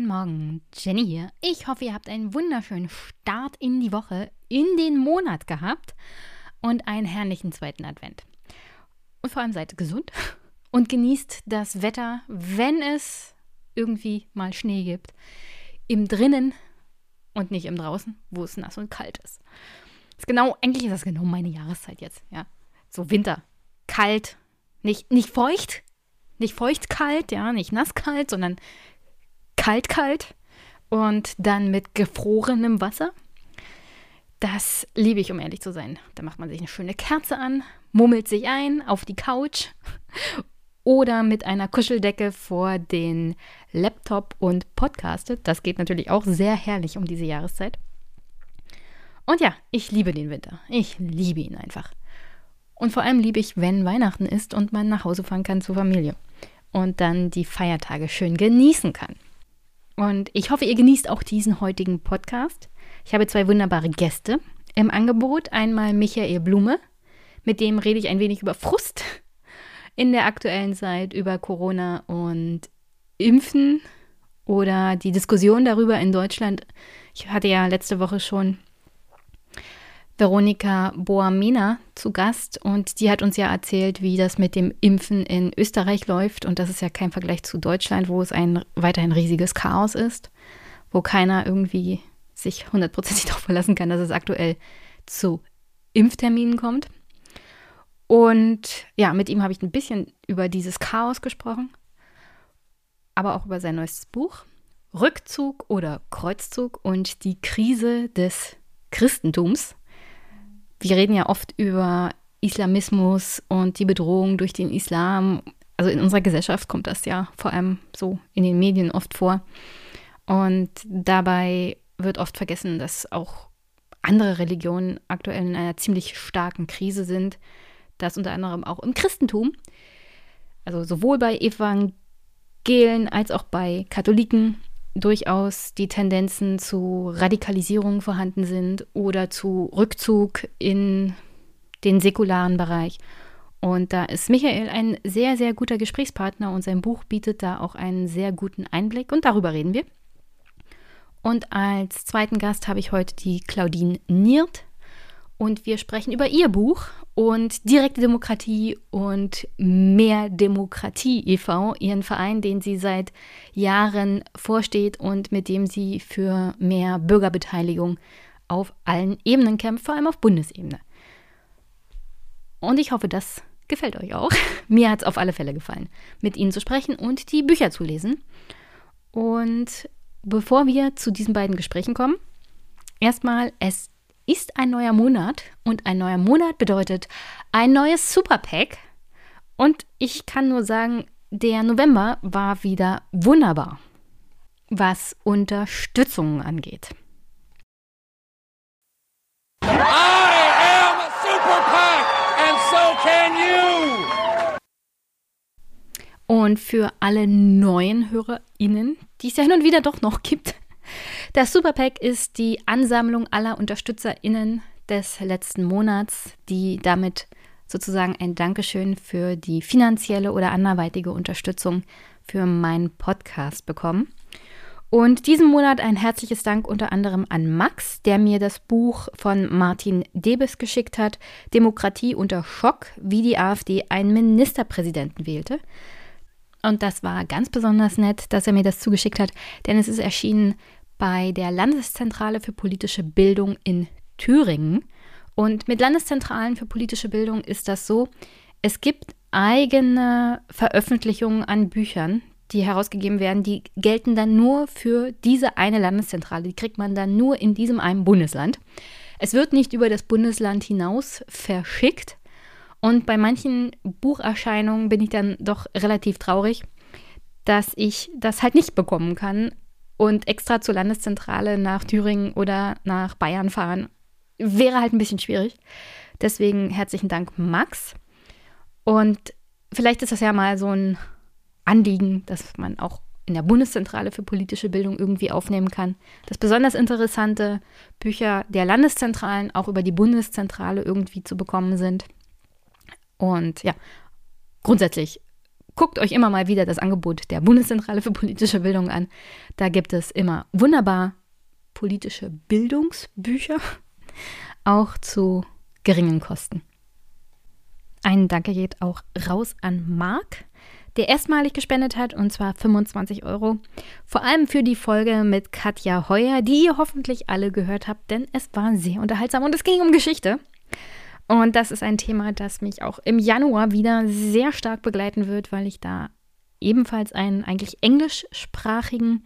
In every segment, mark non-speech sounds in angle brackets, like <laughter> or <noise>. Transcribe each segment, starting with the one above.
Guten Morgen, Jenny hier. Ich hoffe, ihr habt einen wunderschönen Start in die Woche, in den Monat gehabt und einen herrlichen zweiten Advent. Und vor allem seid gesund <laughs> und genießt das Wetter, wenn es irgendwie mal Schnee gibt, im Drinnen und nicht im Draußen, wo es nass und kalt ist. ist genau, eigentlich ist das genau meine Jahreszeit jetzt, ja. So Winter, kalt, nicht, nicht feucht, nicht feucht kalt, ja, nicht nass kalt, sondern kalt, kalt und dann mit gefrorenem Wasser. Das liebe ich, um ehrlich zu sein. Da macht man sich eine schöne Kerze an, mummelt sich ein auf die Couch <laughs> oder mit einer Kuscheldecke vor den Laptop und podcastet. Das geht natürlich auch sehr herrlich um diese Jahreszeit. Und ja, ich liebe den Winter. Ich liebe ihn einfach. Und vor allem liebe ich, wenn Weihnachten ist und man nach Hause fahren kann zur Familie und dann die Feiertage schön genießen kann. Und ich hoffe, ihr genießt auch diesen heutigen Podcast. Ich habe zwei wunderbare Gäste im Angebot. Einmal Michael Blume, mit dem rede ich ein wenig über Frust in der aktuellen Zeit, über Corona und Impfen oder die Diskussion darüber in Deutschland. Ich hatte ja letzte Woche schon Veronika Boamena zu Gast und die hat uns ja erzählt, wie das mit dem Impfen in Österreich läuft. Und das ist ja kein Vergleich zu Deutschland, wo es ein weiterhin riesiges Chaos ist, wo keiner irgendwie sich hundertprozentig <laughs> darauf verlassen kann, dass es aktuell zu Impfterminen kommt. Und ja, mit ihm habe ich ein bisschen über dieses Chaos gesprochen, aber auch über sein neuestes Buch. Rückzug oder Kreuzzug und die Krise des Christentums wir reden ja oft über Islamismus und die Bedrohung durch den Islam. Also in unserer Gesellschaft kommt das ja vor allem so in den Medien oft vor. Und dabei wird oft vergessen, dass auch andere Religionen aktuell in einer ziemlich starken Krise sind. Das unter anderem auch im Christentum. Also sowohl bei Evangelien als auch bei Katholiken durchaus die Tendenzen zu Radikalisierung vorhanden sind oder zu Rückzug in den säkularen Bereich. Und da ist Michael ein sehr, sehr guter Gesprächspartner und sein Buch bietet da auch einen sehr guten Einblick und darüber reden wir. Und als zweiten Gast habe ich heute die Claudine Niert und wir sprechen über ihr Buch und direkte Demokratie und mehr Demokratie e.V., ihren Verein, den sie seit Jahren vorsteht und mit dem sie für mehr Bürgerbeteiligung auf allen Ebenen kämpft, vor allem auf Bundesebene. Und ich hoffe, das gefällt euch auch. <laughs> Mir hat es auf alle Fälle gefallen, mit ihnen zu sprechen und die Bücher zu lesen. Und bevor wir zu diesen beiden Gesprächen kommen, erstmal, es ist ein neuer Monat und ein neuer Monat bedeutet ein neues Superpack. Und ich kann nur sagen, der November war wieder wunderbar, was Unterstützungen angeht. I am Super Pack and so can you. Und für alle neuen HörerInnen, die es ja hin und wieder doch noch gibt, das Superpack ist die Ansammlung aller UnterstützerInnen des letzten Monats, die damit sozusagen ein Dankeschön für die finanzielle oder anderweitige Unterstützung für meinen Podcast bekommen. Und diesen Monat ein herzliches Dank unter anderem an Max, der mir das Buch von Martin Debes geschickt hat, Demokratie unter Schock, wie die AfD einen Ministerpräsidenten wählte. Und das war ganz besonders nett, dass er mir das zugeschickt hat, denn es ist erschienen bei der Landeszentrale für politische Bildung in Thüringen. Und mit Landeszentralen für politische Bildung ist das so, es gibt eigene Veröffentlichungen an Büchern, die herausgegeben werden, die gelten dann nur für diese eine Landeszentrale. Die kriegt man dann nur in diesem einen Bundesland. Es wird nicht über das Bundesland hinaus verschickt. Und bei manchen Bucherscheinungen bin ich dann doch relativ traurig, dass ich das halt nicht bekommen kann, und extra zur Landeszentrale nach Thüringen oder nach Bayern fahren, wäre halt ein bisschen schwierig. Deswegen herzlichen Dank, Max. Und vielleicht ist das ja mal so ein Anliegen, dass man auch in der Bundeszentrale für politische Bildung irgendwie aufnehmen kann. Dass besonders interessante Bücher der Landeszentralen auch über die Bundeszentrale irgendwie zu bekommen sind. Und ja, grundsätzlich guckt euch immer mal wieder das Angebot der Bundeszentrale für politische Bildung an. Da gibt es immer wunderbar politische Bildungsbücher, <laughs> auch zu geringen Kosten. Ein Danke geht auch raus an Marc, der erstmalig gespendet hat, und zwar 25 Euro. Vor allem für die Folge mit Katja Heuer, die ihr hoffentlich alle gehört habt, denn es war sehr unterhaltsam und es ging um Geschichte. Und das ist ein Thema, das mich auch im Januar wieder sehr stark begleiten wird, weil ich da ebenfalls einen eigentlich englischsprachigen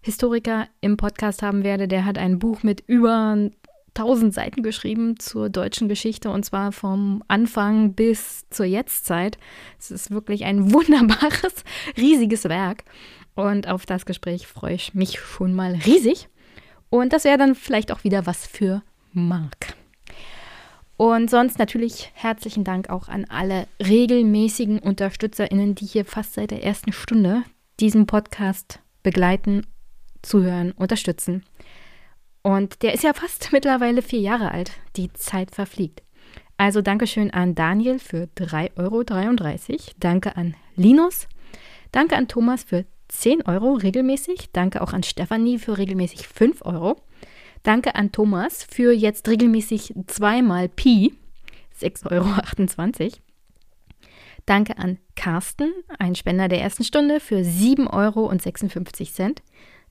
Historiker im Podcast haben werde. Der hat ein Buch mit über 1000 Seiten geschrieben zur deutschen Geschichte und zwar vom Anfang bis zur Jetztzeit. Es ist wirklich ein <laughs> wunderbares, riesiges Werk und auf das Gespräch freue ich mich schon mal riesig. Und das wäre dann vielleicht auch wieder was für Marc. Und sonst natürlich herzlichen Dank auch an alle regelmäßigen UnterstützerInnen, die hier fast seit der ersten Stunde diesen Podcast begleiten, zuhören, unterstützen. Und der ist ja fast <laughs> mittlerweile vier Jahre alt. Die Zeit verfliegt. Also Dankeschön an Daniel für 3,33 Euro. Danke an Linus. Danke an Thomas für 10 Euro regelmäßig. Danke auch an Stefanie für regelmäßig 5 Euro. Danke an Thomas für jetzt regelmäßig zweimal Pi, 6,28 Euro. Danke an Carsten, ein Spender der ersten Stunde, für 7,56 Euro.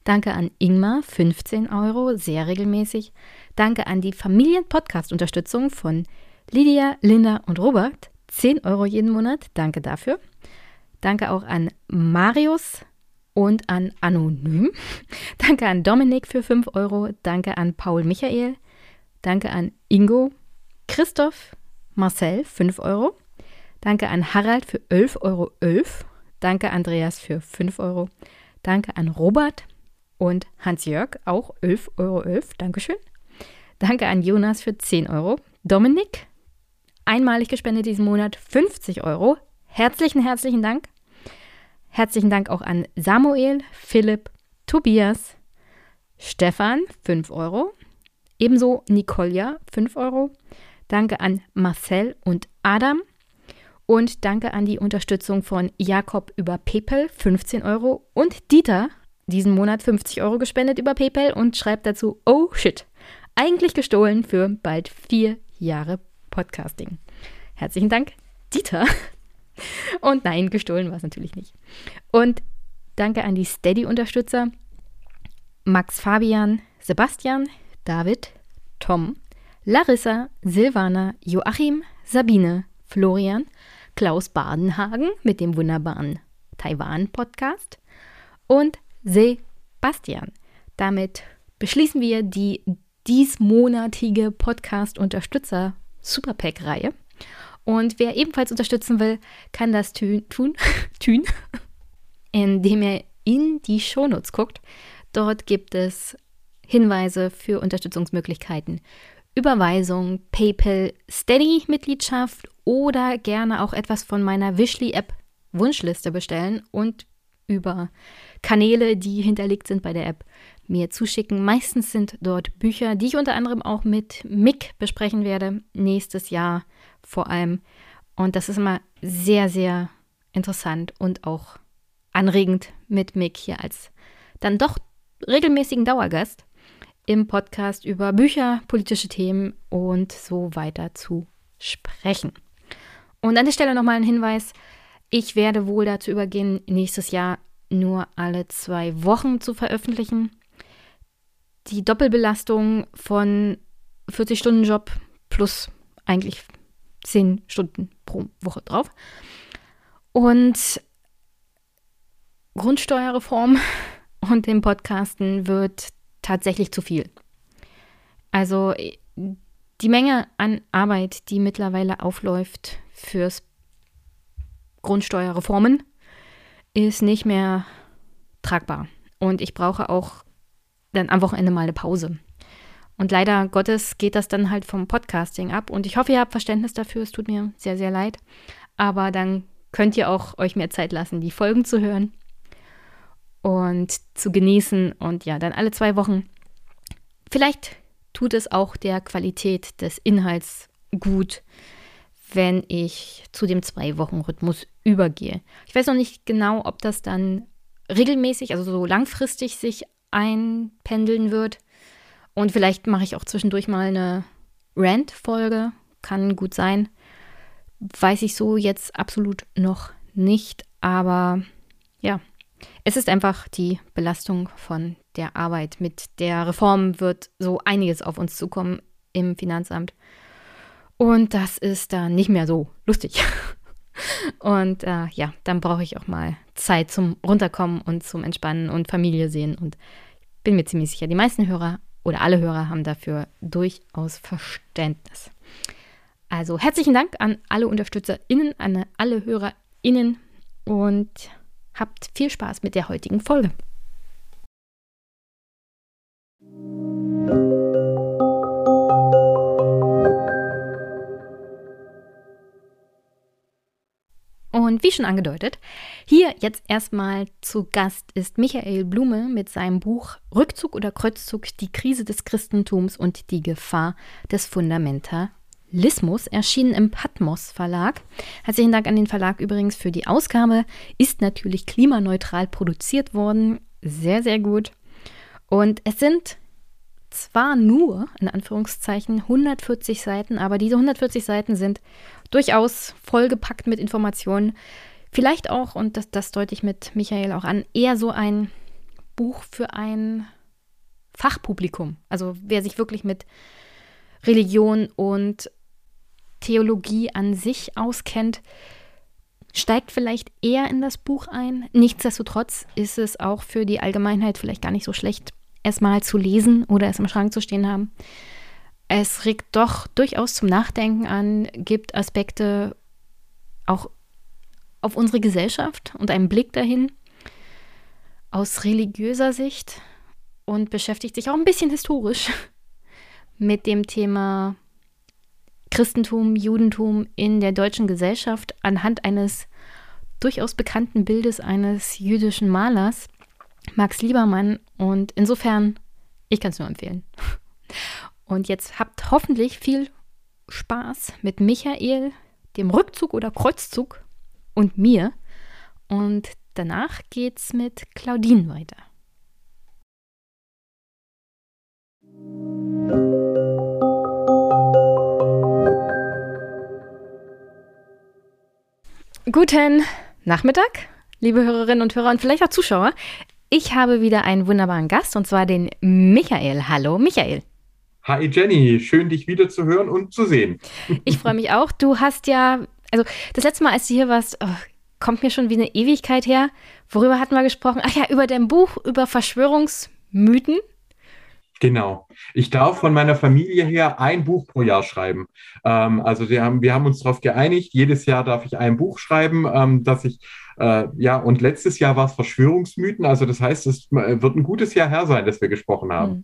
Danke an Ingmar, 15 Euro, sehr regelmäßig. Danke an die Familien-Podcast-Unterstützung von Lydia, Linda und Robert, 10 Euro jeden Monat. Danke dafür. Danke auch an Marius und an Anonym. <laughs> Danke an Dominik für 5 Euro. Danke an Paul Michael. Danke an Ingo, Christoph, Marcel, 5 Euro. Danke an Harald für 11,11 Euro. Danke Andreas für 5 Euro. Danke an Robert, und Hans-Jörg auch 11,11 Euro. Dankeschön. Danke an Jonas für 10 Euro. Dominik, einmalig gespendet diesen Monat 50 Euro. Herzlichen, herzlichen Dank. Herzlichen Dank auch an Samuel, Philipp, Tobias, Stefan, 5 Euro. Ebenso Nikolja, 5 Euro. Danke an Marcel und Adam. Und danke an die Unterstützung von Jakob über PayPal, 15 Euro. Und Dieter diesen Monat 50 Euro gespendet über PayPal und schreibt dazu, oh shit, eigentlich gestohlen für bald vier Jahre Podcasting. Herzlichen Dank, Dieter. <laughs> Und nein, gestohlen war es natürlich nicht. Und danke an die Steady-Unterstützer Max Fabian, Sebastian, David, Tom, Larissa, Silvana, Joachim, Sabine, Florian, Klaus Badenhagen mit dem wunderbaren Taiwan-Podcast und Sebastian. Damit beschließen wir die diesmonatige Podcast-Unterstützer Superpack-Reihe. Und wer ebenfalls unterstützen will, kann das tun, <laughs> tun, indem er in die Shownotes guckt. Dort gibt es Hinweise für Unterstützungsmöglichkeiten, Überweisung, PayPal, Steady-Mitgliedschaft oder gerne auch etwas von meiner Wishly-App Wunschliste bestellen und über Kanäle, die hinterlegt sind bei der App, mir zuschicken. Meistens sind dort Bücher, die ich unter anderem auch mit Mick besprechen werde, nächstes Jahr vor allem. Und das ist immer sehr, sehr interessant und auch anregend mit Mick hier als dann doch regelmäßigen Dauergast im Podcast über Bücher, politische Themen und so weiter zu sprechen. Und an der Stelle nochmal ein Hinweis, ich werde wohl dazu übergehen, nächstes Jahr nur alle zwei Wochen zu veröffentlichen. Die Doppelbelastung von 40-Stunden-Job plus eigentlich 10 Stunden pro Woche drauf. Und Grundsteuerreform <laughs> und dem Podcasten wird tatsächlich zu viel. Also die Menge an Arbeit, die mittlerweile aufläuft fürs Grundsteuerreformen, ist nicht mehr tragbar. Und ich brauche auch dann am Wochenende mal eine Pause. Und leider Gottes geht das dann halt vom Podcasting ab. Und ich hoffe, ihr habt Verständnis dafür. Es tut mir sehr, sehr leid. Aber dann könnt ihr auch euch mehr Zeit lassen, die Folgen zu hören und zu genießen. Und ja, dann alle zwei Wochen. Vielleicht tut es auch der Qualität des Inhalts gut, wenn ich zu dem Zwei-Wochen-Rhythmus übergehe. Ich weiß noch nicht genau, ob das dann regelmäßig, also so langfristig sich einpendeln wird. Und vielleicht mache ich auch zwischendurch mal eine Rant-Folge. Kann gut sein. Weiß ich so jetzt absolut noch nicht. Aber ja, es ist einfach die Belastung von der Arbeit. Mit der Reform wird so einiges auf uns zukommen im Finanzamt. Und das ist dann nicht mehr so lustig. <laughs> Und äh, ja, dann brauche ich auch mal Zeit zum Runterkommen und zum Entspannen und Familie sehen. Und bin mir ziemlich sicher, die meisten Hörer oder alle Hörer haben dafür durchaus Verständnis. Also herzlichen Dank an alle UnterstützerInnen, an alle HörerInnen und habt viel Spaß mit der heutigen Folge. Und wie schon angedeutet, hier jetzt erstmal zu Gast ist Michael Blume mit seinem Buch Rückzug oder Kreuzzug, die Krise des Christentums und die Gefahr des Fundamentalismus, erschienen im Patmos Verlag. Herzlichen Dank an den Verlag übrigens für die Ausgabe. Ist natürlich klimaneutral produziert worden. Sehr, sehr gut. Und es sind zwar nur, in Anführungszeichen, 140 Seiten, aber diese 140 Seiten sind durchaus vollgepackt mit Informationen. Vielleicht auch, und das, das deute ich mit Michael auch an, eher so ein Buch für ein Fachpublikum. Also wer sich wirklich mit Religion und Theologie an sich auskennt, steigt vielleicht eher in das Buch ein. Nichtsdestotrotz ist es auch für die Allgemeinheit vielleicht gar nicht so schlecht, es mal zu lesen oder es im Schrank zu stehen haben. Es regt doch durchaus zum Nachdenken an, gibt Aspekte auch auf unsere Gesellschaft und einen Blick dahin aus religiöser Sicht und beschäftigt sich auch ein bisschen historisch <laughs> mit dem Thema Christentum, Judentum in der deutschen Gesellschaft anhand eines durchaus bekannten Bildes eines jüdischen Malers. Max Liebermann. Und insofern, ich kann es nur empfehlen. Und jetzt habt hoffentlich viel Spaß mit Michael, dem Rückzug oder Kreuzzug und mir. Und danach geht's mit Claudine weiter. Guten Nachmittag, liebe Hörerinnen und Hörer und vielleicht auch Zuschauer. Ich habe wieder einen wunderbaren Gast und zwar den Michael. Hallo, Michael. Hi Jenny, schön dich wieder zu hören und zu sehen. <laughs> Ich freue mich auch. Du hast ja, also das letzte Mal, als du hier warst, oh, kommt mir schon wie eine Ewigkeit her. Worüber hatten wir gesprochen? Ach ja, über dein Buch über Verschwörungsmythen. Genau. Ich darf von meiner Familie her ein Buch pro Jahr schreiben. Ähm, also wir haben, wir haben uns darauf geeinigt, jedes Jahr darf ich ein Buch schreiben, ähm, das ich äh, ja, und letztes Jahr war es Verschwörungsmythen. Also das heißt, es wird ein gutes Jahr her sein, dass wir gesprochen haben. Hm.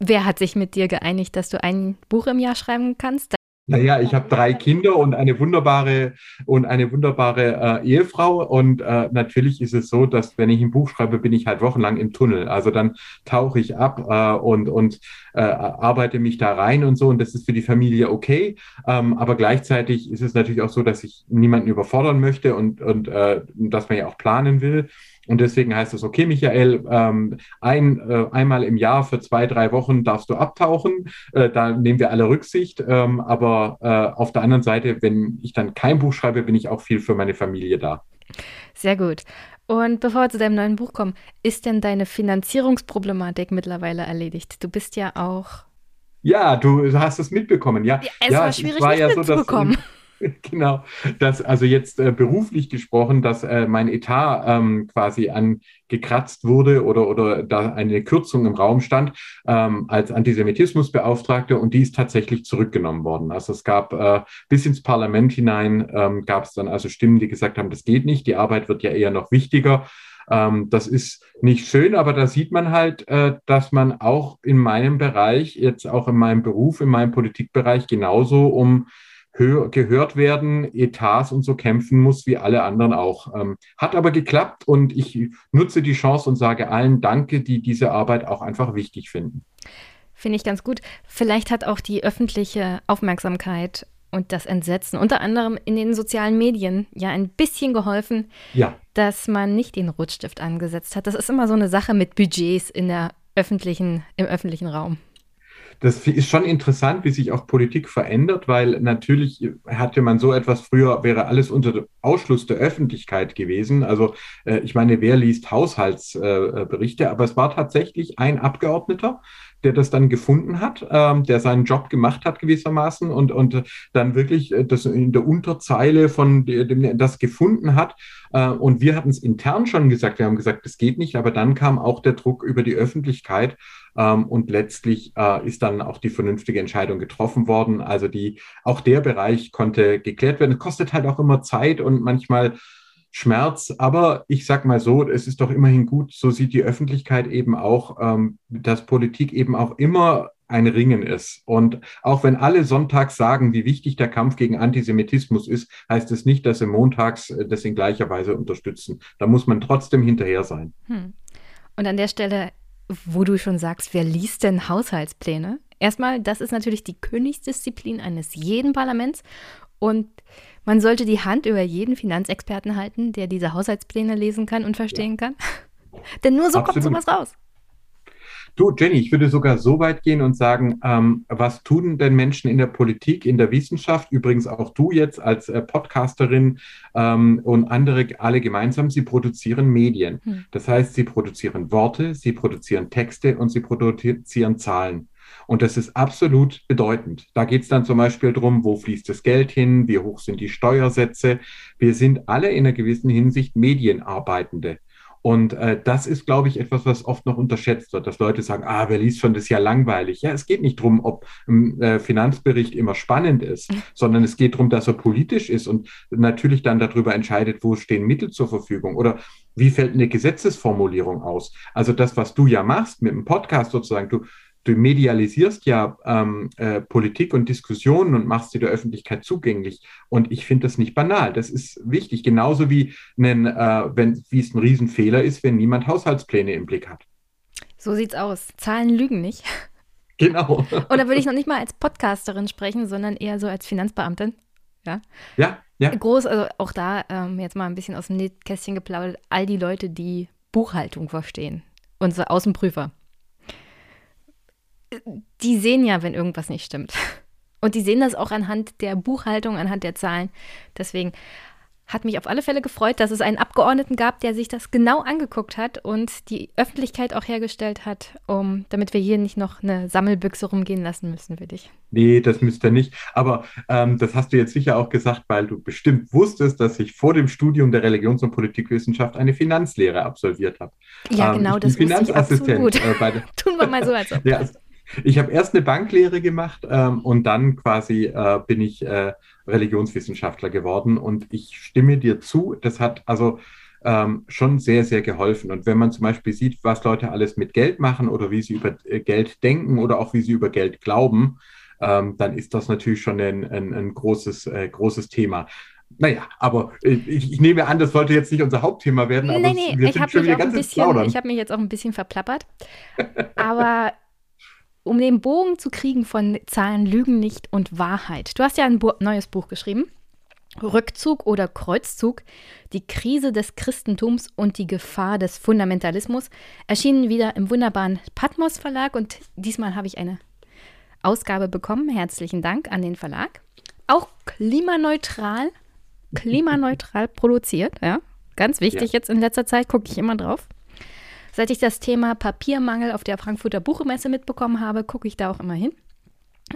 Wer hat sich mit dir geeinigt, dass du ein Buch im Jahr schreiben kannst? Naja, ich habe drei Kinder und eine wunderbare und eine wunderbare äh, Ehefrau. Und äh, natürlich ist es so, dass wenn ich ein Buch schreibe, bin ich halt wochenlang im Tunnel. Also dann tauche ich ab äh, und, und äh, arbeite mich da rein und so. Und das ist für die Familie okay. Ähm, aber gleichzeitig ist es natürlich auch so, dass ich niemanden überfordern möchte und, und äh, dass man ja auch planen will. Und deswegen heißt es, okay, Michael, ähm, ein, äh, einmal im Jahr für zwei, drei Wochen darfst du abtauchen. Äh, da nehmen wir alle Rücksicht. Ähm, aber äh, auf der anderen Seite, wenn ich dann kein Buch schreibe, bin ich auch viel für meine Familie da. Sehr gut. Und bevor wir zu deinem neuen Buch kommen, ist denn deine Finanzierungsproblematik mittlerweile erledigt? Du bist ja auch. Ja, du hast es mitbekommen, ja. ja es ja, war schwierig, es war ja so, dass, <laughs> Genau, das also jetzt äh, beruflich gesprochen, dass äh, mein Etat ähm, quasi angekratzt wurde oder, oder da eine Kürzung im Raum stand ähm, als Antisemitismusbeauftragte und die ist tatsächlich zurückgenommen worden. Also es gab äh, bis ins Parlament hinein ähm, gab es dann also Stimmen, die gesagt haben, das geht nicht, die Arbeit wird ja eher noch wichtiger. Ähm, das ist nicht schön, aber da sieht man halt, äh, dass man auch in meinem Bereich, jetzt auch in meinem Beruf, in meinem Politikbereich genauso um gehört werden, Etats und so kämpfen muss, wie alle anderen auch. Ähm, hat aber geklappt und ich nutze die Chance und sage allen Danke, die diese Arbeit auch einfach wichtig finden. Finde ich ganz gut. Vielleicht hat auch die öffentliche Aufmerksamkeit und das Entsetzen, unter anderem in den sozialen Medien, ja ein bisschen geholfen, ja. dass man nicht den Rotstift angesetzt hat. Das ist immer so eine Sache mit Budgets in der öffentlichen, im öffentlichen Raum das ist schon interessant, wie sich auch Politik verändert, weil natürlich hatte man so etwas früher, wäre alles unter Ausschluss der Öffentlichkeit gewesen. Also äh, ich meine, wer liest Haushaltsberichte? Äh, aber es war tatsächlich ein Abgeordneter, der das dann gefunden hat, ähm, der seinen Job gemacht hat gewissermaßen und, und dann wirklich äh, das in der Unterzeile von dem das gefunden hat. Äh, und wir hatten es intern schon gesagt, wir haben gesagt, das geht nicht, aber dann kam auch der Druck über die Öffentlichkeit ähm, und letztlich äh, ist dann auch die vernünftige Entscheidung getroffen worden. Also die, auch der Bereich konnte geklärt werden. Es kostet halt auch immer Zeit und manchmal Schmerz. Aber ich sag mal so, es ist doch immerhin gut, so sieht die Öffentlichkeit eben auch, ähm, dass Politik eben auch immer ein Ringen ist. Und auch wenn alle sonntags sagen, wie wichtig der Kampf gegen Antisemitismus ist, heißt es nicht, dass sie montags äh, das in gleicher Weise unterstützen. Da muss man trotzdem hinterher sein. Hm. Und an der Stelle, wo du schon sagst, wer liest denn Haushaltspläne? Erstmal, das ist natürlich die Königsdisziplin eines jeden Parlaments. Und man sollte die Hand über jeden Finanzexperten halten, der diese Haushaltspläne lesen kann und verstehen ja. kann. <laughs> Denn nur so Absolut. kommt sowas raus. Du, Jenny, ich würde sogar so weit gehen und sagen, ähm, was tun denn Menschen in der Politik, in der Wissenschaft, übrigens auch du jetzt als äh, Podcasterin ähm, und andere alle gemeinsam, sie produzieren Medien. Hm. Das heißt, sie produzieren Worte, sie produzieren Texte und sie produzieren Zahlen. Und das ist absolut bedeutend. Da geht es dann zum Beispiel darum, wo fließt das Geld hin, wie hoch sind die Steuersätze. Wir sind alle in einer gewissen Hinsicht Medienarbeitende. Und äh, das ist, glaube ich, etwas, was oft noch unterschätzt wird, dass Leute sagen, ah, wer liest schon, das ist ja langweilig. Ja, es geht nicht darum, ob ein äh, Finanzbericht immer spannend ist, sondern es geht darum, dass er politisch ist und natürlich dann darüber entscheidet, wo stehen Mittel zur Verfügung oder wie fällt eine Gesetzesformulierung aus. Also das, was du ja machst mit dem Podcast sozusagen, du du medialisierst ja ähm, äh, Politik und Diskussionen und machst sie der Öffentlichkeit zugänglich. Und ich finde das nicht banal. Das ist wichtig. Genauso wie, einen, äh, wenn, wie es ein Riesenfehler ist, wenn niemand Haushaltspläne im Blick hat. So sieht's aus. Zahlen lügen nicht. <laughs> Genau. <laughs> Oder würde ich noch nicht mal als Podcasterin sprechen, sondern eher so als Finanzbeamtin. Ja. Ja, ja. Groß, also auch da ähm, jetzt mal ein bisschen aus dem Nähkästchen geplaudert, all die Leute, die Buchhaltung verstehen. Unsere Außenprüfer die sehen ja, wenn irgendwas nicht stimmt. Und die sehen das auch anhand der Buchhaltung, anhand der Zahlen. Deswegen hat mich auf alle Fälle gefreut, dass es einen Abgeordneten gab, der sich das genau angeguckt hat und die Öffentlichkeit auch hergestellt hat, um, damit wir hier nicht noch eine Sammelbüchse rumgehen lassen müssen, würde ich. Nee, das müsste nicht. Aber ähm, das hast du jetzt sicher auch gesagt, weil du bestimmt wusstest, dass ich vor dem Studium der Religions- und Politikwissenschaft eine Finanzlehre absolviert habe. Ja, ähm, genau, das bin Finanzassistent. Äh, bei der <laughs> Tun wir mal so, als ob. ja, ich habe erst eine Banklehre gemacht ähm, und dann quasi äh, bin ich äh, Religionswissenschaftler geworden und ich stimme dir zu, das hat also ähm, schon sehr, sehr geholfen. Und wenn man zum Beispiel sieht, was Leute alles mit Geld machen oder wie sie über äh, Geld denken oder auch wie sie über Geld glauben, ähm, dann ist das natürlich schon ein, ein, ein großes, äh, großes Thema. Naja, aber äh, ich, ich, nehme an, das sollte jetzt nicht unser Hauptthema werden. Aber nee, nee, wir ich habe mich, hab mich jetzt auch ein bisschen verplappert. Aber <laughs> um den Bogen zu kriegen von Zahlen Lügen nicht und Wahrheit. Du hast ja ein Bu neues Buch geschrieben. Rückzug oder Kreuzzug, die Krise des Christentums und die Gefahr des Fundamentalismus, erschienen wieder im wunderbaren Patmos Verlag und diesmal habe ich eine Ausgabe bekommen. Herzlichen Dank an den Verlag. Auch klimaneutral, klimaneutral produziert, ja. Ganz wichtig ja. jetzt in letzter Zeit, gucke ich immer drauf. Seit ich das Thema Papiermangel auf der Frankfurter Buchmesse mitbekommen habe, gucke ich da auch immer hin.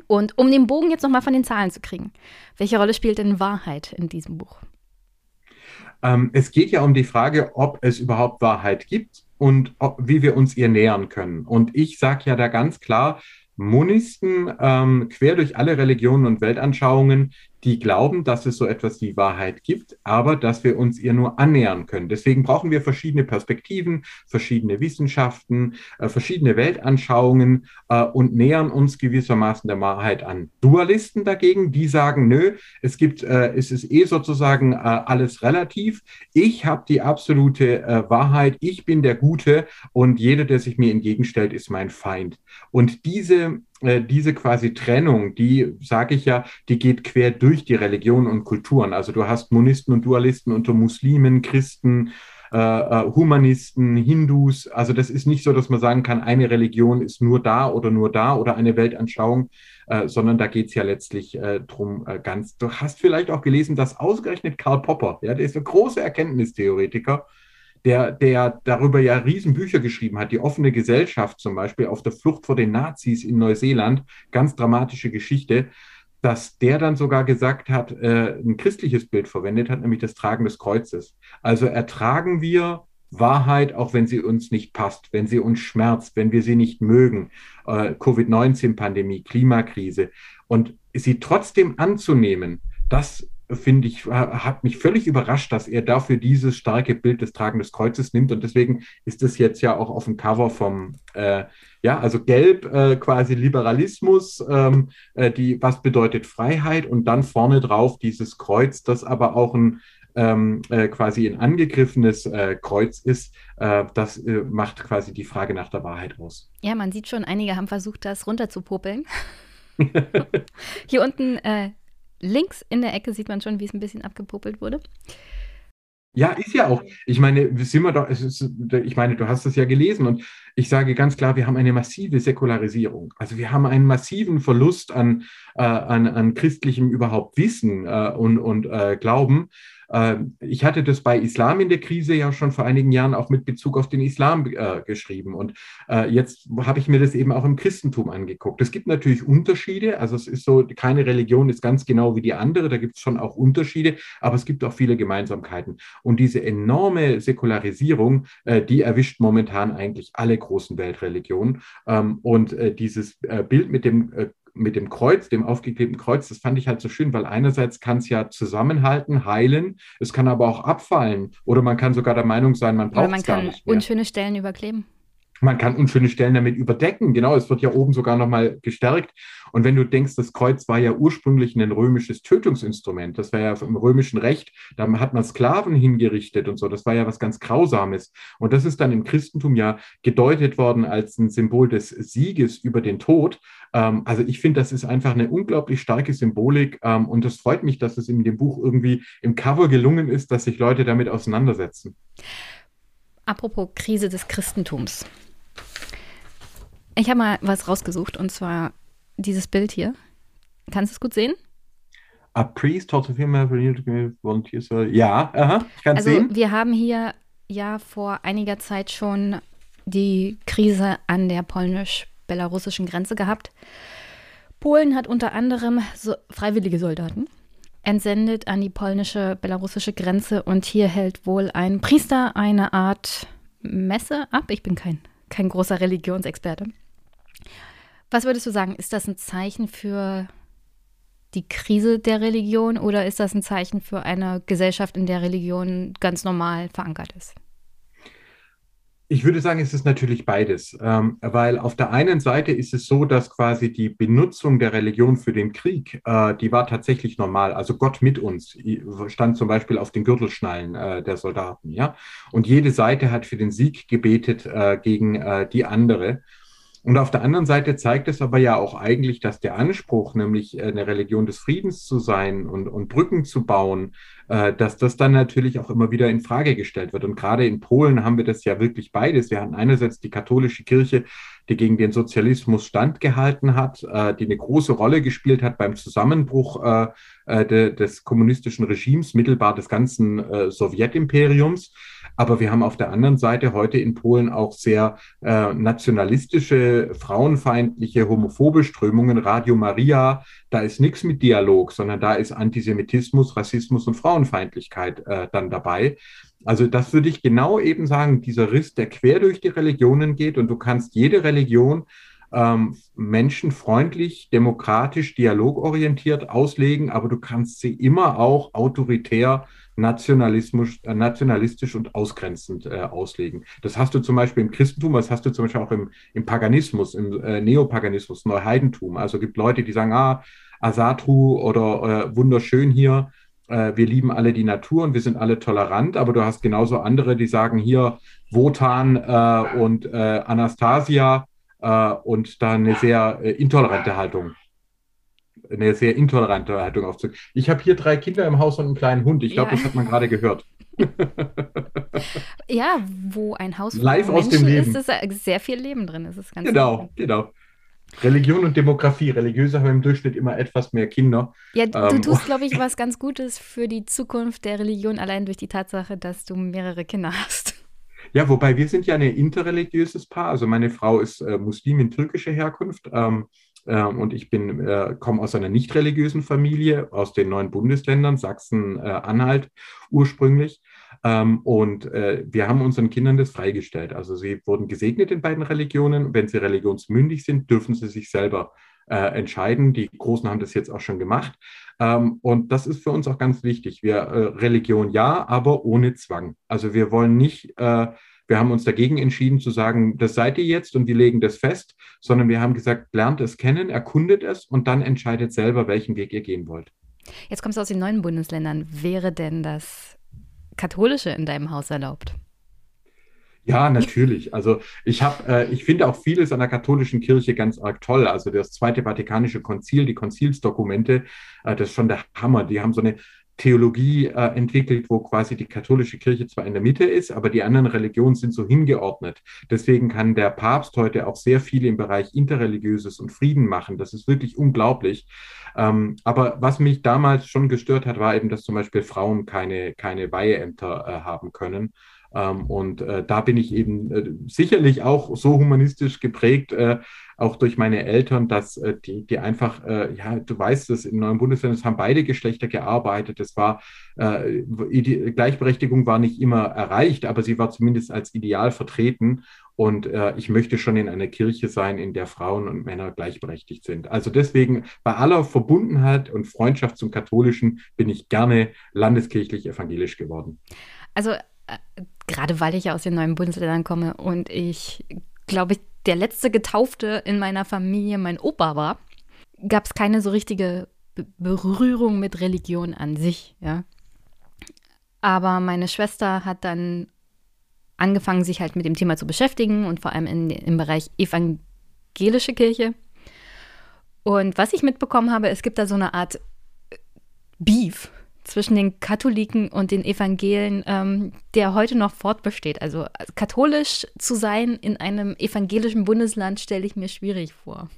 Und um den Bogen jetzt nochmal von den Zahlen zu kriegen, welche Rolle spielt denn Wahrheit in diesem Buch? Ähm, es geht ja um die Frage, ob es überhaupt Wahrheit gibt und ob, wie wir uns ihr nähern können. Und ich sage ja da ganz klar, Monisten ähm, quer durch alle Religionen und Weltanschauungen, die glauben, dass es so etwas wie Wahrheit gibt, aber dass wir uns ihr nur annähern können. Deswegen brauchen wir verschiedene Perspektiven, verschiedene Wissenschaften, äh, verschiedene Weltanschauungen äh, und nähern uns gewissermaßen der Wahrheit an. Dualisten dagegen, die sagen, nö, es gibt, äh, es ist eh sozusagen äh, alles relativ. Ich habe die absolute äh, Wahrheit, ich bin der Gute und jeder, der sich mir entgegenstellt, ist mein Feind. Und diese diese quasi Trennung, die, sage ich ja, die geht quer durch die Religionen und Kulturen. Also du hast Monisten und Dualisten unter Muslimen, Christen, äh, äh, Humanisten, Hindus. Also das ist nicht so, dass man sagen kann, eine Religion ist nur da oder nur da oder eine Weltanschauung, äh, sondern da geht es ja letztlich äh, drum äh, ganz. Du hast vielleicht auch gelesen, dass ausgerechnet Karl Popper, ja, der ist ein großer Erkenntnistheoretiker, der, der darüber ja Riesenbücher geschrieben hat, die offene Gesellschaft zum Beispiel auf der Flucht vor den Nazis in Neuseeland, ganz dramatische Geschichte, dass der dann sogar gesagt hat, äh, ein christliches Bild verwendet hat, nämlich das Tragen des Kreuzes. Also ertragen wir Wahrheit, auch wenn sie uns nicht passt, wenn sie uns schmerzt, wenn wir sie nicht mögen, äh, Covid-19-Pandemie, Klimakrise, und sie trotzdem anzunehmen, das finde ich, hat mich völlig überrascht, dass er dafür dieses starke Bild des Tragen des Kreuzes nimmt. Und deswegen ist es jetzt ja auch auf dem Cover vom, äh, ja, also gelb äh, quasi Liberalismus, ähm, äh, die, was bedeutet Freiheit und dann vorne drauf dieses Kreuz, das aber auch ein ähm, äh, quasi ein angegriffenes äh, Kreuz ist, äh, das macht quasi die Frage nach der Wahrheit aus. Ja, man sieht schon, einige haben versucht, das runterzupopeln. <laughs> Hier unten links in der Ecke sieht man schon, wie es ein bisschen abgepuppelt wurde. Ja, ist ja auch. Ich meine, sind wir doch, ist, ich meine, du hast es ja gelesen und ich sage ganz klar, wir haben eine massive Säkularisierung. Also wir haben einen massiven Verlust an, äh, an, an christlichem überhaupt Wissen äh, und, und äh, Glauben. Ähm, ich hatte das bei Islam in der Krise ja schon vor einigen Jahren auch mit Bezug auf den Islam äh, geschrieben. Und äh, jetzt habe ich mir das eben auch im Christentum angeguckt. Es gibt natürlich Unterschiede. Also es ist so, keine Religion ist ganz genau wie die andere. Da gibt es schon auch Unterschiede, aber es gibt auch viele Gemeinsamkeiten. Und diese enorme Säkularisierung, äh, die erwischt momentan eigentlich alle großen Weltreligionen. Ähm, und äh, dieses äh, Bild mit dem äh, mit dem Kreuz, dem aufgeklebten Kreuz, das fand ich halt so schön, weil einerseits kann es ja zusammenhalten, heilen, es kann aber auch abfallen oder man kann sogar der Meinung sein, man braucht es gar nicht mehr. kann unschöne Stellen überkleben. Man kann unschöne Stellen damit überdecken. Genau, es wird ja oben sogar nochmal gestärkt. Und wenn du denkst, das Kreuz war ja ursprünglich ein römisches Tötungsinstrument, das war ja im römischen Recht, da hat man Sklaven hingerichtet und so, das war ja was ganz Grausames. Und das ist dann im Christentum ja gedeutet worden als ein Symbol des Sieges über den Tod. Ähm, also ich finde, das ist einfach eine unglaublich starke Symbolik ähm, und es freut mich, dass es in dem Buch irgendwie im Cover gelungen ist, dass sich Leute damit auseinandersetzen. Apropos Krise des Christentums. Ich habe mal was rausgesucht und zwar dieses Bild hier. Kannst du es gut sehen? A priest taught a female volunteers. Ja, aha, ich kann also, sehen. Wir haben hier ja vor einiger Zeit schon die Krise an der polnisch-belarussischen Grenze gehabt. Polen hat unter anderem so freiwillige Soldaten entsendet an die polnische-belarussische Grenze und hier hält wohl ein Priester eine Art Messe ab. Ich bin kein, kein großer Religionsexperte. Was würdest du sagen, ist das ein Zeichen für die Krise der Religion oder ist das ein Zeichen für eine Gesellschaft, in der Religion ganz normal verankert ist? Ich würde sagen, es ist natürlich beides, ähm, weil auf der einen Seite ist es so, dass quasi die Benutzung der Religion für den Krieg, äh, die war tatsächlich normal. Also Gott mit uns stand zum Beispiel auf den Gürtelschnallen äh, der Soldaten, ja. Und jede Seite hat für den Sieg gebetet äh, gegen äh, die andere. Und auf der anderen Seite zeigt es aber ja auch eigentlich, dass der Anspruch, nämlich äh, eine Religion des Friedens zu sein und, und Brücken zu bauen, äh, dass das dann natürlich auch immer wieder in Frage gestellt wird. Und gerade in Polen haben wir das ja wirklich beides. Wir hatten einerseits die katholische Kirche, die gegen den Sozialismus standgehalten hat, äh, die eine große Rolle gespielt hat beim Zusammenbruch de, des kommunistischen Regimes, mittelbar des ganzen Sowjetimperiums. Aber wir haben auf der anderen Seite heute in Polen auch sehr äh, nationalistische, frauenfeindliche, homophobe Strömungen. Radio Maria, da ist nichts mit Dialog, sondern da ist Antisemitismus, Rassismus und Frauenfeindlichkeit äh, dann dabei. Also das würde ich genau eben sagen, dieser Riss, der quer durch die Religionen geht und du kannst jede Religion ähm, menschenfreundlich, demokratisch, dialogorientiert auslegen, aber du kannst sie immer auch autoritär Nationalismus, äh, nationalistisch und ausgrenzend äh, auslegen. Das hast du zum Beispiel im Christentum, das hast du zum Beispiel auch im, im Paganismus, im äh, Neopaganismus, Neuheidentum. Also gibt Leute, die sagen, ah, Asatru oder äh, wunderschön hier, äh, wir lieben alle die Natur und wir sind alle tolerant, aber du hast genauso andere, die sagen hier, Wotan äh, und Anastasia, und da eine sehr intolerante Haltung eine sehr intolerante Haltung aufzug. Ich habe hier drei Kinder im Haus und einen kleinen Hund. Ich glaube, ja. das hat man gerade gehört. <laughs> ja, wo ein Haus Live aus dem Leben. ist, ist sehr viel Leben drin. Das ist ganz genau, gut. genau. Religion und Demografie. Religiöse haben im Durchschnitt immer etwas mehr Kinder. Ja, du ähm, tust, <laughs> glaube ich, was ganz Gutes für die Zukunft der Religion, allein durch die Tatsache, dass du mehrere Kinder <laughs> hast. Ja, wobei wir sind ja ein interreligiöses Paar. Also meine Frau ist äh, Muslimin türkischer Herkunft. Ähm, und ich bin, äh, komme aus einer nicht religiösen Familie aus den neuen Bundesländern, Sachsen, äh, Anhalt ursprünglich. Ähm, und äh, wir haben unseren Kindern das freigestellt. Also sie wurden gesegnet in beiden Religionen. Wenn sie religionsmündig sind, dürfen sie sich selber äh, entscheiden. Die Großen haben das jetzt auch schon gemacht. Ähm, und das ist für uns auch ganz wichtig. Wir äh, Religion ja, aber ohne Zwang. Also wir wollen nicht äh, wir haben uns dagegen entschieden zu sagen, das seid ihr jetzt und wir legen das fest, sondern wir haben gesagt, lernt es kennen, erkundet es und dann entscheidet selber, welchen Weg ihr gehen wollt. Jetzt kommst du aus den neuen Bundesländern. Wäre denn das Katholische in deinem Haus erlaubt? Ja, natürlich. Also ich habe, äh, ich finde auch vieles an der katholischen Kirche ganz arg toll. Also das Zweite Vatikanische Konzil, die Konzilsdokumente, äh, das ist schon der Hammer. Die haben so eine Theologie äh, entwickelt, wo quasi die katholische Kirche zwar in der Mitte ist, aber die anderen Religionen sind so hingeordnet. Deswegen kann der Papst heute auch sehr viel im Bereich Interreligiöses und Frieden machen. Das ist wirklich unglaublich. Ähm, aber was mich damals schon gestört hat, war eben, dass zum Beispiel Frauen keine, keine Weiheämter äh, haben können. Ähm, und äh, da bin ich eben äh, sicherlich auch so humanistisch geprägt, äh, auch durch meine Eltern, dass äh, die, die einfach, äh, ja, du weißt es, in neuen Bundesländern haben beide Geschlechter gearbeitet. Es war, äh, Gleichberechtigung war nicht immer erreicht, aber sie war zumindest als Ideal vertreten. Und äh, ich möchte schon in einer Kirche sein, in der Frauen und Männer gleichberechtigt sind. Also deswegen, bei aller Verbundenheit und Freundschaft zum Katholischen bin ich gerne landeskirchlich evangelisch geworden. Also gerade weil ich ja aus den neuen Bundesländern komme und ich, glaube ich, der letzte Getaufte in meiner Familie mein Opa war, gab es keine so richtige Berührung mit Religion an sich, ja. Aber meine Schwester hat dann angefangen, sich halt mit dem Thema zu beschäftigen und vor allem in, im Bereich evangelische Kirche. Und was ich mitbekommen habe, es gibt da so eine Art Beef zwischen den Katholiken und den Evangelen, ähm, der heute noch fortbesteht. Also katholisch zu sein in einem evangelischen Bundesland stelle ich mir schwierig vor.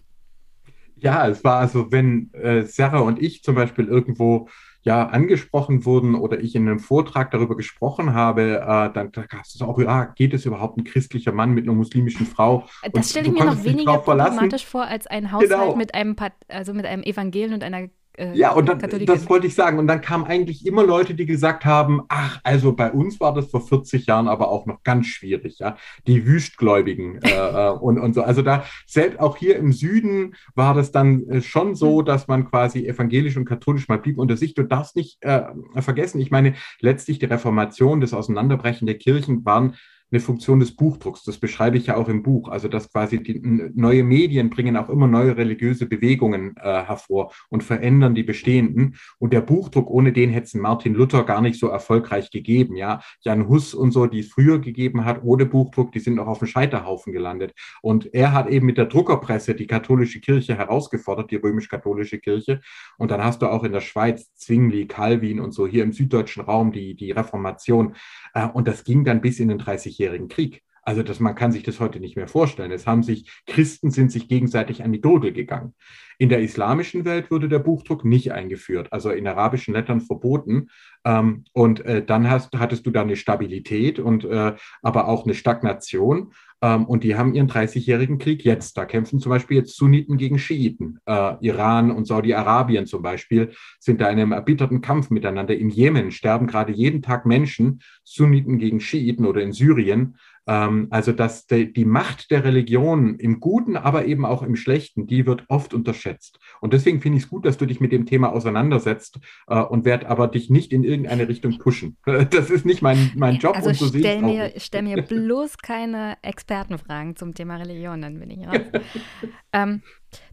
Ja, es war also, wenn äh, Sarah und ich zum Beispiel irgendwo ja angesprochen wurden oder ich in einem Vortrag darüber gesprochen habe, äh, dann gab es auch, ja, geht es überhaupt ein christlicher Mann mit einer muslimischen Frau? Das stelle ich mir noch weniger problematisch vor als ein Haushalt genau. mit einem also mit einem Evangel und einer äh, ja, und dann, das wollte ich sagen. Und dann kamen eigentlich immer Leute, die gesagt haben, ach, also bei uns war das vor 40 Jahren aber auch noch ganz schwierig, ja. Die Wüstgläubigen äh, <laughs> äh, und, und so. Also da, selbst auch hier im Süden war das dann äh, schon so, hm. dass man quasi evangelisch und katholisch mal blieb unter sich. Du darfst nicht äh, vergessen, ich meine, letztlich die Reformation, das Auseinanderbrechen der Kirchen waren eine Funktion des Buchdrucks. Das beschreibe ich ja auch im Buch. Also dass quasi die neue Medien bringen auch immer neue religiöse Bewegungen äh, hervor und verändern die bestehenden. Und der Buchdruck, ohne den hätte es Martin Luther gar nicht so erfolgreich gegeben. Ja, Jan Hus und so, die es früher gegeben hat, ohne Buchdruck, die sind auch auf dem Scheiterhaufen gelandet. Und er hat eben mit der Druckerpresse die katholische Kirche herausgefordert, die römisch-katholische Kirche. Und dann hast du auch in der Schweiz Zwingli, Calvin und so hier im süddeutschen Raum die, die Reformation. Äh, und das ging dann bis in den 30-jährigen Krieg. Also das, man kann sich das heute nicht mehr vorstellen. Es haben sich, Christen sind sich gegenseitig an die Gurgel gegangen. In der islamischen Welt wurde der Buchdruck nicht eingeführt, also in arabischen Lettern verboten. Ähm, und äh, dann hast, hattest du da eine Stabilität und äh, aber auch eine Stagnation. Ähm, und die haben ihren 30-jährigen Krieg jetzt. Da kämpfen zum Beispiel jetzt Sunniten gegen Schiiten. Äh, Iran und Saudi-Arabien zum Beispiel sind da in einem erbitterten Kampf miteinander. In Jemen sterben gerade jeden Tag Menschen, Sunniten gegen Schiiten oder in Syrien. Ähm, also dass die Macht der Religion im Guten, aber eben auch im Schlechten, die wird oft unterschätzt. Und deswegen finde ich es gut, dass du dich mit dem Thema auseinandersetzt äh, und werde aber dich nicht in irgendeine Richtung pushen. <laughs> Das ist nicht mein, mein Job. Also und so stell, mir, stell <laughs> mir bloß keine Expertenfragen zum Thema Religion, dann bin ich raus. <laughs> ähm,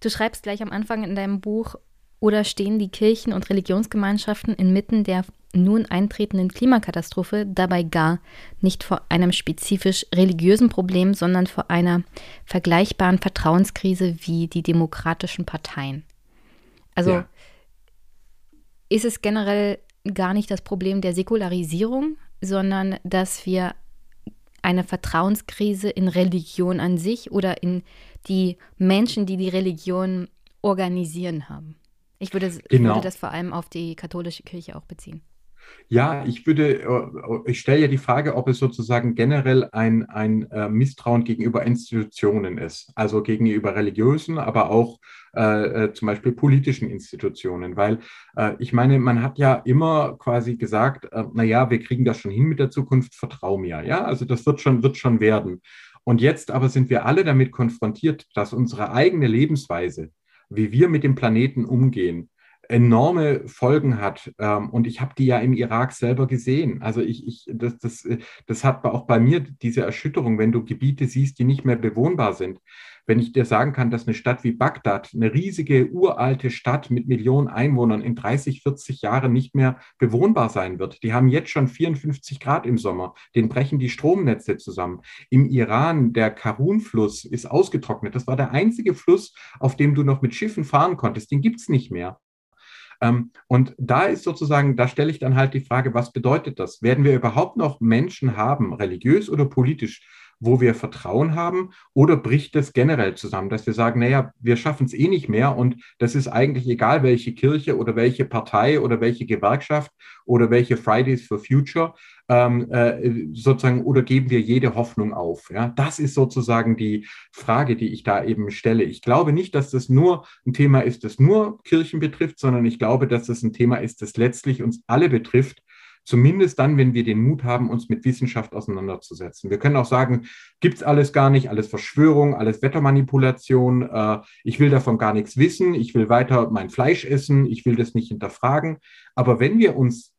du schreibst gleich am Anfang in deinem Buch, Oder stehen die Kirchen und Religionsgemeinschaften inmitten der nun eintretenden Klimakatastrophe dabei gar nicht vor einem spezifisch religiösen Problem, sondern vor einer vergleichbaren Vertrauenskrise wie die demokratischen Parteien? Also ja. ist es generell gar nicht das Problem der Säkularisierung, sondern dass wir eine Vertrauenskrise in Religion an sich oder in die Menschen, die die Religion organisieren haben. Ich würde, genau. würde das vor allem auf die katholische Kirche auch beziehen. Ja, ich würde, äh, ich stelle ja die Frage, ob es sozusagen generell ein, ein äh, Misstrauen gegenüber Institutionen ist, also gegenüber religiösen, aber auch äh, äh, zum Beispiel politischen Institutionen, weil äh, ich meine, man hat ja immer quasi gesagt, äh, naja, wir kriegen das schon hin mit der Zukunft, vertrau mir, ja, also das wird schon, wird schon werden. Und jetzt aber sind wir alle damit konfrontiert, dass unsere eigene Lebensweise, wie wir mit dem Planeten umgehen, enorme Folgen hat. Ähm, und ich habe die ja im Irak selber gesehen. Also ich, ich, das, das, das hat auch bei mir diese Erschütterung, wenn du Gebiete siehst, die nicht mehr bewohnbar sind. Wenn ich dir sagen kann, dass eine Stadt wie Bagdad, eine riesige uralte Stadt mit Millionen Einwohnern in 30, 40 Jahren nicht mehr bewohnbar sein wird. Die haben jetzt schon 54 Grad im Sommer. Den brechen die Stromnetze zusammen. Im Iran, der Karun-Fluss ist ausgetrocknet. Das war der einzige Fluss, auf dem du noch mit Schiffen fahren konntest. Den gibt es nicht mehr. Ähm, und da ist sozusagen, da stelle ich dann halt die Frage, was bedeutet das? Werden wir überhaupt noch Menschen haben, religiös oder politisch, wo wir Vertrauen haben oder bricht das generell zusammen, dass wir sagen, naja, wir schaffen es eh nicht mehr und das ist eigentlich egal, welche Kirche oder welche Partei oder welche Gewerkschaft oder welche Fridays for Future ähm, äh, sozusagen oder geben wir jede Hoffnung auf. Ja? Das ist sozusagen die Frage, die ich da eben stelle. Ich glaube nicht, dass das nur ein Thema ist, das nur Kirchen betrifft, sondern ich glaube, dass das ein Thema ist, das letztlich uns alle betrifft Zumindest dann, wenn wir den Mut haben, uns mit Wissenschaft auseinanderzusetzen. Wir können auch sagen, gibt's alles gar nicht, alles Verschwörung, alles Wettermanipulation. Äh, ich will davon gar nichts wissen. Ich will weiter mein Fleisch essen. Ich will das nicht hinterfragen. Aber wenn wir uns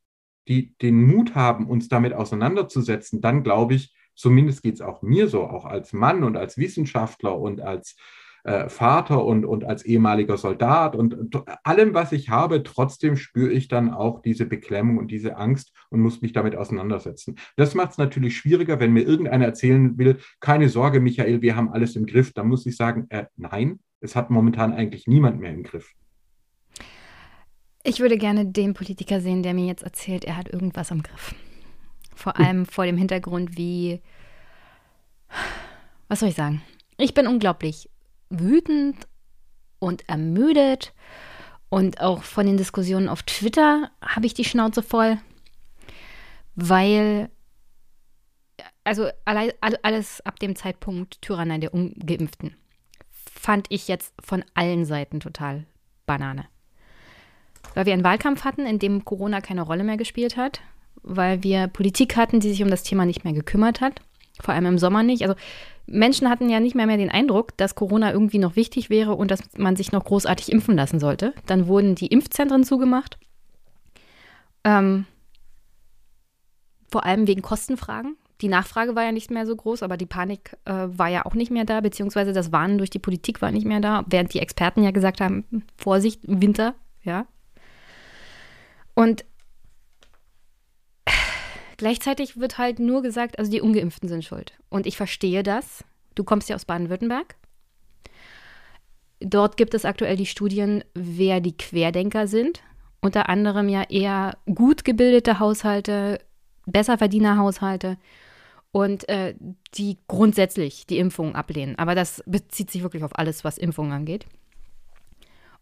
die, den Mut haben, uns damit auseinanderzusetzen, dann glaube ich, zumindest geht's auch mir so, auch als Mann und als Wissenschaftler und als äh, Vater und, und als ehemaliger Soldat und, und allem, was ich habe, trotzdem spüre ich dann auch diese Beklemmung und diese Angst und muss mich damit auseinandersetzen. Das macht es natürlich schwieriger, wenn mir irgendeiner erzählen will, keine Sorge, Michael, wir haben alles im Griff. Dann muss ich sagen, äh, nein, es hat momentan eigentlich niemand mehr im Griff. Ich würde gerne den Politiker sehen, der mir jetzt erzählt, er hat irgendwas im Griff. Vor allem vor dem Hintergrund, wie, was soll ich sagen? Ich bin unglaublich wütend und ermüdet. Und auch von den Diskussionen auf Twitter habe ich die Schnauze voll, weil, also alles ab dem Zeitpunkt Tyrannei der Ungeimpften fand ich jetzt von allen Seiten total Banane. Weil wir einen Wahlkampf hatten, in dem Corona keine Rolle mehr gespielt hat, weil wir Politik hatten, die sich um das Thema nicht mehr gekümmert hat, vor allem im Sommer nicht. Also Menschen hatten ja nicht mehr, mehr den Eindruck, dass Corona irgendwie noch wichtig wäre und dass man sich noch großartig impfen lassen sollte. Dann wurden die Impfzentren zugemacht. Ähm, vor allem wegen Kostenfragen. Die Nachfrage war ja nicht mehr so groß, aber die Panik äh, war ja auch nicht mehr da, beziehungsweise das Warnen durch die Politik war nicht mehr da, während die Experten ja gesagt haben, Vorsicht, Winter, ja. Und Gleichzeitig wird halt nur gesagt, also die Ungeimpften sind schuld. Und ich verstehe das. Du kommst ja aus Baden-Württemberg. Dort gibt es aktuell die Studien, wer die Querdenker sind. Unter anderem ja eher gut gebildete Haushalte, Besserverdienerhaushalte und äh, die grundsätzlich die Impfung ablehnen. Aber das bezieht sich wirklich auf alles, was Impfungen angeht.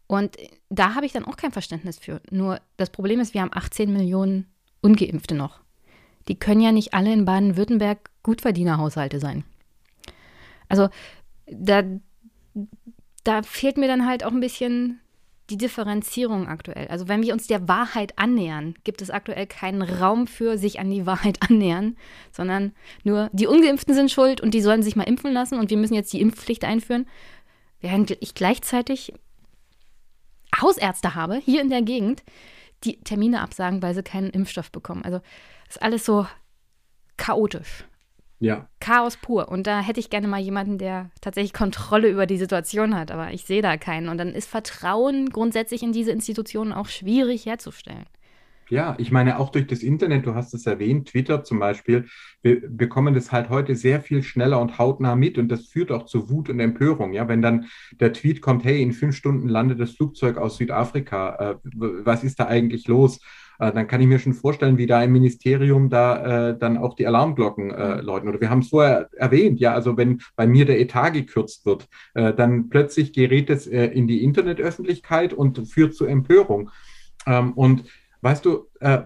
Und da habe ich dann auch kein Verständnis für. Nur das Problem ist, wir haben 18 Millionen Ungeimpfte noch die können ja nicht alle in Baden-Württemberg Gutverdienerhaushalte sein. Also da, da fehlt mir dann halt auch ein bisschen die Differenzierung aktuell. Also wenn wir uns der Wahrheit annähern, gibt es aktuell keinen Raum für sich an die Wahrheit <laughs> annähern, sondern nur die ungeimpften sind schuld und die sollen sich mal impfen lassen und wir müssen jetzt die Impfpflicht einführen, während ich gleichzeitig Hausärzte habe hier in der Gegend, die Termine absagen, weil sie keinen Impfstoff bekommen. Also ist alles so chaotisch. Ja. Chaos pur. Und da hätte ich gerne mal jemanden, der tatsächlich Kontrolle über die Situation hat. Aber ich sehe da keinen. Und dann ist Vertrauen grundsätzlich in diese Institutionen auch schwierig herzustellen. Ja, ich meine auch durch das Internet, du hast es erwähnt, Twitter zum Beispiel, wir bekommen das halt heute sehr viel schneller und hautnah mit und das führt auch zu Wut und Empörung. Ja, wenn dann der Tweet kommt, hey, in fünf Stunden landet das Flugzeug aus Südafrika, äh, was ist da eigentlich los? Äh, dann kann ich mir schon vorstellen, wie da im Ministerium da äh, dann auch die Alarmglocken äh, läuten. Oder wir haben es vorher erwähnt, ja, also wenn bei mir der Etat gekürzt wird, äh, dann plötzlich gerät es äh, in die Internetöffentlichkeit und führt zu Empörung. Ähm, und Weißt du, äh,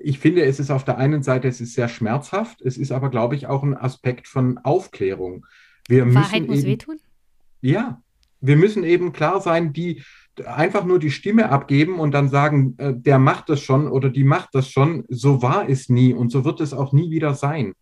ich finde, es ist auf der einen Seite, es ist sehr schmerzhaft, es ist aber, glaube ich, auch ein Aspekt von Aufklärung. Wir Wahrheit muss eben, wehtun? Ja, wir müssen eben klar sein, die einfach nur die Stimme abgeben und dann sagen, äh, der macht das schon oder die macht das schon. So war es nie und so wird es auch nie wieder sein.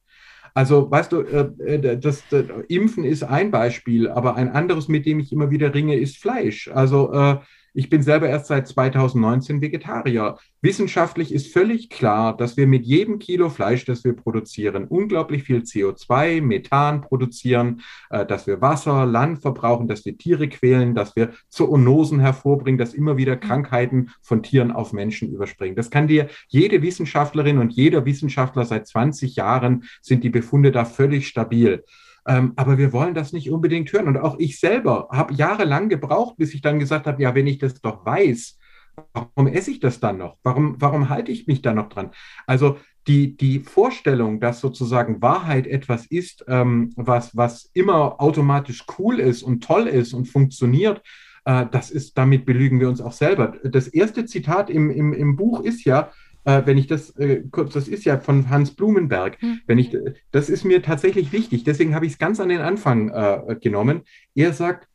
Also, weißt du, äh, äh das, das, Impfen ist ein Beispiel, aber ein anderes, mit dem ich immer wieder ringe, ist Fleisch. Also, ich bin selber erst seit 2019 Vegetarier. Wissenschaftlich ist völlig klar, dass wir mit jedem Kilo Fleisch, das wir produzieren, unglaublich viel CO2, Methan produzieren, äh, dass wir Wasser, Land verbrauchen, dass wir Tiere quälen, dass wir Zoonosen hervorbringen, dass immer wieder Krankheiten von Tieren auf Menschen überspringen. Das kann dir jede Wissenschaftlerin und jeder Wissenschaftler seit 20 Jahren sind die Befunde da völlig stabil. Ähm, aber wir wollen das nicht unbedingt hören. Und auch ich selber habe jahrelang gebraucht, bis ich dann gesagt habe, ja, wenn ich das doch weiß, warum esse ich das dann noch? Warum, warum halte ich mich da noch dran? Also die, die Vorstellung, dass sozusagen Wahrheit etwas ist, ähm, was, was immer automatisch cool ist und toll ist und funktioniert, äh, das ist, damit belügen wir uns auch selber. Das erste Zitat im, im, im Buch ist ja, äh, wenn ich das äh, kurz, das ist ja von Hans Blumenberg, mhm. wenn ich, das ist mir tatsächlich wichtig, deswegen habe ich es ganz an den Anfang äh, genommen. Er sagt,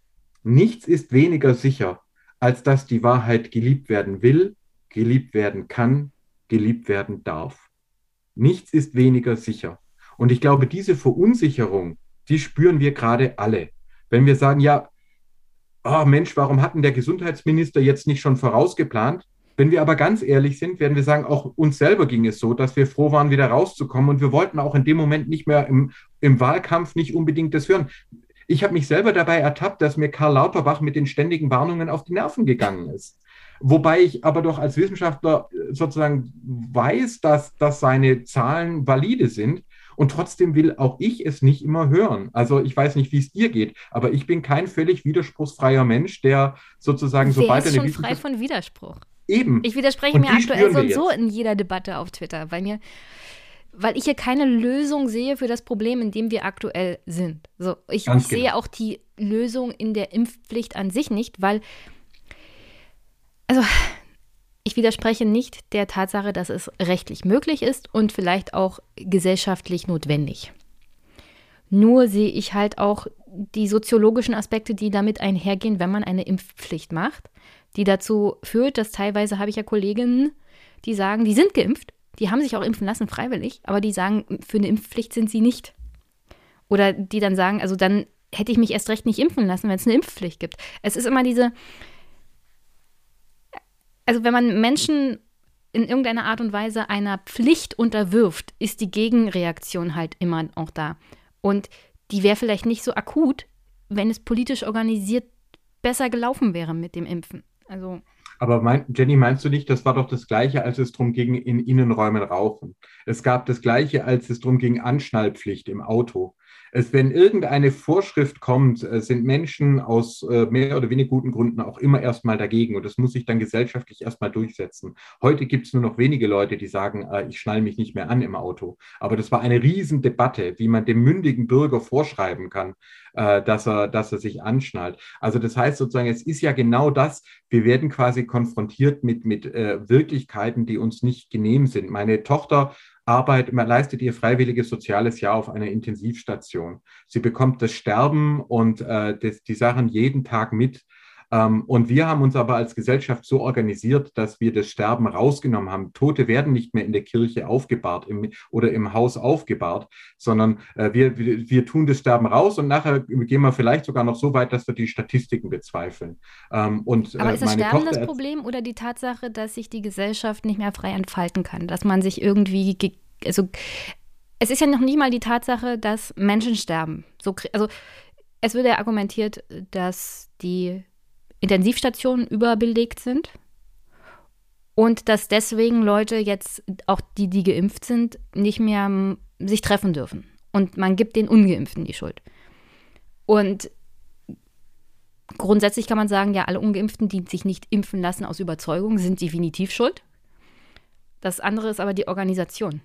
nichts ist weniger sicher, als dass die Wahrheit geliebt werden will, geliebt werden kann, geliebt werden darf. Nichts ist weniger sicher. Und ich glaube, diese Verunsicherung, die spüren wir gerade alle. Wenn wir sagen, ja, oh Mensch, warum hat denn der Gesundheitsminister jetzt nicht schon vorausgeplant? Wenn wir aber ganz ehrlich sind, werden wir sagen, auch uns selber ging es so, dass wir froh waren, wieder rauszukommen. Und wir wollten auch in dem Moment nicht mehr im, im Wahlkampf nicht unbedingt das hören. Ich habe mich selber dabei ertappt, dass mir Karl Lauterbach mit den ständigen Warnungen auf die Nerven gegangen ist. Wobei ich aber doch als Wissenschaftler sozusagen weiß, dass, dass seine Zahlen valide sind. Und trotzdem will auch ich es nicht immer hören. Also ich weiß nicht, wie es dir geht, aber ich bin kein völlig widerspruchsfreier Mensch, der sozusagen, Wer sobald ist schon frei von Widerspruch. Eben. Ich widerspreche mir aktuell so und so in jeder Debatte auf Twitter, weil mir weil ich hier keine Lösung sehe für das Problem, in dem wir aktuell sind. So, ich Ganz sehe genau. auch die Lösung in der Impfpflicht an sich nicht, weil also ich widerspreche nicht der Tatsache, dass es rechtlich möglich ist und vielleicht auch gesellschaftlich notwendig. Nur sehe ich halt auch die soziologischen Aspekte, die damit einhergehen, wenn man eine Impfpflicht macht die dazu führt, dass teilweise habe ich ja Kolleginnen, die sagen, die sind geimpft, die haben sich auch impfen lassen freiwillig, aber die sagen, für eine Impfpflicht sind sie nicht. Oder die dann sagen, also dann hätte ich mich erst recht nicht impfen lassen, wenn es eine Impfpflicht gibt. Es ist immer diese, also wenn man Menschen in irgendeiner Art und Weise einer Pflicht unterwirft, ist die Gegenreaktion halt immer auch da. Und die wäre vielleicht nicht so akut, wenn es politisch organisiert besser gelaufen wäre mit dem Impfen. Also. Aber mein, Jenny, meinst du nicht, das war doch das Gleiche, als es darum ging, in Innenräumen rauchen? Es gab das Gleiche, als es darum ging, Anschnallpflicht im Auto. Es, wenn irgendeine Vorschrift kommt, äh, sind Menschen aus äh, mehr oder weniger guten Gründen auch immer erstmal dagegen. Und das muss sich dann gesellschaftlich erstmal durchsetzen. Heute gibt es nur noch wenige Leute, die sagen, äh, ich schnall mich nicht mehr an im Auto. Aber das war eine Riesendebatte, wie man dem mündigen Bürger vorschreiben kann, dass, er, dass er sich anschnallt. Also das heißt sozusagen, es ist ja genau das, wir werden quasi konfrontiert mit, mit Wirklichkeiten, die uns nicht genehm sind. Meine Tochter Arbeit, man leistet ihr freiwilliges soziales Jahr auf einer Intensivstation. Sie bekommt das Sterben und äh, das, die Sachen jeden Tag mit. Ähm, und wir haben uns aber als Gesellschaft so organisiert, dass wir das Sterben rausgenommen haben. Tote werden nicht mehr in der Kirche aufgebahrt im, oder im Haus aufgebahrt, sondern äh, wir, wir, wir, tun das Sterben raus und nachher gehen wir vielleicht sogar noch so weit, dass wir die Statistiken bezweifeln. Ähm, und, äh, aber ist das Sterben Tochter das Problem oder die Tatsache, dass sich die Gesellschaft nicht mehr frei entfalten kann, dass man sich irgendwie, also es ist ja noch nicht mal die Tatsache, dass Menschen sterben. So, also es wird ja argumentiert, dass die Intensivstationen überbelegt sind und dass deswegen Leute jetzt, auch die, die geimpft sind, nicht mehr sich treffen dürfen. Und man gibt den Ungeimpften die Schuld. Und grundsätzlich kann man sagen, ja, alle Ungeimpften, die sich nicht impfen lassen aus Überzeugung, sind definitiv schuld. Das andere ist aber die Organisation.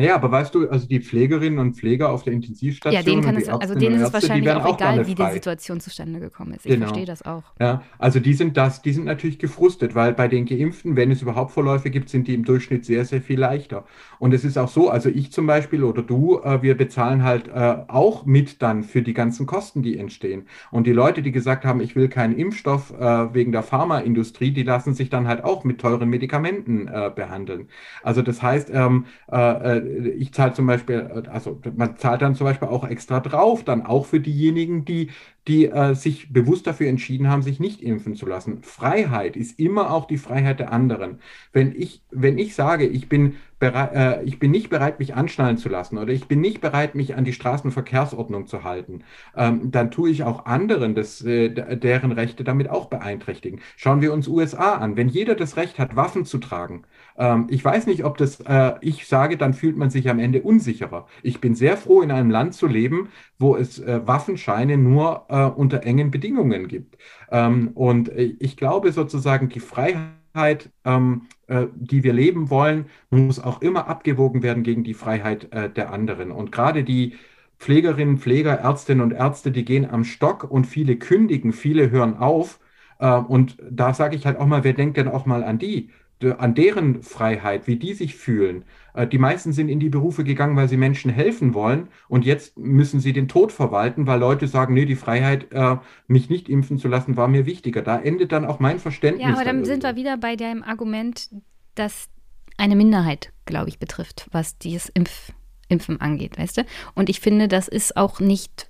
Naja, aber weißt du, also die Pflegerinnen und Pfleger auf der Intensivstation. Ja, denen kann es, also denen ist es wahrscheinlich auch, auch egal, wie die Situation zustande gekommen ist. Ich genau. verstehe das auch. Ja, also die sind das, die sind natürlich gefrustet, weil bei den Geimpften, wenn es überhaupt Verläufe gibt, sind die im Durchschnitt sehr, sehr viel leichter. Und es ist auch so, also ich zum Beispiel oder du, äh, wir bezahlen halt äh, auch mit dann für die ganzen Kosten, die entstehen. Und die Leute, die gesagt haben, ich will keinen Impfstoff äh, wegen der Pharmaindustrie, die lassen sich dann halt auch mit teuren Medikamenten äh, behandeln. Also das heißt, ähm, äh, äh, ich zahle zum Beispiel, also man zahlt dann zum Beispiel auch extra drauf, dann auch für diejenigen, die, die äh, sich bewusst dafür entschieden haben, sich nicht impfen zu lassen. Freiheit ist immer auch die Freiheit der anderen. Wenn ich, wenn ich sage, ich bin, äh, ich bin nicht bereit, mich anschnallen zu lassen oder ich bin nicht bereit, mich an die Straßenverkehrsordnung zu halten, ähm, dann tue ich auch anderen das, äh, deren Rechte damit auch beeinträchtigen. Schauen wir uns USA an. Wenn jeder das Recht hat, Waffen zu tragen, ähm, ich weiß nicht, ob das, äh, ich sage, dann fühlt man sich am Ende unsicherer. Ich bin sehr froh, in einem Land zu leben, wo es äh, Waffenscheine nur äh, unter engen Bedingungen gibt. Ähm, und äh, ich glaube sozusagen, die Freiheit, ähm, äh, die wir leben wollen, muss auch immer abgewogen werden gegen die Freiheit äh, der anderen. Und gerade die Pflegerinnen, Pfleger, Ärztinnen und Ärzte, die gehen am Stock und viele kündigen, viele hören auf. Und da sage ich halt auch mal, wer denkt denn auch mal an die? An deren Freiheit, wie die sich fühlen. Äh, die meisten sind in die Berufe gegangen, weil sie Menschen helfen wollen und jetzt müssen sie den Tod verwalten, weil Leute sagen, nee, die Freiheit, äh, mich nicht impfen zu lassen, war mir wichtiger. Da endet dann auch mein Verständnis. Ja, aber dann, dann sind wir wieder bei dem Argument, dass eine Minderheit, glaube ich, betrifft, was dieses Impf Impfen angeht, weißt du? Und ich finde, das ist auch nicht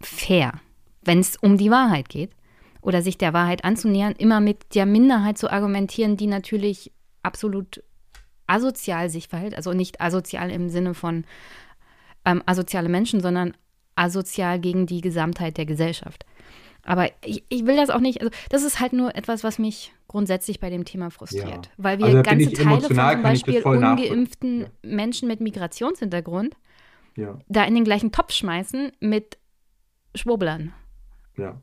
fair, wenn es um die Wahrheit geht oder sich der Wahrheit anzunähern, immer mit der Minderheit zu argumentieren, die natürlich absolut asozial sich verhält. Also nicht asozial im Sinne von ähm, asoziale Menschen, sondern asozial gegen die Gesamtheit der Gesellschaft. Aber ich, ich, will das auch nicht, also das ist halt nur etwas, was mich grundsätzlich bei dem Thema frustriert. Ja. Weil wir also ganze Teile von zum Beispiel ungeimpften ja. Menschen mit Migrationshintergrund ja. da in den gleichen Topf schmeißen mit Schwurblern. Ja.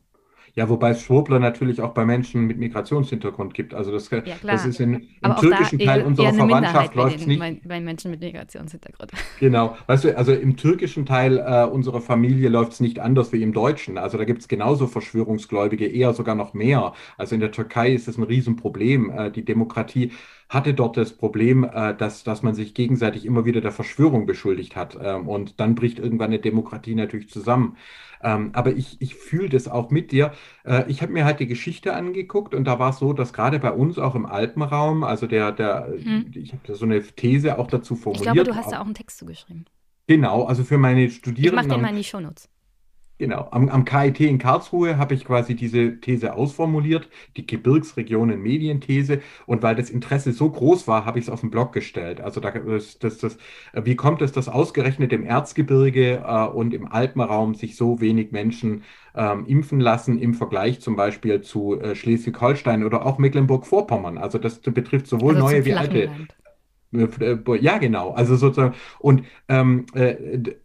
Ja, wobei es Schwurbler natürlich auch bei Menschen mit Migrationshintergrund gibt. Also das, ja, das ist in, im türkischen Teil eher, unserer Verwandtschaft läuft es nicht. Bei, bei Menschen mit Migrationshintergrund. <laughs> Genau. Weißt du, also im türkischen Teil äh, unserer Familie läuft es nicht anders wie im deutschen. Also da gibt es genauso Verschwörungsgläubige, eher sogar noch mehr. Also in der Türkei ist das ein Riesenproblem. Äh, die Demokratie hatte dort das Problem, äh, dass, dass man sich gegenseitig immer wieder der Verschwörung beschuldigt hat. Ähm, und dann bricht irgendwann eine Demokratie natürlich zusammen. Ähm, aber ich, ich fühle das auch mit dir. Äh, ich habe mir halt die Geschichte angeguckt und da war es so, dass gerade bei uns auch im Alpenraum, also der, der, hm. ich habe so eine These auch dazu formuliert. Ich glaube, du hast da auch einen Text zugeschrieben. Genau, also für meine Studierenden. Ich mache den mal in die Shownotes. Genau, am, am KIT in Karlsruhe habe ich quasi diese These ausformuliert, die Gebirgsregionen Medienthese. Und weil das Interesse so groß war, habe ich es auf den Blog gestellt. Also da, das, das, das, wie kommt es, dass ausgerechnet im Erzgebirge äh, und im Alpenraum sich so wenig Menschen ähm, impfen lassen im Vergleich zum Beispiel zu äh, Schleswig-Holstein oder auch Mecklenburg-Vorpommern. Also das betrifft sowohl also neue wie alte. Land. Äh, ja, genau. Also sozusagen. Und ähm, äh,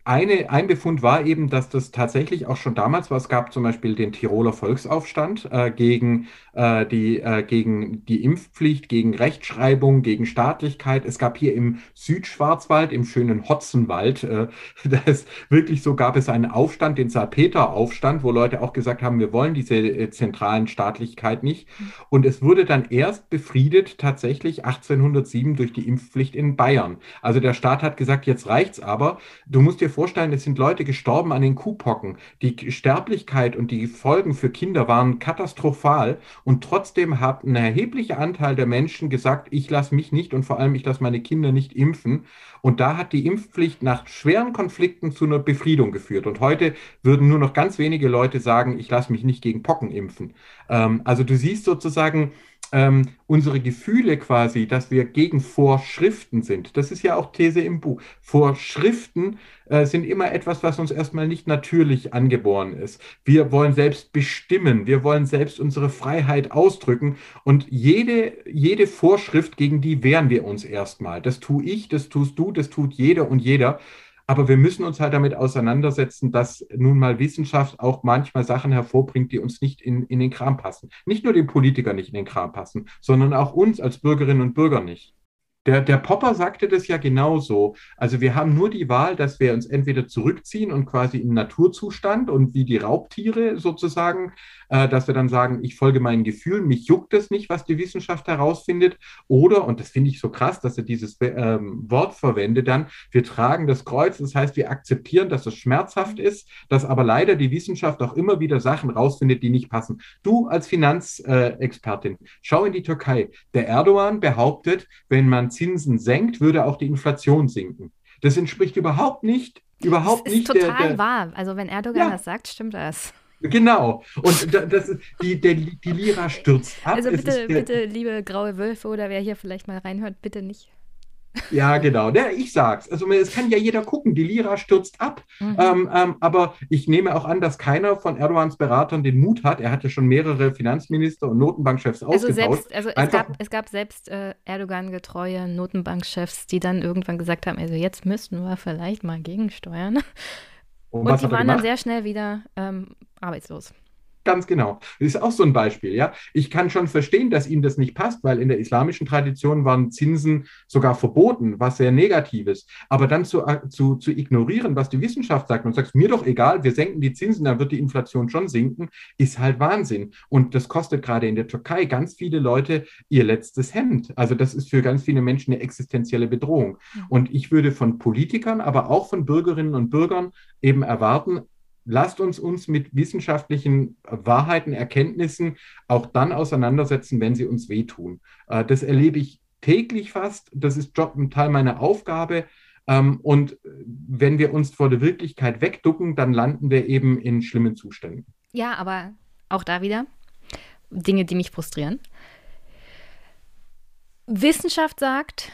eine, ein Befund war eben, dass das tatsächlich auch schon damals war. Es gab zum Beispiel den Tiroler Volksaufstand äh, gegen, äh, die, äh, gegen die Impfpflicht, gegen Rechtschreibung, gegen Staatlichkeit. Es gab hier im Südschwarzwald, im schönen Hotzenwald, äh, <laughs> das wirklich so gab es einen Aufstand, den Salpeter-Aufstand, wo Leute auch gesagt haben, wir wollen diese äh, zentralen Staatlichkeit nicht. Mhm. Und es wurde dann erst befriedet, tatsächlich 1807 durch die Impfpflicht in Bayern. Also der Staat hat gesagt, jetzt reicht's aber. Du musst dir vorstellen, es sind Leute gestorben an den Kuhpocken. Die Sterblichkeit und die Folgen für Kinder waren katastrophal und trotzdem hat ein erheblicher Anteil der Menschen gesagt, ich lasse mich nicht und vor allem ich lasse meine Kinder nicht impfen. Und da hat die Impfpflicht nach schweren Konflikten zu einer Befriedung geführt. Und heute würden nur noch ganz wenige Leute sagen, ich lasse mich nicht gegen Pocken impfen. Ähm, also du siehst sozusagen, ähm, unsere Gefühle quasi, dass wir gegen Vorschriften sind. Das ist ja auch These im Buch. Vorschriften äh, sind immer etwas, was uns erstmal nicht natürlich angeboren ist. Wir wollen selbst bestimmen, wir wollen selbst unsere Freiheit ausdrücken und jede, jede Vorschrift, gegen die wehren wir uns erstmal. Das tue ich, das tust du, das tut jeder und jeder. Aber wir müssen uns halt damit auseinandersetzen, dass nun mal Wissenschaft auch manchmal Sachen hervorbringt, die uns nicht in, in den Kram passen. Nicht nur den Politikern nicht in den Kram passen, sondern auch uns als Bürgerinnen und Bürger nicht. Der, der Popper sagte das ja genauso. Also wir haben nur die Wahl, dass wir uns entweder zurückziehen und quasi im Naturzustand und wie die Raubtiere sozusagen, äh, dass wir dann sagen, ich folge meinen Gefühlen, mich juckt es nicht, was die Wissenschaft herausfindet. Oder, und das finde ich so krass, dass er dieses ähm, Wort verwendet dann, wir tragen das Kreuz. Das heißt, wir akzeptieren, dass es schmerzhaft ist, dass aber leider die Wissenschaft auch immer wieder Sachen rausfindet, die nicht passen. Du als Finanzexpertin, äh, schau in die Türkei. Der Erdogan behauptet, wenn man Zinsen senkt, würde auch die Inflation sinken. Das entspricht überhaupt nicht, überhaupt das ist nicht. Total der, der, wahr. Also wenn Erdogan ja. das sagt, stimmt das. Genau. Und das, die, der, die Lira stürzt ab. Also bitte, bitte, liebe graue Wölfe oder wer hier vielleicht mal reinhört, bitte nicht. Ja, genau. Ja, ich sag's. Also es kann ja jeder gucken. Die Lira stürzt ab. Mhm. Ähm, ähm, aber ich nehme auch an, dass keiner von Erdogans Beratern den Mut hat. Er hat ja schon mehrere Finanzminister und Notenbankchefs also ausgetauscht. Selbst, also es gab, es gab selbst äh, Erdogan-getreue Notenbankchefs, die dann irgendwann gesagt haben, also jetzt müssten wir vielleicht mal gegensteuern. Und, und die waren dann sehr schnell wieder ähm, arbeitslos. Ganz genau. Das ist auch so ein Beispiel, ja. Ich kann schon verstehen, dass ihm das nicht passt, weil in der islamischen Tradition waren Zinsen sogar verboten, was sehr Negatives. Aber dann zu, äh, zu, zu ignorieren, was die Wissenschaft sagt und sagst, mir doch egal, wir senken die Zinsen, dann wird die Inflation schon sinken, ist halt Wahnsinn. Und das kostet gerade in der Türkei ganz viele Leute ihr letztes Hemd. Also das ist für ganz viele Menschen eine existenzielle Bedrohung. Und ich würde von Politikern, aber auch von Bürgerinnen und Bürgern eben erwarten, lasst uns uns mit wissenschaftlichen Wahrheiten, Erkenntnissen auch dann auseinandersetzen, wenn sie uns wehtun. Äh, das erlebe ich täglich fast. Das ist Job, ein Teil meiner Aufgabe. Ähm, und wenn wir uns vor der Wirklichkeit wegducken, dann landen wir eben in schlimmen Zuständen. Ja, aber auch da wieder Dinge, die mich frustrieren. Wissenschaft sagt,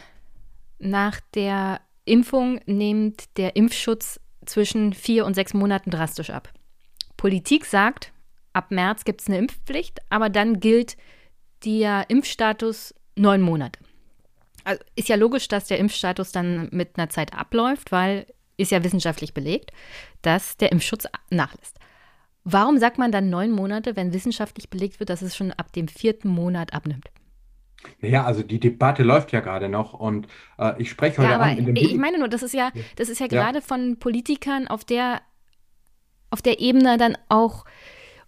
nach der Impfung nimmt der Impfschutz zwischen vier und sechs Monaten drastisch ab. Politik sagt, ab März gibt es eine Impfpflicht, aber dann gilt der Impfstatus neun Monate. Also ist ja logisch, dass der Impfstatus dann mit einer Zeit abläuft, weil ist ja wissenschaftlich belegt, dass der Impfschutz nachlässt. Warum sagt man dann neun Monate, wenn wissenschaftlich belegt wird, dass es schon ab dem vierten Monat abnimmt? Naja, also die Debatte läuft ja gerade noch und äh, ich spreche heute ja, aber Abend in dem Ich meine nur, das ist ja, das ist ja gerade ja. von Politikern auf der, auf der Ebene dann auch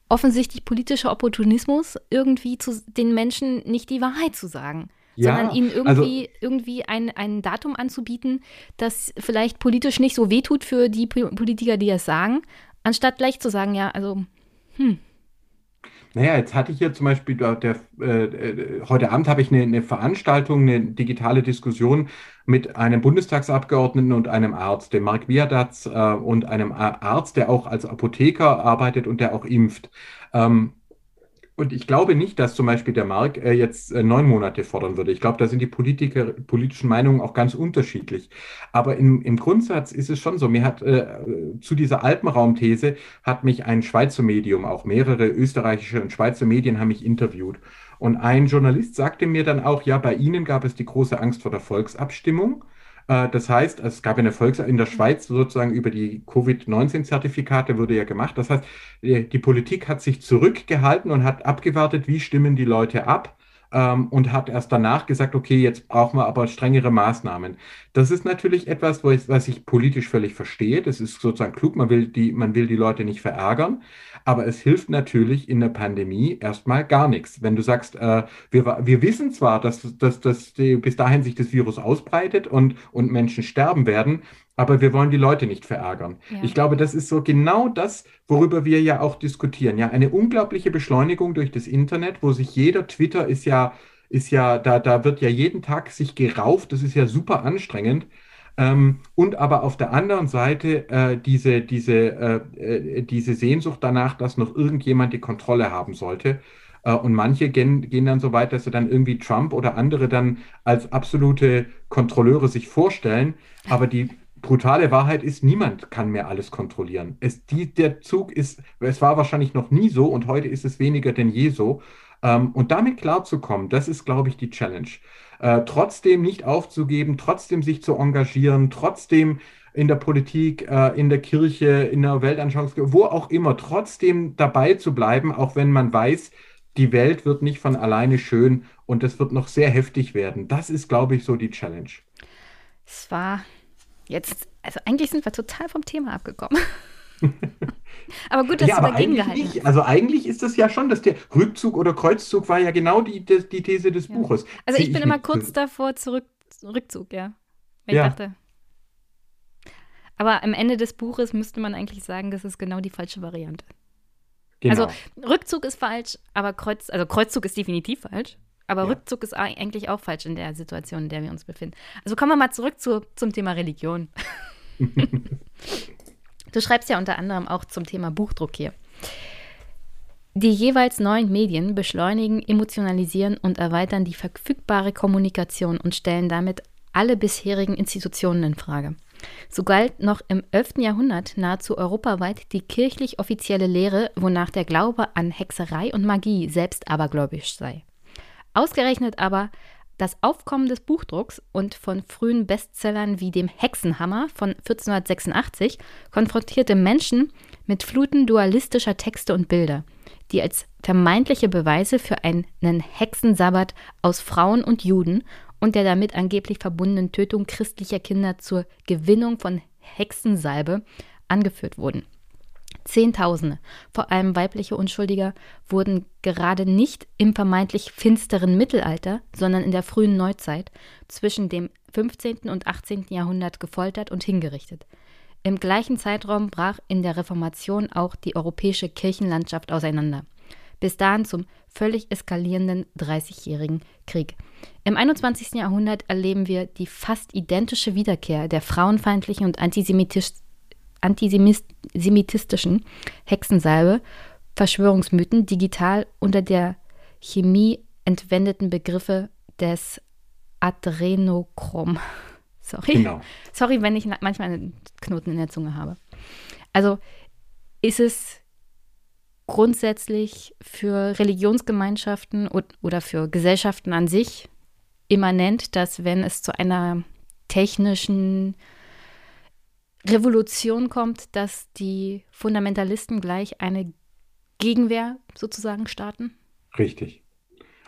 offensichtlich politischer Opportunismus, irgendwie zu den Menschen nicht die Wahrheit zu sagen. Ja, sondern ihnen irgendwie, also, irgendwie ein, ein Datum anzubieten, das vielleicht politisch nicht so wehtut für die Politiker, die es sagen, anstatt gleich zu sagen, ja, also, hm, naja, jetzt hatte ich hier zum Beispiel, der, äh, äh, heute Abend habe ich eine, eine, Veranstaltung, eine digitale Diskussion mit einem Bundestagsabgeordneten und einem Arzt, dem Marc Viadatz, äh, und einem Arzt, der auch als Apotheker arbeitet und der auch impft. Ähm, und ich glaube nicht, dass zum Beispiel der Mark äh, jetzt äh, neun Monate fordern würde. Ich glaube, da sind die Politiker, politischen Meinungen auch ganz unterschiedlich. Aber im, im Grundsatz ist es schon so. Mir hat äh, zu dieser Alpenraumthese hat mich ein Schweizer Medium, auch mehrere österreichische und Schweizer Medien haben mich interviewt. Und ein Journalist sagte mir dann auch, ja, bei Ihnen gab es die große Angst vor der Volksabstimmung. Äh, das heißt, es gab eine Volks in der Schweiz sozusagen über die Covid-19-Zertifikate wurde ja gemacht. Das heißt, die Politik hat sich zurückgehalten und hat abgewartet, wie stimmen die Leute ab ähm, und hat erst danach gesagt, okay, jetzt brauchen wir aber strengere Maßnahmen. Das ist natürlich etwas, was ich politisch völlig verstehe. Das ist sozusagen klug. Man will die, man will die Leute nicht verärgern. Aber es hilft natürlich in der Pandemie erstmal gar nichts. Wenn du sagst, äh, wir, wir wissen zwar, dass, dass, dass die, bis dahin sich das Virus ausbreitet und, und Menschen sterben werden, aber wir wollen die Leute nicht verärgern. Ja. Ich glaube, das ist so genau das, worüber wir ja auch diskutieren. Ja, eine unglaubliche Beschleunigung durch das Internet, wo sich jeder Twitter ist ja, ist ja, da, da wird ja jeden Tag sich gerauft. Das ist ja super anstrengend. Ähm, und aber auf der anderen Seite äh, diese, diese, äh, äh diese Sehnsucht danach, dass noch irgendjemand die Kontrolle haben sollte. Äh, und manche gehen, gehen dann so weit, dass sie dann irgendwie Trump oder andere dann als absolute Kontrolleure sich vorstellen. Aber die brutale Wahrheit ist, niemand kann mehr alles kontrollieren. Es, die, der Zug ist, es war wahrscheinlich noch nie so und heute ist es weniger denn je so. Ähm, und damit klarzukommen, das ist, glaube ich, die Challenge. Äh, trotzdem nicht aufzugeben, trotzdem sich zu engagieren, trotzdem in der Politik, äh, in der Kirche, in der Weltanschauung, wo auch immer, trotzdem dabei zu bleiben, auch wenn man weiß, die Welt wird nicht von alleine schön und es wird noch sehr heftig werden. Das ist, glaube ich, so die Challenge. Es war jetzt, also eigentlich sind wir total vom Thema abgekommen. <laughs> aber gut, dass ja, du dagegen gehalten hast. Also eigentlich ist das ja schon, dass der Rückzug oder Kreuzzug war ja genau die, die, die These des ja. Buches. Also ich bin ich immer kurz davor zurück, Rückzug, ja. Weil ja. ich dachte. Aber am Ende des Buches müsste man eigentlich sagen, das ist genau die falsche Variante. Genau. Also Rückzug ist falsch, aber Kreuz, also Kreuzzug ist definitiv falsch. Aber ja. Rückzug ist eigentlich auch falsch in der Situation, in der wir uns befinden. Also kommen wir mal zurück zu, zum Thema Religion. <laughs> <laughs> du schreibst ja unter anderem auch zum Thema Buchdruck hier. Die jeweils neuen Medien beschleunigen, emotionalisieren und erweitern die verfügbare Kommunikation und stellen damit alle bisherigen Institutionen in Frage. So galt noch im 11. Jahrhundert nahezu europaweit die kirchlich offizielle Lehre, wonach der Glaube an Hexerei und Magie selbst abergläubisch sei. Ausgerechnet aber das Aufkommen des Buchdrucks und von frühen Bestsellern wie dem Hexenhammer von 1486 konfrontierte Menschen mit Fluten dualistischer Texte und Bilder, die als vermeintliche Beweise für einen Hexensabbat aus Frauen und Juden und der damit angeblich verbundenen Tötung christlicher Kinder zur Gewinnung von Hexensalbe angeführt wurden. Zehntausende, vor allem weibliche Unschuldiger, wurden gerade nicht im vermeintlich finsteren Mittelalter, sondern in der frühen Neuzeit zwischen dem 15. und 18. Jahrhundert gefoltert und hingerichtet. Im gleichen Zeitraum brach in der Reformation auch die europäische Kirchenlandschaft auseinander. Bis dahin zum völlig eskalierenden Dreißigjährigen Krieg. Im 21. Jahrhundert erleben wir die fast identische Wiederkehr der frauenfeindlichen und antisemitisch, antisemitistischen Hexensalbe, Verschwörungsmythen digital unter der Chemie entwendeten Begriffe des Adrenochrom. <laughs> Sorry. Genau. Sorry, wenn ich manchmal einen Knoten in der Zunge habe. Also ist es grundsätzlich für Religionsgemeinschaften oder für Gesellschaften an sich immanent, dass wenn es zu einer technischen Revolution kommt, dass die Fundamentalisten gleich eine Gegenwehr sozusagen starten? Richtig.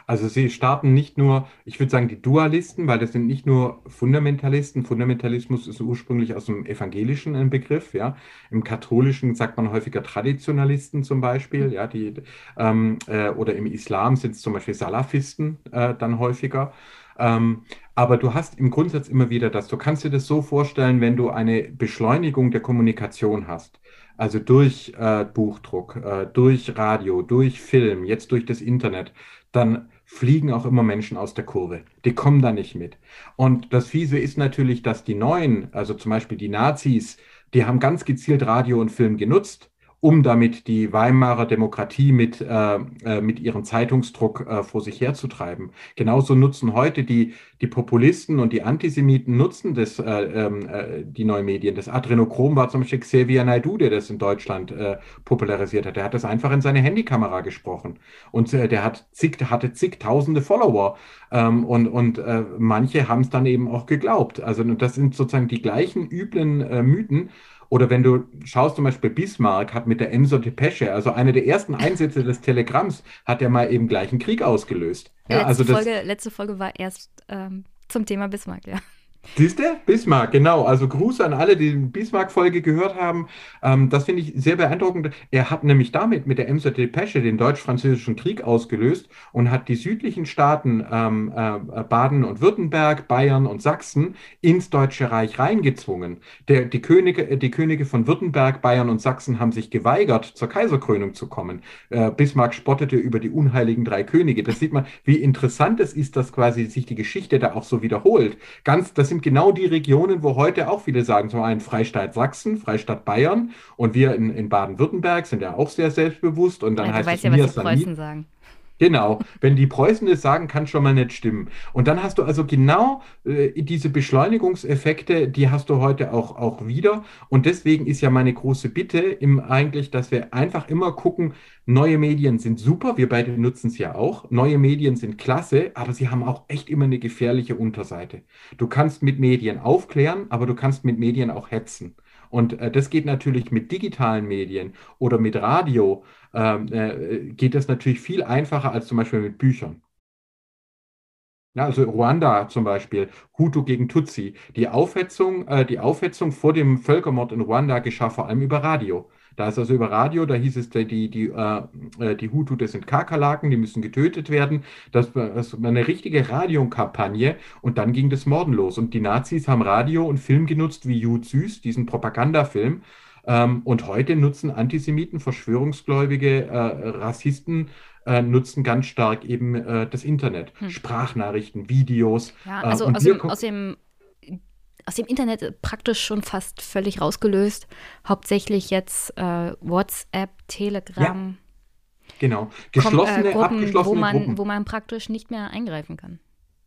Also sie starten nicht nur, ich würde sagen, die Dualisten, weil das sind nicht nur Fundamentalisten. Fundamentalismus ist ursprünglich aus dem Evangelischen ein Begriff, ja. Im Katholischen sagt man häufiger Traditionalisten zum Beispiel, ja, die ähm, äh, oder im Islam sind es zum Beispiel Salafisten äh, dann häufiger. Ähm, aber du hast im Grundsatz immer wieder das. Du kannst dir das so vorstellen, wenn du eine Beschleunigung der Kommunikation hast, also durch äh, Buchdruck, äh, durch Radio, durch Film, jetzt durch das Internet, dann fliegen auch immer Menschen aus der Kurve. Die kommen da nicht mit. Und das Fiese ist natürlich, dass die Neuen, also zum Beispiel die Nazis, die haben ganz gezielt Radio und Film genutzt um damit die Weimarer Demokratie mit, äh, äh, mit ihrem Zeitungsdruck äh, vor sich herzutreiben. Genauso nutzen heute die, die Populisten und die Antisemiten nutzen das, äh, ähm, äh, die neuen Medien. Das Adrenochrom war zum Beispiel Xavier Naidu, der das in Deutschland äh, popularisiert hat. Der hat das einfach in seine Handykamera gesprochen. Und der hat zig, hatte zigtausende Follower. Ähm, und und manche haben es dann eben auch geglaubt. Also das sind sozusagen die gleichen üblen Mythen, oder wenn du schaust, zum Beispiel Bismarck hat mit der Enso Depesche, also eine der ersten Einsätze des Telegramms, hat er mal eben gleich einen Krieg ausgelöst. Ja, letzte, also das, Folge, letzte Folge war erst ähm, zum Thema Bismarck, ja. Siehst du? Bismarck, genau. Also Gruß an alle, die die Bismarck-Folge gehört haben. Ähm, das finde ich sehr beeindruckend. Er hat nämlich damit mit der Emser Depesche den deutsch-französischen Krieg ausgelöst und hat die südlichen Staaten ähm, äh, Baden und Württemberg, Bayern und Sachsen ins Deutsche Reich reingezwungen. Der, die, Könige, die Könige von Württemberg, Bayern und Sachsen haben sich geweigert, zur Kaiserkrönung zu kommen. Äh, Bismarck spottete über die unheiligen drei Könige. Das sieht man, wie interessant es ist, dass quasi sich die Geschichte da auch so wiederholt. Ganz, das sind genau die Regionen, wo heute auch viele sagen, zum einen Freistaat Sachsen, Freistaat Bayern. Und wir in, in Baden-Württemberg sind ja auch sehr selbstbewusst. Und dann ja, heißt du weißt es ja, was die Preußen sagen. Genau, wenn die Preußen es sagen, kann schon mal nicht stimmen. Und dann hast du also genau äh, diese Beschleunigungseffekte, die hast du heute auch, auch wieder. Und deswegen ist ja meine große Bitte im eigentlich, dass wir einfach immer gucken, neue Medien sind super, wir beide nutzen es ja auch. Neue Medien sind klasse, aber sie haben auch echt immer eine gefährliche Unterseite. Du kannst mit Medien aufklären, aber du kannst mit Medien auch hetzen. Und äh, das geht natürlich mit digitalen Medien oder mit Radio, ähm, äh, geht das natürlich viel einfacher als zum Beispiel mit Büchern. Ja, also Ruanda zum Beispiel, Hutu gegen Tutsi. Die Aufhetzung, äh, die Aufhetzung vor dem Völkermord in Ruanda geschah vor allem über Radio. Da ist also über Radio, da hieß es, die, die, äh, äh, die Hutu, das sind Kakerlaken, die müssen getötet werden. Das war eine richtige Radiokampagne und dann ging das Morden los. Und die Nazis haben Radio und Film genutzt wie Jud Süß, diesen Propagandafilm. Ähm, und heute nutzen Antisemiten, Verschwörungsgläubige, äh, Rassisten, äh, nutzen ganz stark eben äh, das Internet. Hm. Sprachnachrichten, Videos. Ja, also aus dem, aus, dem, aus dem Internet praktisch schon fast völlig rausgelöst. Hauptsächlich jetzt äh, WhatsApp, Telegram. Ja, genau. Geschlossene, Kom Gruppen, abgeschlossene wo man, Gruppen. Wo man praktisch nicht mehr eingreifen kann.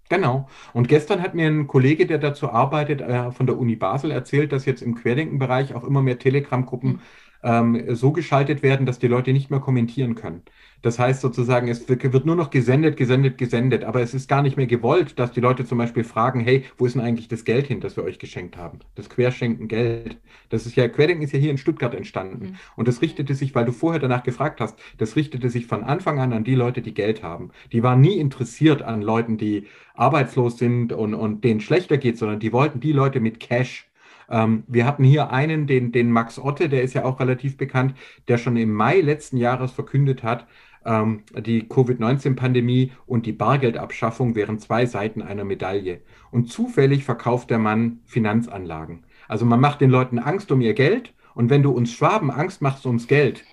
Genau. Und gestern hat mir ein Kollege, der dazu arbeitet, äh, von der Uni Basel erzählt, dass jetzt im Querdenkenbereich auch immer mehr Telegram-Gruppen mhm. ähm, so geschaltet werden, dass die Leute nicht mehr kommentieren können. Das heißt sozusagen, es wird nur noch gesendet, gesendet, gesendet, aber es ist gar nicht mehr gewollt, dass die Leute zum Beispiel fragen, hey, wo ist denn eigentlich das Geld hin, das wir euch geschenkt haben? Das Querschenken Geld. Das ist ja, Querdenken ist ja hier in Stuttgart entstanden. Mhm. Und das richtete sich, weil du vorher danach gefragt hast, das richtete sich von Anfang an an die Leute, die Geld haben. Die waren nie interessiert an Leuten, die arbeitslos sind und, und denen schlechter geht, sondern die wollten die Leute mit Cash ähm, wir hatten hier einen, den, den Max Otte, der ist ja auch relativ bekannt, der schon im Mai letzten Jahres verkündet hat, die Covid-19-Pandemie und die Bargeldabschaffung wären zwei Seiten einer Medaille. Und zufällig verkauft der Mann Finanzanlagen. Also man macht den Leuten Angst um ihr Geld und wenn du uns Schwaben Angst machst ums Geld,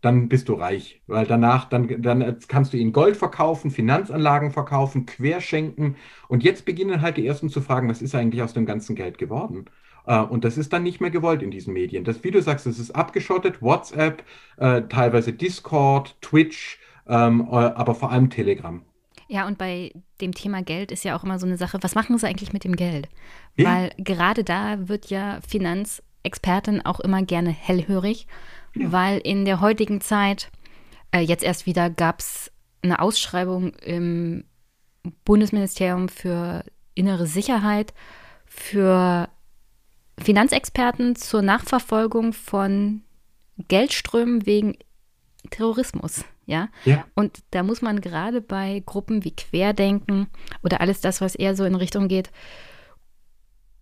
dann bist du reich, weil danach dann, dann kannst du ihnen Gold verkaufen, Finanzanlagen verkaufen, querschenken und jetzt beginnen halt die ersten zu fragen, was ist eigentlich aus dem ganzen Geld geworden? Äh, und das ist dann nicht mehr gewollt in diesen Medien. Das, wie du sagst, es ist abgeschottet, WhatsApp, äh, teilweise Discord, Twitch, ähm, äh, aber vor allem Telegram. Ja, und bei dem Thema Geld ist ja auch immer so eine Sache, was machen sie eigentlich mit dem Geld? Ja. Weil gerade da wird ja Finanzexpertin auch immer gerne hellhörig, ja. weil in der heutigen Zeit, äh, jetzt erst wieder gab es eine Ausschreibung im Bundesministerium für innere Sicherheit für Finanzexperten zur Nachverfolgung von Geldströmen wegen Terrorismus. Ja? ja. Und da muss man gerade bei Gruppen wie Querdenken oder alles das, was eher so in Richtung geht,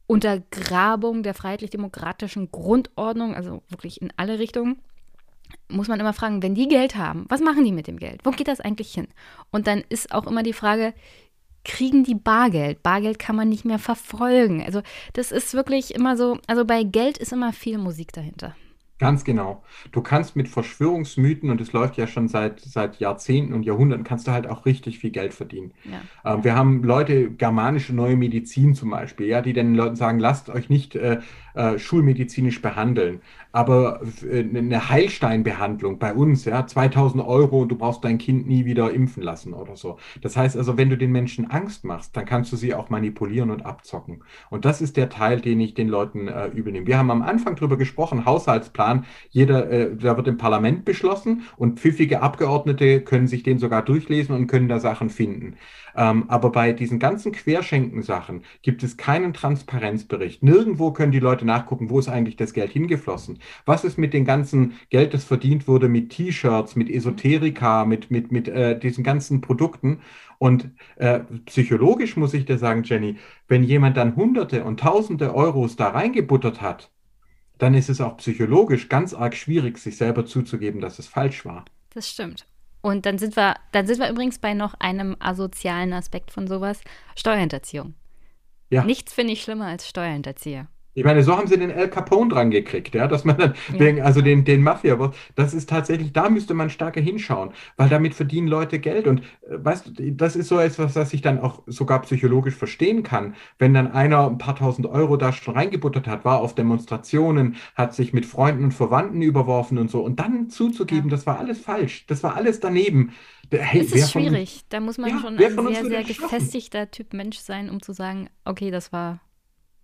Untergrabung der freiheitlich-demokratischen Grundordnung, also wirklich in alle Richtungen, muss man immer fragen, wenn die Geld haben, was machen die mit dem Geld? Wo geht das eigentlich hin? Und dann ist auch immer die Frage, kriegen die Bargeld? Bargeld kann man nicht mehr verfolgen. Also das ist wirklich immer so, also bei Geld ist immer viel Musik dahinter. Ganz genau. Du kannst mit Verschwörungsmythen, und es läuft ja schon seit, seit Jahrzehnten und Jahrhunderten, kannst du halt auch richtig viel Geld verdienen. Ja. Ähm, wir haben Leute, germanische neue Medizin zum Beispiel, ja, die den Leuten sagen, lasst euch nicht äh, äh, schulmedizinisch behandeln. Aber äh, eine Heilsteinbehandlung bei uns, ja, 2000 Euro und du brauchst dein Kind nie wieder impfen lassen oder so. Das heißt also, wenn du den Menschen Angst machst, dann kannst du sie auch manipulieren und abzocken. Und das ist der Teil, den ich den Leuten äh, übel nehme. Wir haben am Anfang darüber gesprochen, Haushaltsplan, jeder, äh, da wird im Parlament beschlossen und pfiffige Abgeordnete können sich den sogar durchlesen und können da Sachen finden. Ähm, aber bei diesen ganzen Querschenken-Sachen gibt es keinen Transparenzbericht. Nirgendwo können die Leute nachgucken, wo ist eigentlich das Geld hingeflossen. Was ist mit dem ganzen Geld, das verdient wurde mit T-Shirts, mit Esoterika, mit, mit, mit äh, diesen ganzen Produkten? Und äh, psychologisch muss ich dir sagen, Jenny, wenn jemand dann Hunderte und Tausende Euros da reingebuttert hat, dann ist es auch psychologisch ganz arg schwierig, sich selber zuzugeben, dass es falsch war. Das stimmt. Und dann sind wir, dann sind wir übrigens bei noch einem asozialen Aspekt von sowas: Steuerhinterziehung. Ja. Nichts finde ich schlimmer als Steuerhinterzieher. Ich meine, so haben sie den El Capone dran gekriegt, ja, dass man dann Ja. wegen, also den, den Mafia, das ist tatsächlich, da müsste man stärker hinschauen, weil damit verdienen Leute Geld und äh, weißt du, das ist so etwas, was ich dann auch sogar psychologisch verstehen kann, wenn dann einer ein paar tausend Euro da schon reingebuttert hat, war auf Demonstrationen, hat sich mit Freunden und Verwandten überworfen und so und dann Ja. zuzugeben, das war alles falsch, das war alles daneben. Hey, Es ist von schwierig. Da muss man ja, schon ein von sehr, sehr gefestigter Typ Mensch sein, um zu sagen, okay, das war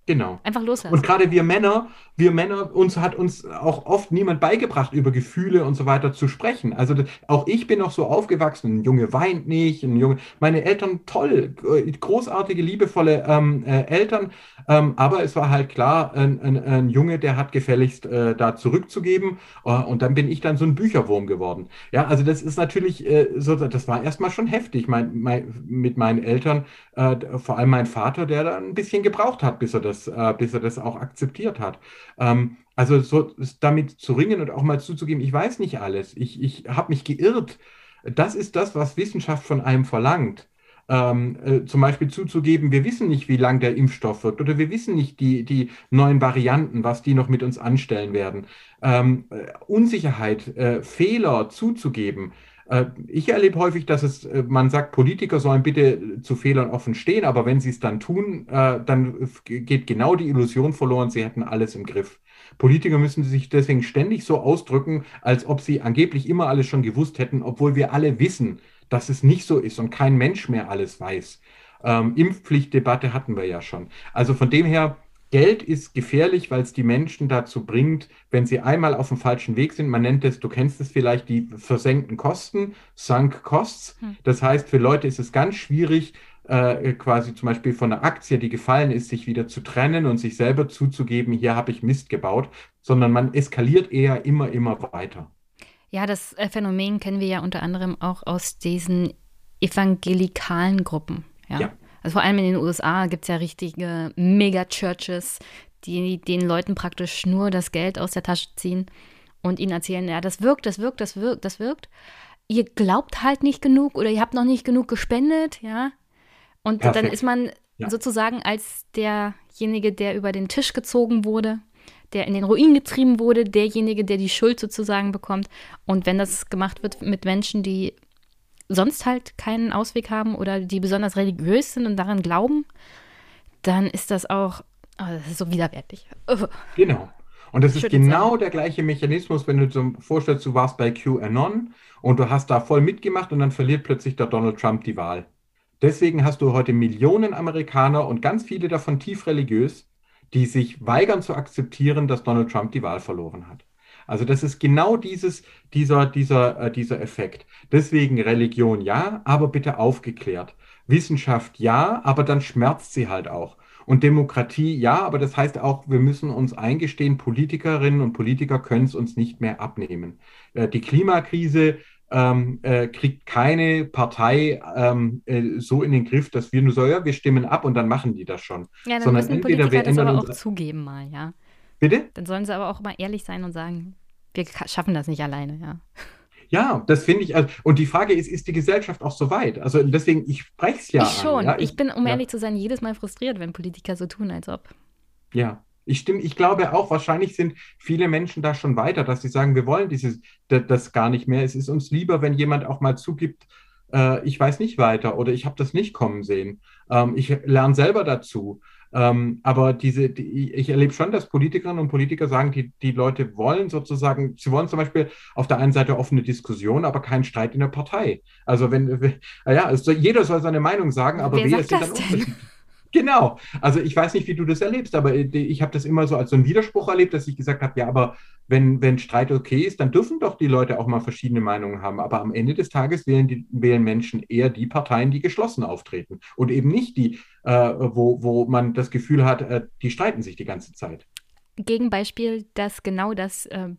Genau. einfach Und loslassen. gerade wir Männer, wir Männer, uns hat uns auch oft niemand beigebracht, über Gefühle und so weiter zu sprechen. Also das, auch ich bin noch so aufgewachsen, ein Junge weint nicht, ein Junge, meine Eltern toll, äh, großartige, liebevolle ähm, äh, Eltern, ähm, aber es war halt klar, ein, ein, ein Junge, der hat gefälligst äh, da zurückzugeben äh, und dann bin ich dann so ein Bücherwurm geworden. Ja, also das ist natürlich äh, so, das war erstmal schon heftig, mein, mein, mit meinen Eltern, äh, vor allem mein Vater, der da ein bisschen gebraucht hat, bis er das, äh, bis er das auch akzeptiert hat. Ähm, also so damit zu ringen und auch mal zuzugeben, ich weiß nicht alles, ich, ich habe mich geirrt. Das ist das, was Wissenschaft von einem verlangt. Ähm, äh, zum Beispiel zuzugeben, wir wissen nicht, wie lang der Impfstoff wirkt oder wir wissen nicht die, die neuen Varianten, was die noch mit uns anstellen werden. Ähm, äh, Unsicherheit, äh, Fehler zuzugeben. Äh, Ich erlebe häufig, dass es, äh, man sagt, Politiker sollen bitte zu Fehlern offen stehen, aber wenn sie es dann tun, äh, dann geht genau die Illusion verloren, sie hätten alles im Griff. Politiker müssen sich deswegen ständig so ausdrücken, als ob sie angeblich immer alles schon gewusst hätten, obwohl wir alle wissen, dass es nicht so ist und kein Mensch mehr alles weiß. Ähm, Impfpflichtdebatte hatten wir ja schon. Also von dem her, Geld ist gefährlich, weil es die Menschen dazu bringt, wenn sie einmal auf dem falschen Weg sind, man nennt es, du kennst es vielleicht, die versenkten Kosten, Sunk Costs. Hm. Das heißt, für Leute ist es ganz schwierig, äh, quasi zum Beispiel von einer Aktie, die gefallen ist, sich wieder zu trennen und sich selber zuzugeben, hier habe ich Mist gebaut, sondern man eskaliert eher immer, immer weiter. Ja, das äh, Phänomen kennen wir ja unter anderem auch aus diesen evangelikalen Gruppen. Ja. Ja. Also vor allem in den USA gibt es ja richtige Mega-Churches, die den Leuten praktisch nur das Geld aus der Tasche ziehen und ihnen erzählen, ja, das wirkt, das wirkt, das wirkt, das wirkt. Ihr glaubt halt nicht genug oder ihr habt noch nicht genug gespendet, ja. Und dann Perfekt. ist man Ja. sozusagen als derjenige, der über den Tisch gezogen wurde, der in den Ruin getrieben wurde, derjenige, der die Schuld sozusagen bekommt. Und wenn das gemacht wird mit Menschen, die sonst halt keinen Ausweg haben oder die besonders religiös sind und daran glauben, dann ist das auch, oh, das ist so widerwärtig. Genau. Und das ist genau der gleiche Mechanismus, wenn du dir vorstellst, du warst bei QAnon und du hast da voll mitgemacht und dann verliert plötzlich der Donald Trump die Wahl. Deswegen hast du heute Millionen Amerikaner und ganz viele davon tief religiös, die sich weigern zu akzeptieren, dass Donald Trump die Wahl verloren hat. Also das ist genau dieses, dieser, dieser, äh, dieser Effekt. Deswegen Religion ja, aber bitte aufgeklärt. Wissenschaft ja, aber dann schmerzt sie halt auch. Und Demokratie ja, aber das heißt auch, wir müssen uns eingestehen, Politikerinnen und Politiker können es uns nicht mehr abnehmen. Äh, die Klimakrise ähm, äh, kriegt keine Partei ähm, äh, so in den Griff, dass wir nur so, ja, wir stimmen ab und dann machen die das schon. Ja, dann Sondern müssen entweder Politiker wir das aber auch zugeben mal, ja. Bitte? Dann sollen sie aber auch mal ehrlich sein und sagen, wir schaffen das nicht alleine, ja. Ja, das finde ich. Also, und die Frage ist, ist die Gesellschaft auch so weit? Also deswegen, ich spreche es ja ich schon. an. Ja? ich bin, um ja. ehrlich zu sein, jedes Mal frustriert, wenn Politiker so tun, als ob. Ja, ich stimme, ich glaube auch, wahrscheinlich sind viele Menschen da schon weiter, dass sie sagen, wir wollen dieses, das, das gar nicht mehr. Es ist uns lieber, wenn jemand auch mal zugibt, äh, ich weiß nicht weiter oder ich habe das nicht kommen sehen. Ähm, ich lerne selber dazu. Ähm, aber diese, die, ich erlebe schon, dass Politikerinnen und Politiker sagen, die, die Leute wollen sozusagen, sie wollen zum Beispiel auf der einen Seite offene Diskussion, aber keinen Streit in der Partei. Also wenn, <laughs> ja, soll, jeder soll seine Meinung sagen, aber Wer sagt sind das dann denn? Genau. Also ich weiß nicht, wie du das erlebst, aber äh, ich habe das immer so als so einen Widerspruch erlebt, dass ich gesagt habe, ja, aber wenn, wenn Streit okay ist, dann dürfen doch die Leute auch mal verschiedene Meinungen haben. Aber am Ende des Tages wählen, die, wählen Menschen eher die Parteien, die geschlossen auftreten und eben nicht die, äh, wo, wo man das Gefühl hat, äh, die streiten sich die ganze Zeit. Gegenbeispiel, das genau das äh,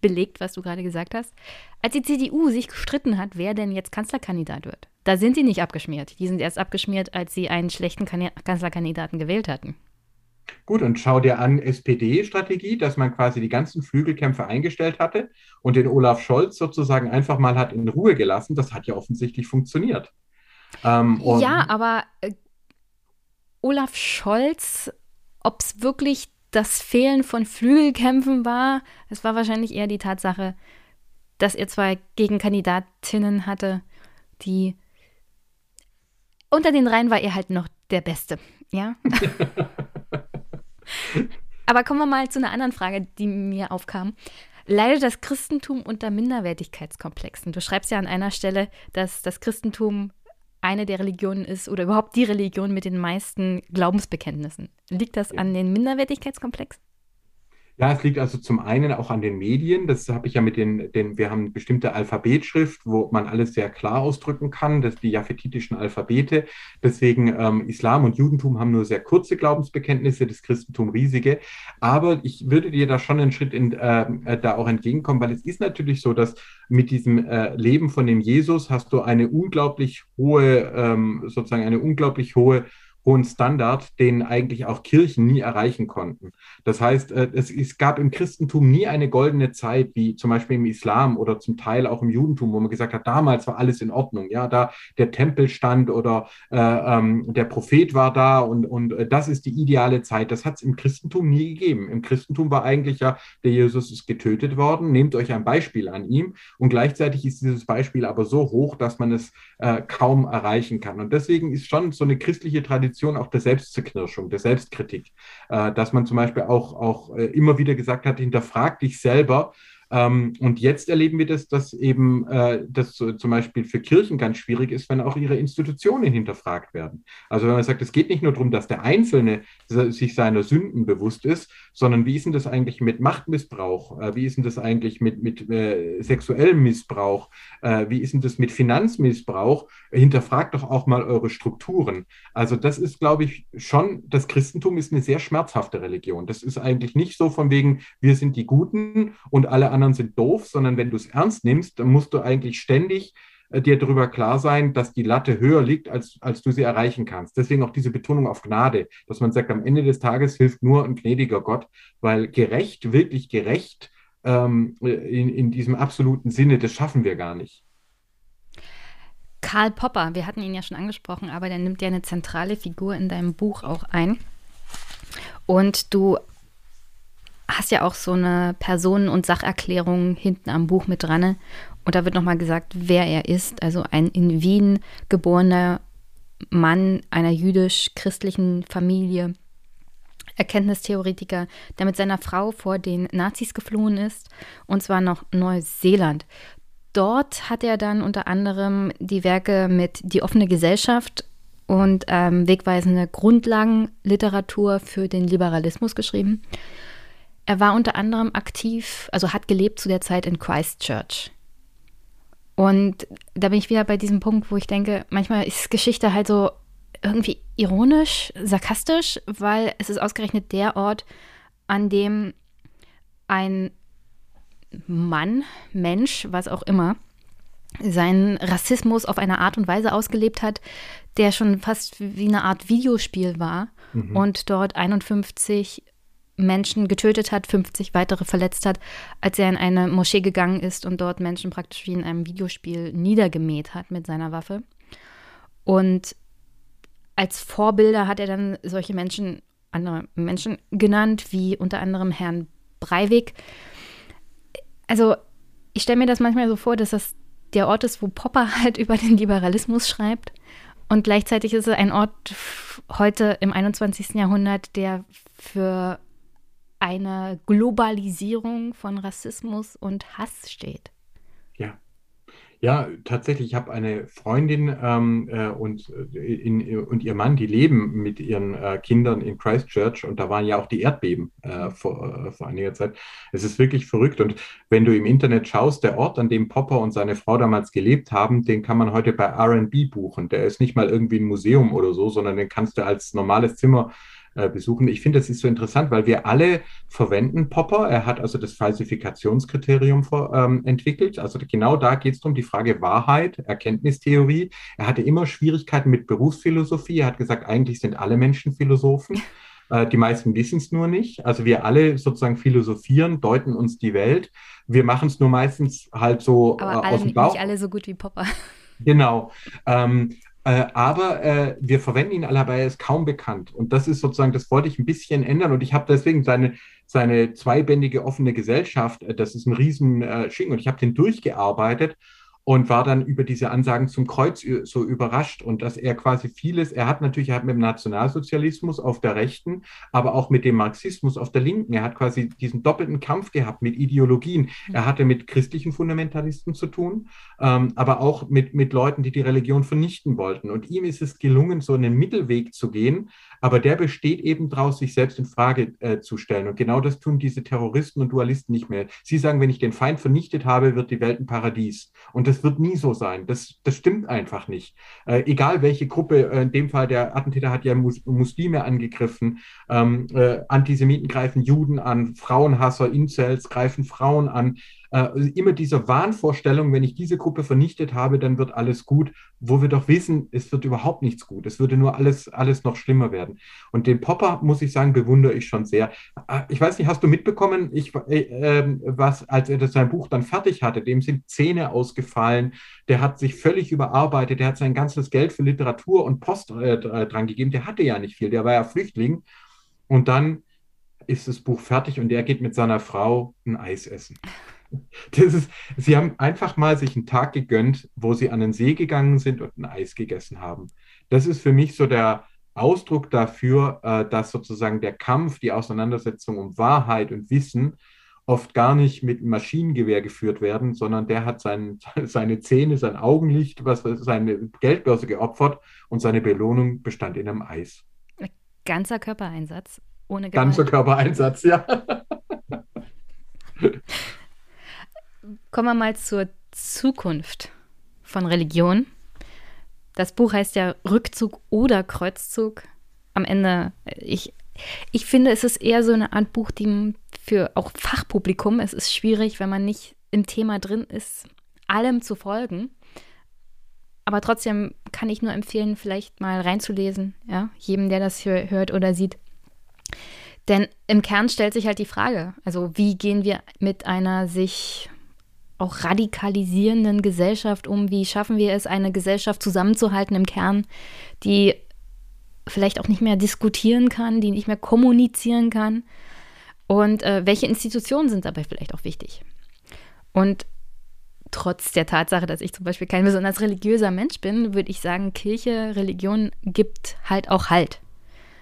belegt, was du gerade gesagt hast. Als die CDU sich gestritten hat, wer denn jetzt Kanzlerkandidat wird, da sind sie nicht abgeschmiert. Die sind erst abgeschmiert, als sie einen schlechten Kan Kanzlerkandidaten gewählt hatten. Gut, und schau dir an SPD-Strategie, dass man quasi die ganzen Flügelkämpfe eingestellt hatte und den Olaf Scholz sozusagen einfach mal hat in Ruhe gelassen. Das hat ja offensichtlich funktioniert. Ähm, Ja, aber äh, Olaf Scholz, ob es wirklich das Fehlen von Flügelkämpfen war. Es war wahrscheinlich eher die Tatsache, dass er zwei Gegenkandidatinnen hatte, die unter den dreien war er halt noch der Beste, ja. <laughs> Aber kommen wir mal zu einer anderen Frage, die mir aufkam. Leidet das Christentum unter Minderwertigkeitskomplexen? Du schreibst ja an einer Stelle, dass das Christentum eine der Religionen ist oder überhaupt die Religion mit den meisten Glaubensbekenntnissen. Liegt das an den Minderwertigkeitskomplex? Ja, es liegt also zum einen auch an den Medien. Das habe ich ja mit den, den, wir haben bestimmte Alphabetschrift, wo man alles sehr klar ausdrücken kann, das die japhetitischen Alphabete. Deswegen ähm, Islam und Judentum haben nur sehr kurze Glaubensbekenntnisse, das Christentum riesige. Aber ich würde dir da schon einen Schritt in, äh, äh, da auch entgegenkommen, weil es ist natürlich so, dass mit diesem äh, Leben von dem Jesus hast du eine unglaublich hohe, ähm, sozusagen eine unglaublich hohe hohen Standard, den eigentlich auch Kirchen nie erreichen konnten. Das heißt, äh, es, es, gab im Christentum nie eine goldene Zeit, wie zum Beispiel im Islam oder zum Teil auch im Judentum, wo man gesagt hat, damals war alles in Ordnung. Ja, da der Tempel stand oder äh, ähm, der Prophet war da und, und äh, das ist die ideale Zeit. Das hat es im Christentum nie gegeben. Im Christentum war eigentlich ja, der Jesus ist getötet worden. Nehmt euch ein Beispiel an ihm und gleichzeitig ist dieses Beispiel aber so hoch, dass man es äh, kaum erreichen kann. Und deswegen ist schon so eine christliche Tradition auch der Selbstzerknirschung, der Selbstkritik, äh, dass man zum Beispiel auch, auch äh, immer wieder gesagt hat, hinterfrag dich selber, ähm, und jetzt erleben wir das, dass eben äh, das so, zum Beispiel für Kirchen ganz schwierig ist, wenn auch ihre Institutionen hinterfragt werden. Also wenn man sagt, es geht nicht nur darum, dass der Einzelne sich seiner Sünden bewusst ist, sondern wie ist denn das eigentlich mit Machtmissbrauch? Äh, wie ist denn das eigentlich mit, mit äh, sexuellem Missbrauch? Äh, wie ist denn das mit Finanzmissbrauch? Hinterfragt doch auch mal eure Strukturen. Also das ist, glaube ich, schon, das Christentum ist eine sehr schmerzhafte Religion. Das ist eigentlich nicht so von wegen, wir sind die Guten und alle anderen anderen sind doof, sondern wenn du es ernst nimmst, dann musst du eigentlich ständig äh, dir darüber klar sein, dass die Latte höher liegt, als, als du sie erreichen kannst. Deswegen auch diese Betonung auf Gnade, dass man sagt, am Ende des Tages hilft nur ein gnädiger Gott, weil gerecht, wirklich gerecht ähm, in, in diesem absoluten Sinne, das schaffen wir gar nicht. Karl Popper, wir hatten ihn ja schon angesprochen, aber der nimmt ja eine zentrale Figur in deinem Buch auch ein. Und du hast ja auch so eine Personen- und Sacherklärung hinten am Buch mit dran. Und da wird nochmal gesagt, wer er ist. Also ein in Wien geborener Mann einer jüdisch-christlichen Familie. Erkenntnistheoretiker, der mit seiner Frau vor den Nazis geflohen ist, und zwar nach Neuseeland. Dort hat er dann unter anderem die Werke mit Die offene Gesellschaft und ähm, wegweisende Grundlagenliteratur für den Liberalismus geschrieben. Er war unter anderem aktiv, also hat gelebt zu der Zeit in Christchurch. Und da bin ich wieder bei diesem Punkt, wo ich denke, manchmal ist Geschichte halt so irgendwie ironisch, sarkastisch, weil es ist ausgerechnet der Ort, an dem ein Mann, Mensch, was auch immer, seinen Rassismus auf eine Art und Weise ausgelebt hat, der schon fast wie eine Art Videospiel war mhm. und dort 51 Menschen getötet hat, 50 weitere verletzt hat, als er in eine Moschee gegangen ist und dort Menschen praktisch wie in einem Videospiel niedergemäht hat mit seiner Waffe. Und als Vorbilder hat er dann solche Menschen, andere Menschen genannt, wie unter anderem Herrn Breivik. Also ich stelle mir das manchmal so vor, dass das der Ort ist, wo Popper <laughs> halt über den Liberalismus schreibt. Und gleichzeitig ist es ein Ort heute im 21. Jahrhundert, der für eine Globalisierung von Rassismus und Hass steht. Ja. Ja, tatsächlich, ich habe eine Freundin ähm, äh, und, äh, in, und ihr Mann, die leben mit ihren äh, Kindern in Christchurch und da waren ja auch die Erdbeben äh, vor, äh, vor einiger Zeit. Es ist wirklich verrückt und wenn du im Internet schaust, der Ort, an dem Popper und seine Frau damals gelebt haben, den kann man heute bei RB buchen. Der ist nicht mal irgendwie ein Museum oder so, sondern den kannst du als normales Zimmer äh, besuchen. Ich finde, das ist so interessant, weil wir alle verwenden Popper. Er hat also das Falsifikationskriterium vor, ähm, entwickelt. Also genau da geht es darum, die Frage Wahrheit, Erkenntnistheorie. Er hatte immer Schwierigkeiten mit Berufsphilosophie. Er hat gesagt, eigentlich sind alle Menschen Philosophen. <laughs> Äh, die meisten wissen es nur nicht. Also wir alle sozusagen philosophieren, deuten uns die Welt. Wir machen es nur meistens halt so Aber äh, aus alle, dem Bauch. nicht alle so gut wie Popper. Genau. Ähm, Äh, aber äh, wir verwenden ihn alle, aber er ist kaum bekannt. Und das ist sozusagen, das wollte ich ein bisschen ändern. Und ich habe deswegen seine, seine zweibändige offene Gesellschaft, äh, das ist ein riesen äh, Schinken. Und ich habe den durchgearbeitet und war dann über diese Ansagen zum Kreuz so überrascht und dass er quasi vieles, er hat natürlich, er hat mit dem Nationalsozialismus auf der Rechten, aber auch mit dem Marxismus auf der Linken, er hat quasi diesen doppelten Kampf gehabt mit Ideologien. Mhm. Er hatte mit christlichen Fundamentalisten zu tun, ähm, aber auch mit, mit Leuten, die die Religion vernichten wollten. Und ihm ist es gelungen, so einen Mittelweg zu gehen, aber der besteht eben daraus, sich selbst in Frage äh, zu stellen. Und genau das tun diese Terroristen und Dualisten nicht mehr. Sie sagen, wenn ich den Feind vernichtet habe, wird die Welt ein Paradies. Und das wird nie so sein. Das, das stimmt einfach nicht. Äh, egal welche Gruppe, äh, in dem Fall der Attentäter hat ja Mus Muslime angegriffen, ähm, äh, Antisemiten greifen Juden an, Frauenhasser, Incels greifen Frauen an äh, immer diese Wahnvorstellung, wenn ich diese Gruppe vernichtet habe, dann wird alles gut, wo wir doch wissen, es wird überhaupt nichts gut. Es würde nur alles, alles noch schlimmer werden. Und den Popper, muss ich sagen, bewundere ich schon sehr. Äh, ich weiß nicht, hast du mitbekommen, ich, äh, ähm, was, als er das sein Buch dann fertig hatte, dem sind Zähne ausgefallen, der hat sich völlig überarbeitet, der hat sein ganzes Geld für Literatur und Post äh, dran gegeben, der hatte ja nicht viel, der war ja Flüchtling. Und dann ist das Buch fertig und er geht mit seiner Frau ein Eis essen. <laughs> Das ist, sie haben einfach mal sich einen Tag gegönnt, wo sie an den See gegangen sind und ein Eis gegessen haben. Das ist für mich so der Ausdruck dafür, äh, dass sozusagen der Kampf, die Auseinandersetzung um Wahrheit und Wissen oft gar nicht mit Maschinengewehr geführt werden, sondern der hat sein, <laughs> seine Zähne, sein Augenlicht, was seine Geldbörse geopfert und seine Belohnung bestand in einem Eis. Ganzer Körpereinsatz ohne Gewalt. Ganzer Körpereinsatz, ja. <laughs> Kommen wir mal zur Zukunft von Religion. Das Buch heißt ja Rückzug oder Kreuzzug. Am Ende, ich, ich finde, es ist eher so eine Art Buch, die für auch Fachpublikum, es ist schwierig, wenn man nicht im Thema drin ist, allem zu folgen. Aber trotzdem kann ich nur empfehlen, vielleicht mal reinzulesen, ja, jedem, der das hier hört oder sieht. Denn im Kern stellt sich halt die Frage, also wie gehen wir mit einer sich auch radikalisierenden Gesellschaft um? Wie schaffen wir es, eine Gesellschaft zusammenzuhalten im Kern, die vielleicht auch nicht mehr diskutieren kann, die nicht mehr kommunizieren kann? Und äh, welche Institutionen sind dabei vielleicht auch wichtig? Und trotz der Tatsache, dass ich zum Beispiel kein besonders religiöser Mensch bin, würde ich sagen, Kirche, Religion gibt halt auch Halt.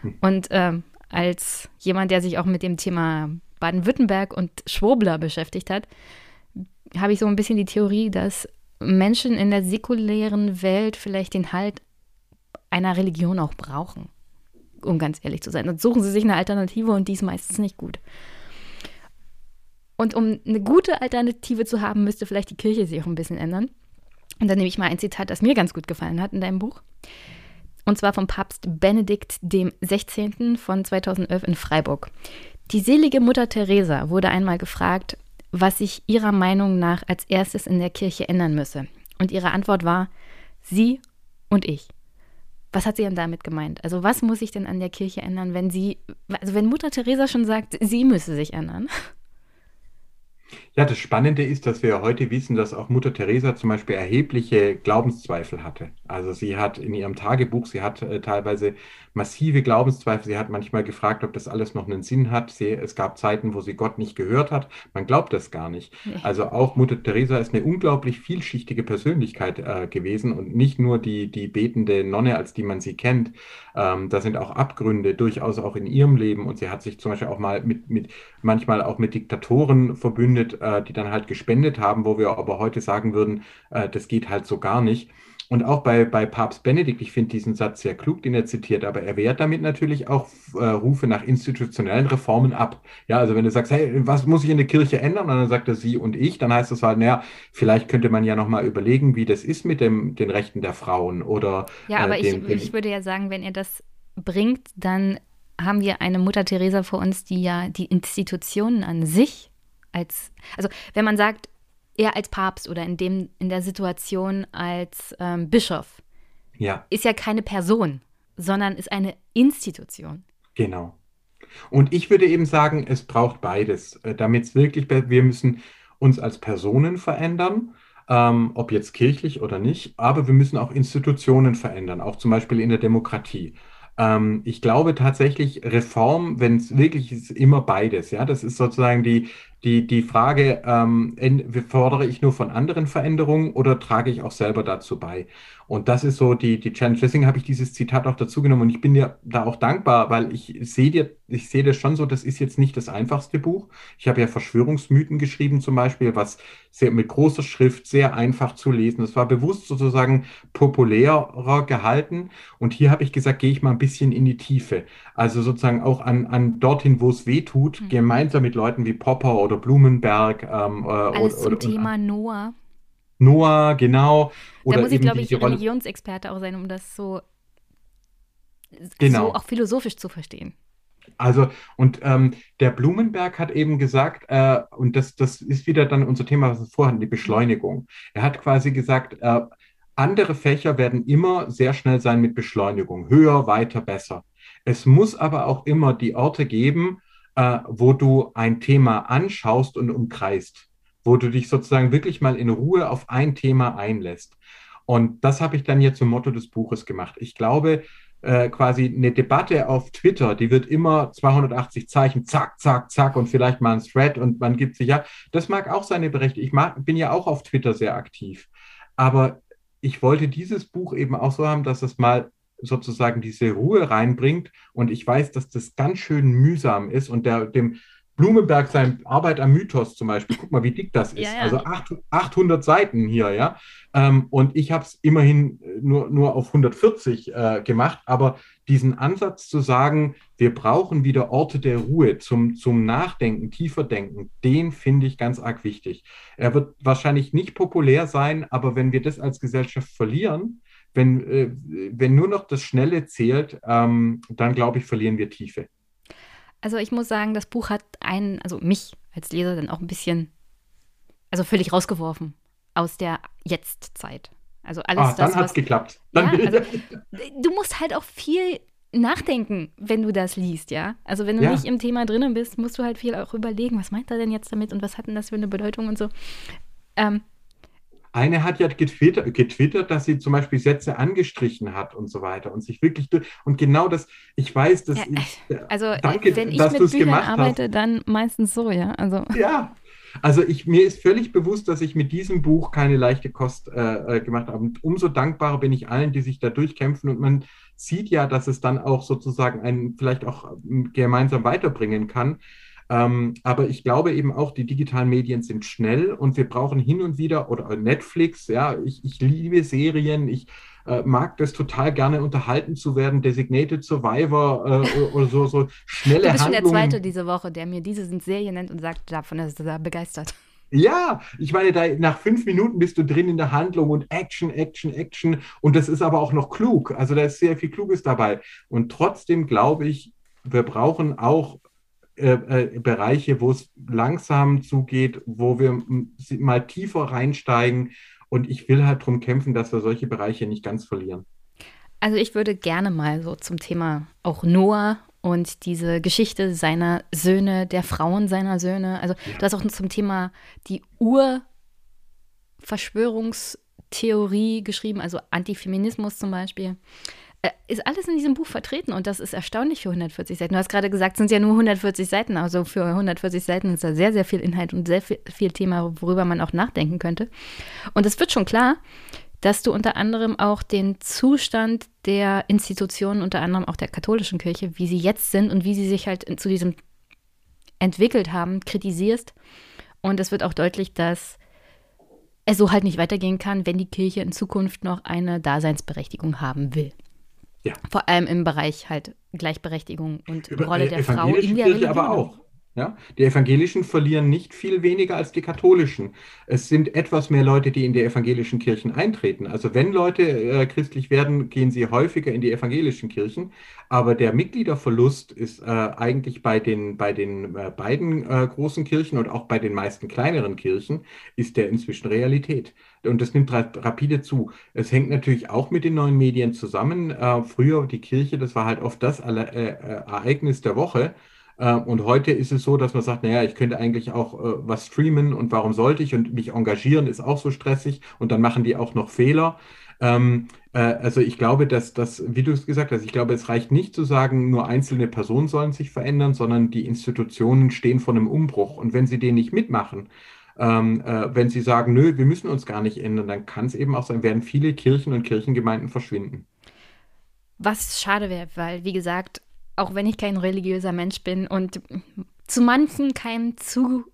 Hm. Und äh, als jemand, der sich auch mit dem Thema Baden-Württemberg und Schwobler beschäftigt hat, habe ich so ein bisschen die Theorie, dass Menschen in der säkulären Welt vielleicht den Halt einer Religion auch brauchen, um ganz ehrlich zu sein. Und suchen sie sich eine Alternative und die ist meistens nicht gut. Und um eine gute Alternative zu haben, müsste vielleicht die Kirche sich auch ein bisschen ändern. Und dann nehme ich mal ein Zitat, das mir ganz gut gefallen hat in deinem Buch. Und zwar vom Papst Benedikt dem 16. von 2011 in Freiburg. Die selige Mutter Teresa wurde einmal gefragt, was sich ihrer Meinung nach als erstes in der Kirche ändern müsse. Und ihre Antwort war, sie und ich. Was hat sie denn damit gemeint? Also was muss sich denn an der Kirche ändern, wenn sie, also wenn Mutter Teresa schon sagt, sie müsse sich ändern? Ja, das Spannende ist, dass wir heute wissen, dass auch Mutter Teresa zum Beispiel erhebliche Glaubenszweifel hatte. Also sie hat in ihrem Tagebuch, sie hat äh, teilweise massive Glaubenszweifel. Sie hat manchmal gefragt, ob das alles noch einen Sinn hat. Sie, es gab Zeiten, wo sie Gott nicht gehört hat. Man glaubt das gar nicht. Also auch Mutter Teresa ist eine unglaublich vielschichtige Persönlichkeit äh, gewesen und nicht nur die, die betende Nonne, als die man sie kennt. Ähm, da sind auch Abgründe durchaus auch in ihrem Leben und sie hat sich zum Beispiel auch mal mit, mit manchmal auch mit Diktatoren verbündet, äh, die dann halt gespendet haben, wo wir aber heute sagen würden, äh, das geht halt so gar nicht. Und auch bei, bei Papst Benedikt, ich finde diesen Satz sehr klug, den er zitiert, aber er wehrt damit natürlich auch äh, Rufe nach institutionellen Reformen ab. Ja, also wenn du sagst, hey, was muss ich in der Kirche ändern? Und dann sagt er sie und ich, dann heißt das halt, naja, vielleicht könnte man ja nochmal überlegen, wie das ist mit dem, den Rechten der Frauen oder. Ja, aber äh, dem, ich, ich würde ja sagen, wenn ihr das bringt, dann haben wir eine Mutter Teresa vor uns, die ja die Institutionen an sich als, also wenn man sagt, er als Papst oder in, dem, in der Situation als ähm, Bischof ja. ist ja keine Person, sondern ist eine Institution. Genau. Und ich würde eben sagen, es braucht beides, äh, damit es wirklich, wir müssen uns als Personen verändern, ähm, ob jetzt kirchlich oder nicht, aber wir müssen auch Institutionen verändern, auch zum Beispiel in der Demokratie. Ähm, ich glaube tatsächlich, Reform, wenn es wirklich ist, immer beides. Ja, das ist sozusagen die, die, die Frage, ähm, fordere ich nur von anderen Veränderungen oder trage ich auch selber dazu bei? Und das ist so die, die Challenge. Deswegen habe ich dieses Zitat auch dazu genommen und ich bin dir da auch dankbar, weil ich sehe dir, ich sehe das schon so, das ist jetzt nicht das einfachste Buch. Ich habe ja Verschwörungsmythen geschrieben zum Beispiel, was sehr mit großer Schrift sehr einfach zu lesen. Das war bewusst sozusagen populärer gehalten. Und hier habe ich gesagt, gehe ich mal ein bisschen in die Tiefe. Also sozusagen auch an, an dorthin, wo es weh tut, mhm. gemeinsam mit Leuten wie Popper oder Blumenberg. Ähm, äh, Alles oder, zum oder, Thema Noah. Noah, genau. Oder da muss ich, glaube ich, Religionsexperte auch sein, um das so, genau. so auch philosophisch zu verstehen. Also, und ähm, der Blumenberg hat eben gesagt, äh, und das, das ist wieder dann unser Thema, was wir vorhin, die Beschleunigung. Er hat quasi gesagt, äh, andere Fächer werden immer sehr schnell sein mit Beschleunigung. Höher, weiter, besser. Es muss aber auch immer die Orte geben, äh, wo du ein Thema anschaust und umkreist wo du dich sozusagen wirklich mal in Ruhe auf ein Thema einlässt. Und das habe ich dann jetzt zum Motto des Buches gemacht. Ich glaube, äh, quasi eine Debatte auf Twitter, die wird immer 280 Zeichen, zack, zack, zack und vielleicht mal ein Thread und man gibt sich ja. Das mag auch seine Berechtigung. Ich mag, bin ja auch auf Twitter sehr aktiv. Aber ich wollte dieses Buch eben auch so haben, dass es mal sozusagen diese Ruhe reinbringt. Und ich weiß, dass das ganz schön mühsam ist und der, dem, Blumenberg, seine Arbeit am Mythos zum Beispiel, guck mal, wie dick das ist. Ja, ja. Also 800 Seiten hier, ja. Ähm, und ich habe es immerhin nur, nur auf 140 äh, gemacht, aber diesen Ansatz zu sagen, wir brauchen wieder Orte der Ruhe zum, zum Nachdenken, tiefer denken, den finde ich ganz arg wichtig. Er wird wahrscheinlich nicht populär sein, aber wenn wir das als Gesellschaft verlieren, wenn, äh, wenn nur noch das Schnelle zählt, ähm, dann glaube ich, verlieren wir Tiefe. Also ich muss sagen, das Buch hat einen, also mich als Leser dann auch ein bisschen, also völlig rausgeworfen aus der Jetztzeit. Also alles ah, das, dann hat's geklappt. Dann ja, also, <laughs> du musst halt auch viel nachdenken, wenn du das liest, ja. Also wenn du ja. nicht im Thema drinnen bist, musst du halt viel auch überlegen, was meint er denn jetzt damit und was hat denn das für eine Bedeutung und so. Ähm, eine hat ja getwittert, getwittert, dass sie zum Beispiel Sätze angestrichen hat und so weiter und sich wirklich und genau das, ich weiß, dass ja, ich, also danke, wenn ich dass mit Büchern arbeite, hast. dann meistens so, ja. Also ja, also ich, mir ist völlig bewusst, dass ich mit diesem Buch keine leichte Kost äh, äh, gemacht habe. Und umso dankbarer bin ich allen, die sich da durchkämpfen. Und man sieht ja, dass es dann auch sozusagen einen vielleicht auch ähm, gemeinsam weiterbringen kann. Ähm, aber ich glaube eben auch, die digitalen Medien sind schnell und wir brauchen hin und wieder, oder Netflix, ja, ich, ich liebe Serien, ich äh, mag das total gerne unterhalten zu werden, Designated Survivor äh, oder so, so schnelle Du bist schon der Zweite diese Woche, der mir diese Serie nennt und sagt, davon ist er begeistert. Ja, ich meine, da, nach fünf Minuten bist du drin in der Handlung und Action, Action, Action. Und das ist aber auch noch klug. Also da ist sehr viel Kluges dabei. Und trotzdem glaube ich, wir brauchen auch äh, äh, Bereiche, wo es langsam zugeht, wo wir mal tiefer reinsteigen. Und ich will halt darum kämpfen, dass wir solche Bereiche nicht ganz verlieren. Also ich würde gerne mal so zum Thema auch Noah und diese Geschichte seiner Söhne, der Frauen seiner Söhne. Also du hast auch zum Thema die Urverschwörungstheorie geschrieben, also Antifeminismus zum Beispiel. Äh, ist alles in diesem Buch vertreten und das ist erstaunlich für 140 Seiten. Du hast gerade gesagt, es sind ja nur 140 Seiten, also für 140 Seiten ist da sehr, sehr viel Inhalt und sehr viel, viel Thema, worüber man auch nachdenken könnte. Und es wird schon klar, dass du unter anderem auch den Zustand der Institutionen, unter anderem auch der katholischen Kirche, wie sie jetzt sind und wie sie sich halt zu diesem entwickelt haben, kritisierst. Und es wird auch deutlich, dass es so halt nicht weitergehen kann, wenn die Kirche in Zukunft noch eine Daseinsberechtigung haben will. Ja. Vor allem im Bereich halt Gleichberechtigung und Über, Rolle der Frau in der Religion. aber auch. Ja? Die Evangelischen verlieren nicht viel weniger als die Katholischen. Es sind etwas mehr Leute, die in die evangelischen Kirchen eintreten. Also wenn Leute äh, christlich werden, gehen sie häufiger in die evangelischen Kirchen. Aber der Mitgliederverlust ist äh, eigentlich bei den, bei den äh, beiden äh, großen Kirchen und auch bei den meisten kleineren Kirchen, ist der inzwischen Realität. Und das nimmt rapide zu. Es hängt natürlich auch mit den neuen Medien zusammen. Äh, früher die Kirche, das war halt oft das äh, Ereignis der Woche und heute ist es so, dass man sagt, naja, ich könnte eigentlich auch äh, was streamen und warum sollte ich und mich engagieren ist auch so stressig und dann machen die auch noch Fehler. Ähm, äh, also ich glaube, dass das, wie du es gesagt hast, ich glaube, es reicht nicht zu sagen, nur einzelne Personen sollen sich verändern, sondern die Institutionen stehen vor einem Umbruch. Und wenn sie den nicht mitmachen, ähm, äh, wenn sie sagen, nö, wir müssen uns gar nicht ändern, dann kann es eben auch sein, werden viele Kirchen und Kirchengemeinden verschwinden. Was schade wäre, weil, wie gesagt, auch wenn ich kein religiöser Mensch bin und zu manchen kein zu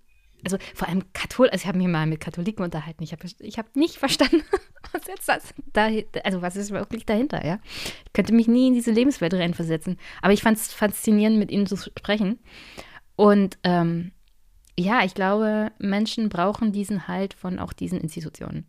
also vor allem Kathol, also ich habe mich mal mit Katholiken unterhalten. Ich habe ich hab nicht verstanden, <laughs> was jetzt das da, also was ist wirklich dahinter, ja. Ich könnte mich nie in diese Lebenswelt reinversetzen. Aber ich fand es faszinierend, mit ihnen zu sprechen. Und ähm, ja, ich glaube, Menschen brauchen diesen Halt von auch diesen Institutionen.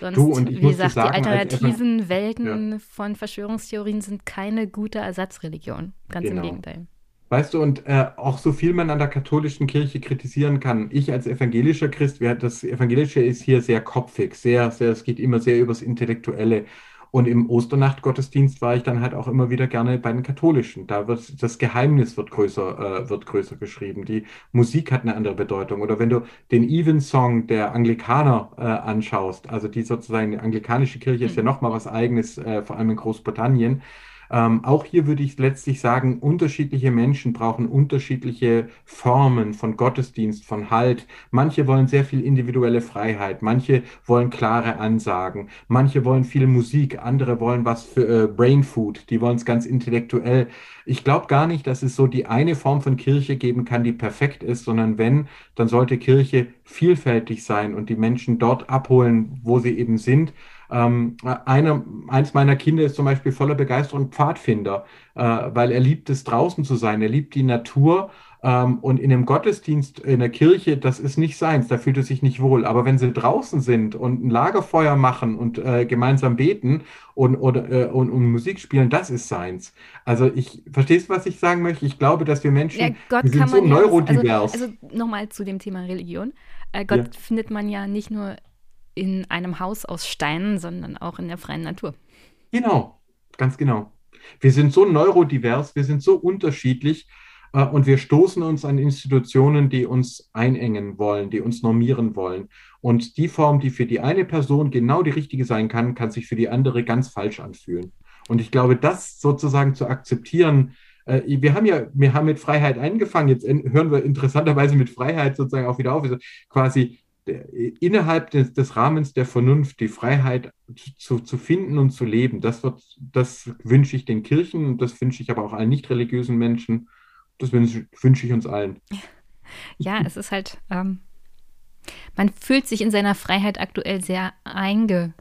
Sonst, du, wie gesagt, sagen, die alternativen Welten ja. von Verschwörungstheorien sind keine gute Ersatzreligion. Ganz genau. im Gegenteil. Weißt du, und äh, auch so viel man an der katholischen Kirche kritisieren kann. Ich als evangelischer Christ, das Evangelische ist hier sehr kopfig, sehr, sehr, es geht immer sehr übers Intellektuelle. Und im Osternachtgottesdienst war ich dann halt auch immer wieder gerne bei den Katholischen. Da wird das Geheimnis wird größer, äh, wird größer geschrieben. Die Musik hat eine andere Bedeutung. Oder wenn du den Evensong der Anglikaner äh, anschaust, also die sozusagen die anglikanische Kirche ist ja mhm. nochmal was eigenes, äh, vor allem in Großbritannien. Ähm, auch hier würde ich letztlich sagen, unterschiedliche Menschen brauchen unterschiedliche Formen von Gottesdienst, von Halt. Manche wollen sehr viel individuelle Freiheit, manche wollen klare Ansagen, manche wollen viel Musik, andere wollen was für äh, Brain Food, die wollen es ganz intellektuell. Ich glaube gar nicht, dass es so die eine Form von Kirche geben kann, die perfekt ist, sondern wenn, dann sollte Kirche vielfältig sein und die Menschen dort abholen, wo sie eben sind. Ähm, eine, eins meiner Kinder ist zum Beispiel voller Begeisterung Pfadfinder, äh, weil er liebt es draußen zu sein, er liebt die Natur und in einem Gottesdienst in der Kirche, das ist nicht seins, da fühlt er sich nicht wohl. Aber wenn sie draußen sind und ein Lagerfeuer machen und äh, gemeinsam beten und, oder, äh, und, und, Musik spielen, das ist seins. Also ich, verstehst du, was ich sagen möchte? Ich glaube, dass wir Menschen, ja, Gott wir sind so neurodivers. Also, also nochmal zu dem Thema Religion. Äh, Gott ja. findet man ja nicht nur in einem Haus aus Steinen, sondern auch in der freien Natur. Genau, ganz genau. Wir sind so neurodivers, wir sind so unterschiedlich und wir stoßen uns an Institutionen, die uns einengen wollen, die uns normieren wollen. Und die Form, die für die eine Person genau die richtige sein kann, kann sich für die andere ganz falsch anfühlen. Und ich glaube, das sozusagen zu akzeptieren, äh, wir haben ja, wir haben mit Freiheit angefangen, jetzt hören wir interessanterweise mit Freiheit sozusagen auch wieder auf. Also quasi innerhalb des, des, Rahmens der Vernunft die Freiheit zu, zu finden und zu leben, das, wird, das wünsche ich den Kirchen und das wünsche ich aber auch allen nicht religiösen Menschen. Das wünsche, ich uns allen. Ja, es ist halt, ähm, man fühlt sich in seiner Freiheit aktuell sehr einge,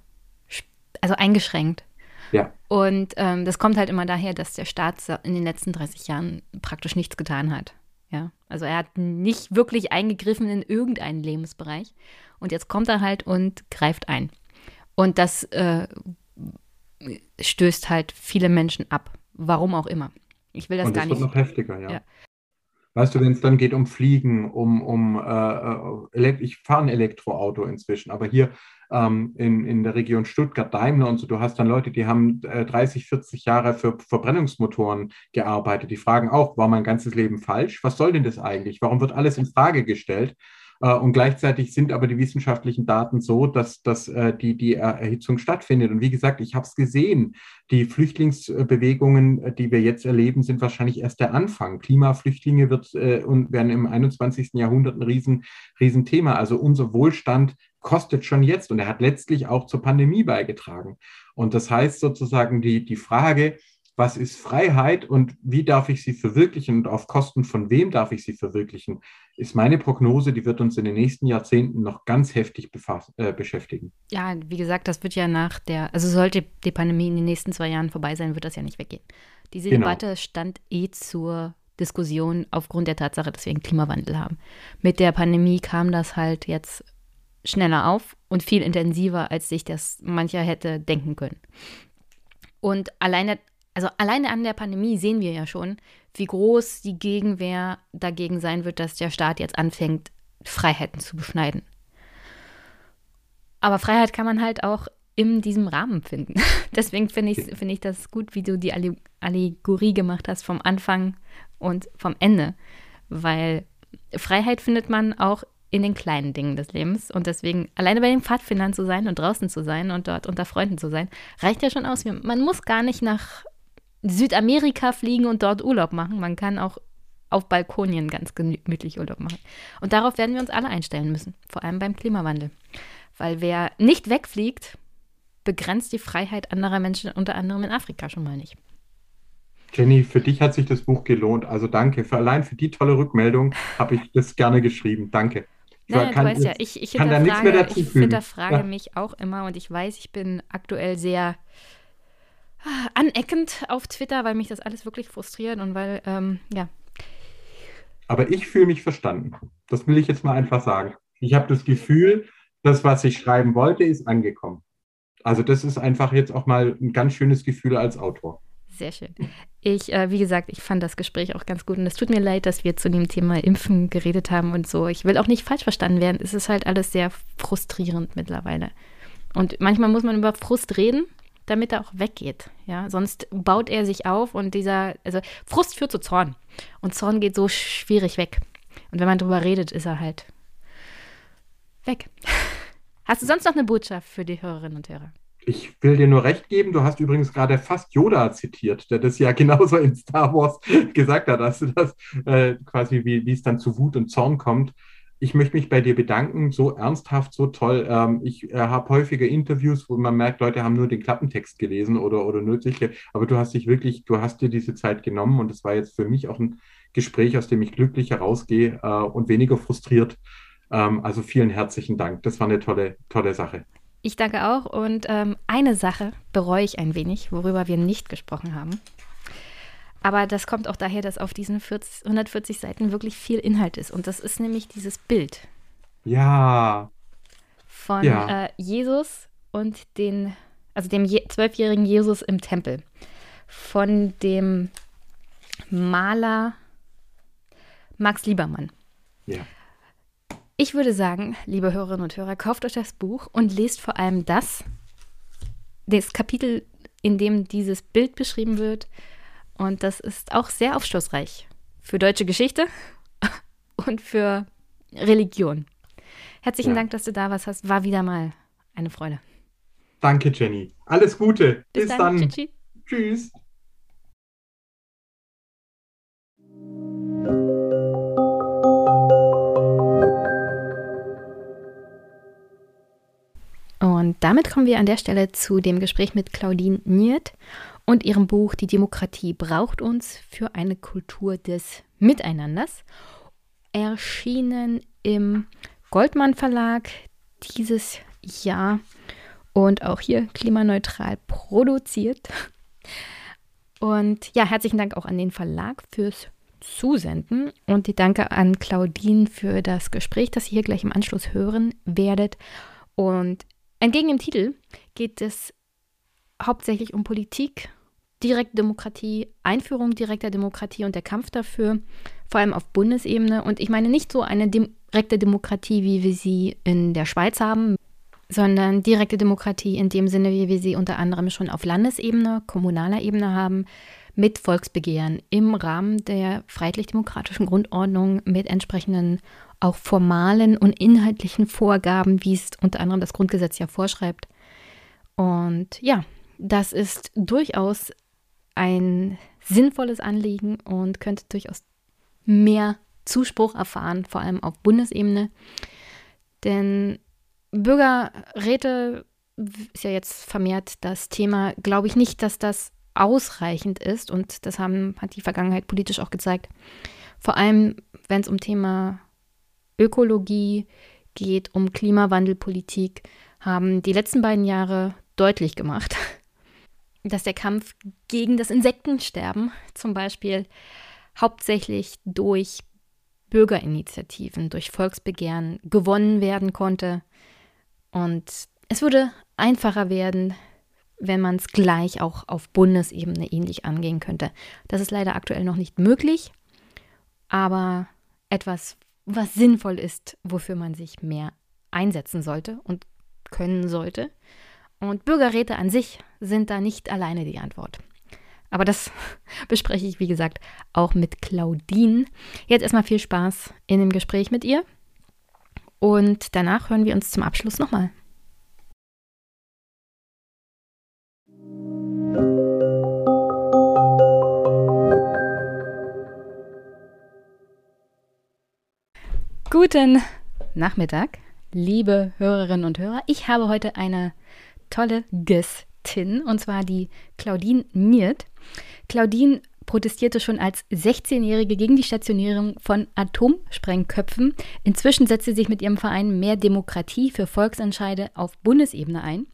also eingeschränkt. Ja. Und ähm, das kommt halt immer daher, dass der Staat in den letzten 30 Jahren praktisch nichts getan hat. Ja, also er hat nicht wirklich eingegriffen in irgendeinen Lebensbereich. Und jetzt kommt er halt und greift ein. Und das äh, stößt halt viele Menschen ab. Warum auch immer. Ich will das und gar nicht. Das wird noch heftiger, ja. ja. Weißt du, wenn es dann geht um Fliegen, um, um äh, äh ich fahre ein Elektroauto inzwischen, aber hier ähm, in, in der Region Stuttgart, Daimler und so, du hast dann Leute, die haben äh, 30, 40 Jahre für Verbrennungsmotoren gearbeitet. Die fragen auch, war mein ganzes Leben falsch? Was soll denn das eigentlich? Warum wird alles in Frage gestellt? Äh, und gleichzeitig sind aber die wissenschaftlichen Daten so, dass, dass äh, die, die Erhitzung stattfindet. Und wie gesagt, ich habe es gesehen. Die Flüchtlingsbewegungen, äh, die wir jetzt erleben, sind wahrscheinlich erst der Anfang. Klimaflüchtlinge wird, und werden im 21. Jahrhundert ein Riesen, Riesenthema. Also unser Wohlstand kostet schon jetzt und er hat letztlich auch zur Pandemie beigetragen. Und das heißt sozusagen die, die Frage, was ist Freiheit und wie darf ich sie verwirklichen und auf Kosten von wem darf ich sie verwirklichen, ist meine Prognose, die wird uns in den nächsten Jahrzehnten noch ganz heftig äh, beschäftigen. Ja, wie gesagt, das wird ja nach der, also sollte die Pandemie in den nächsten zwei Jahren vorbei sein, wird das ja nicht weggehen. Diese genau. Debatte stand eh zur Diskussion aufgrund der Tatsache, dass wir einen Klimawandel haben. Mit der Pandemie kam das halt jetzt schneller auf und viel intensiver, als sich das mancher hätte denken können. Und alleine, also alleine an der Pandemie sehen wir ja schon, wie groß die Gegenwehr dagegen sein wird, dass der Staat jetzt anfängt, Freiheiten zu beschneiden. Aber Freiheit kann man halt auch in diesem Rahmen finden. <laughs> Deswegen finde ich, find ich das gut, wie du die Allegorie gemacht hast vom Anfang und vom Ende. weil Freiheit findet man auch in den kleinen Dingen des Lebens. Und deswegen, alleine bei den Pfadfindern zu sein und draußen zu sein und dort unter Freunden zu sein, reicht ja schon aus. Man muss gar nicht nach Südamerika fliegen und dort Urlaub machen. Man kann auch auf Balkonien ganz gemütlich Urlaub machen. Und darauf werden wir uns alle einstellen müssen, vor allem beim Klimawandel. Weil wer nicht wegfliegt, begrenzt die Freiheit anderer Menschen, unter anderem in Afrika schon mal nicht. Jenny, für dich hat sich das Buch gelohnt. Also danke. Für, allein für die tolle Rückmeldung habe ich das gerne geschrieben. Danke. Naja, kann, du weißt ja, ich, ich hinterfrage, ich hinterfrage ja. mich auch immer und ich weiß, ich bin aktuell sehr aneckend auf Twitter, weil mich das alles wirklich frustriert und weil, ähm, ja. Aber ich fühle mich verstanden. Das will ich jetzt mal einfach sagen. Ich habe das Gefühl, das, was ich schreiben wollte, ist angekommen. Also das ist einfach jetzt auch mal ein ganz schönes Gefühl als Autor. Sehr schön. Ich, äh, wie gesagt, ich fand das Gespräch auch ganz gut und es tut mir leid, dass wir zu dem Thema Impfen geredet haben und so. Ich will auch nicht falsch verstanden werden. Es ist halt alles sehr frustrierend mittlerweile. Und manchmal muss man über Frust reden, damit er auch weggeht. Ja, sonst baut er sich auf und dieser, also Frust führt zu Zorn. Und Zorn geht so schwierig weg. Und wenn man drüber redet, ist er halt weg. <laughs> Hast du sonst noch eine Botschaft für die Hörerinnen und Hörer? Ich will dir nur recht geben, du hast übrigens gerade fast Yoda zitiert, der das ja <laughs> genauso in Star Wars <laughs> gesagt hat, dass du das äh, quasi, wie, wie es dann zu Wut und Zorn kommt. Ich möchte mich bei dir bedanken, so ernsthaft, so toll. Ähm, ich äh, habe häufige Interviews, wo man merkt, Leute haben nur den Klappentext gelesen oder, oder nötige, aber du hast dich wirklich, du hast dir diese Zeit genommen und es war jetzt für mich auch ein Gespräch, aus dem ich glücklich herausgehe äh, und weniger frustriert. Ähm, also vielen herzlichen Dank. Das war eine tolle, tolle Sache. Ich danke auch. Und ähm, eine Sache bereue ich ein wenig, worüber wir nicht gesprochen haben. Aber das kommt auch daher, dass auf diesen 40, 140 Seiten wirklich viel Inhalt ist. Und das ist nämlich dieses Bild. Ja. Von ja. Äh, Jesus und den, also dem zwölfjährigen Jesus im Tempel. Von dem Maler Max Liebermann. Ja. Ich würde sagen, liebe Hörerinnen und Hörer, kauft euch das Buch und lest vor allem das, das Kapitel, in dem dieses Bild beschrieben wird. Und das ist auch sehr aufschlussreich für deutsche Geschichte <laughs> und für Religion. Herzlichen ja. Dank, dass du da warst. Hast. War wieder mal eine Freude. Danke, Jenny. Alles Gute. Bis, Bis dann. dann. Tschüss. Und damit kommen wir an der Stelle zu dem Gespräch mit Claudine Niert und ihrem Buch Die Demokratie braucht uns für eine Kultur des Miteinanders. Erschienen im Goldmann Verlag dieses Jahr und auch hier klimaneutral produziert. Und ja, herzlichen Dank auch an den Verlag fürs Zusenden und die Danke an Claudine für das Gespräch, das ihr hier gleich im Anschluss hören werdet. Und Entgegen dem Titel geht es hauptsächlich um Politik, direkte Demokratie, Einführung direkter Demokratie und der Kampf dafür, vor allem auf Bundesebene. Und ich meine nicht so eine direkte Demokratie, wie wir sie in der Schweiz haben, sondern direkte Demokratie in dem Sinne, wie wir sie unter anderem schon auf Landesebene, kommunaler Ebene haben, mit Volksbegehren im Rahmen der freiheitlich-demokratischen Grundordnung mit entsprechenden auch formalen und inhaltlichen Vorgaben, wie es unter anderem das Grundgesetz ja vorschreibt. Und ja, das ist durchaus ein sinnvolles Anliegen und könnte durchaus mehr Zuspruch erfahren, vor allem auf Bundesebene. Denn Bürgerräte ist ja jetzt vermehrt das Thema, glaube ich nicht, dass das ausreichend ist und das haben, hat die Vergangenheit politisch auch gezeigt. Vor allem, wenn es um Thema Ökologie geht, um Klimawandelpolitik, haben die letzten beiden Jahre deutlich gemacht, <laughs> dass der Kampf gegen das Insektensterben zum Beispiel hauptsächlich durch Bürgerinitiativen, durch Volksbegehren gewonnen werden konnte. Und es würde einfacher werden, wenn man es gleich auch auf Bundesebene ähnlich angehen könnte. Das ist leider aktuell noch nicht möglich, aber etwas, was sinnvoll ist, wofür man sich mehr einsetzen sollte und können sollte. Und Bürgerräte an sich sind da nicht alleine die Antwort. Aber das <laughs> bespreche ich, wie gesagt, auch mit Claudine. Jetzt erstmal viel Spaß in dem Gespräch mit ihr. Und danach hören wir uns zum Abschluss nochmal. Guten Nachmittag, liebe Hörerinnen und Hörer. Ich habe heute eine tolle Gästin, und zwar die Claudine Niert. Claudine protestierte schon als 16-Jährige gegen die Stationierung von Atomsprengköpfen. Inzwischen setzt sie sich mit ihrem Verein Mehr Demokratie für Volksentscheide auf Bundesebene ein.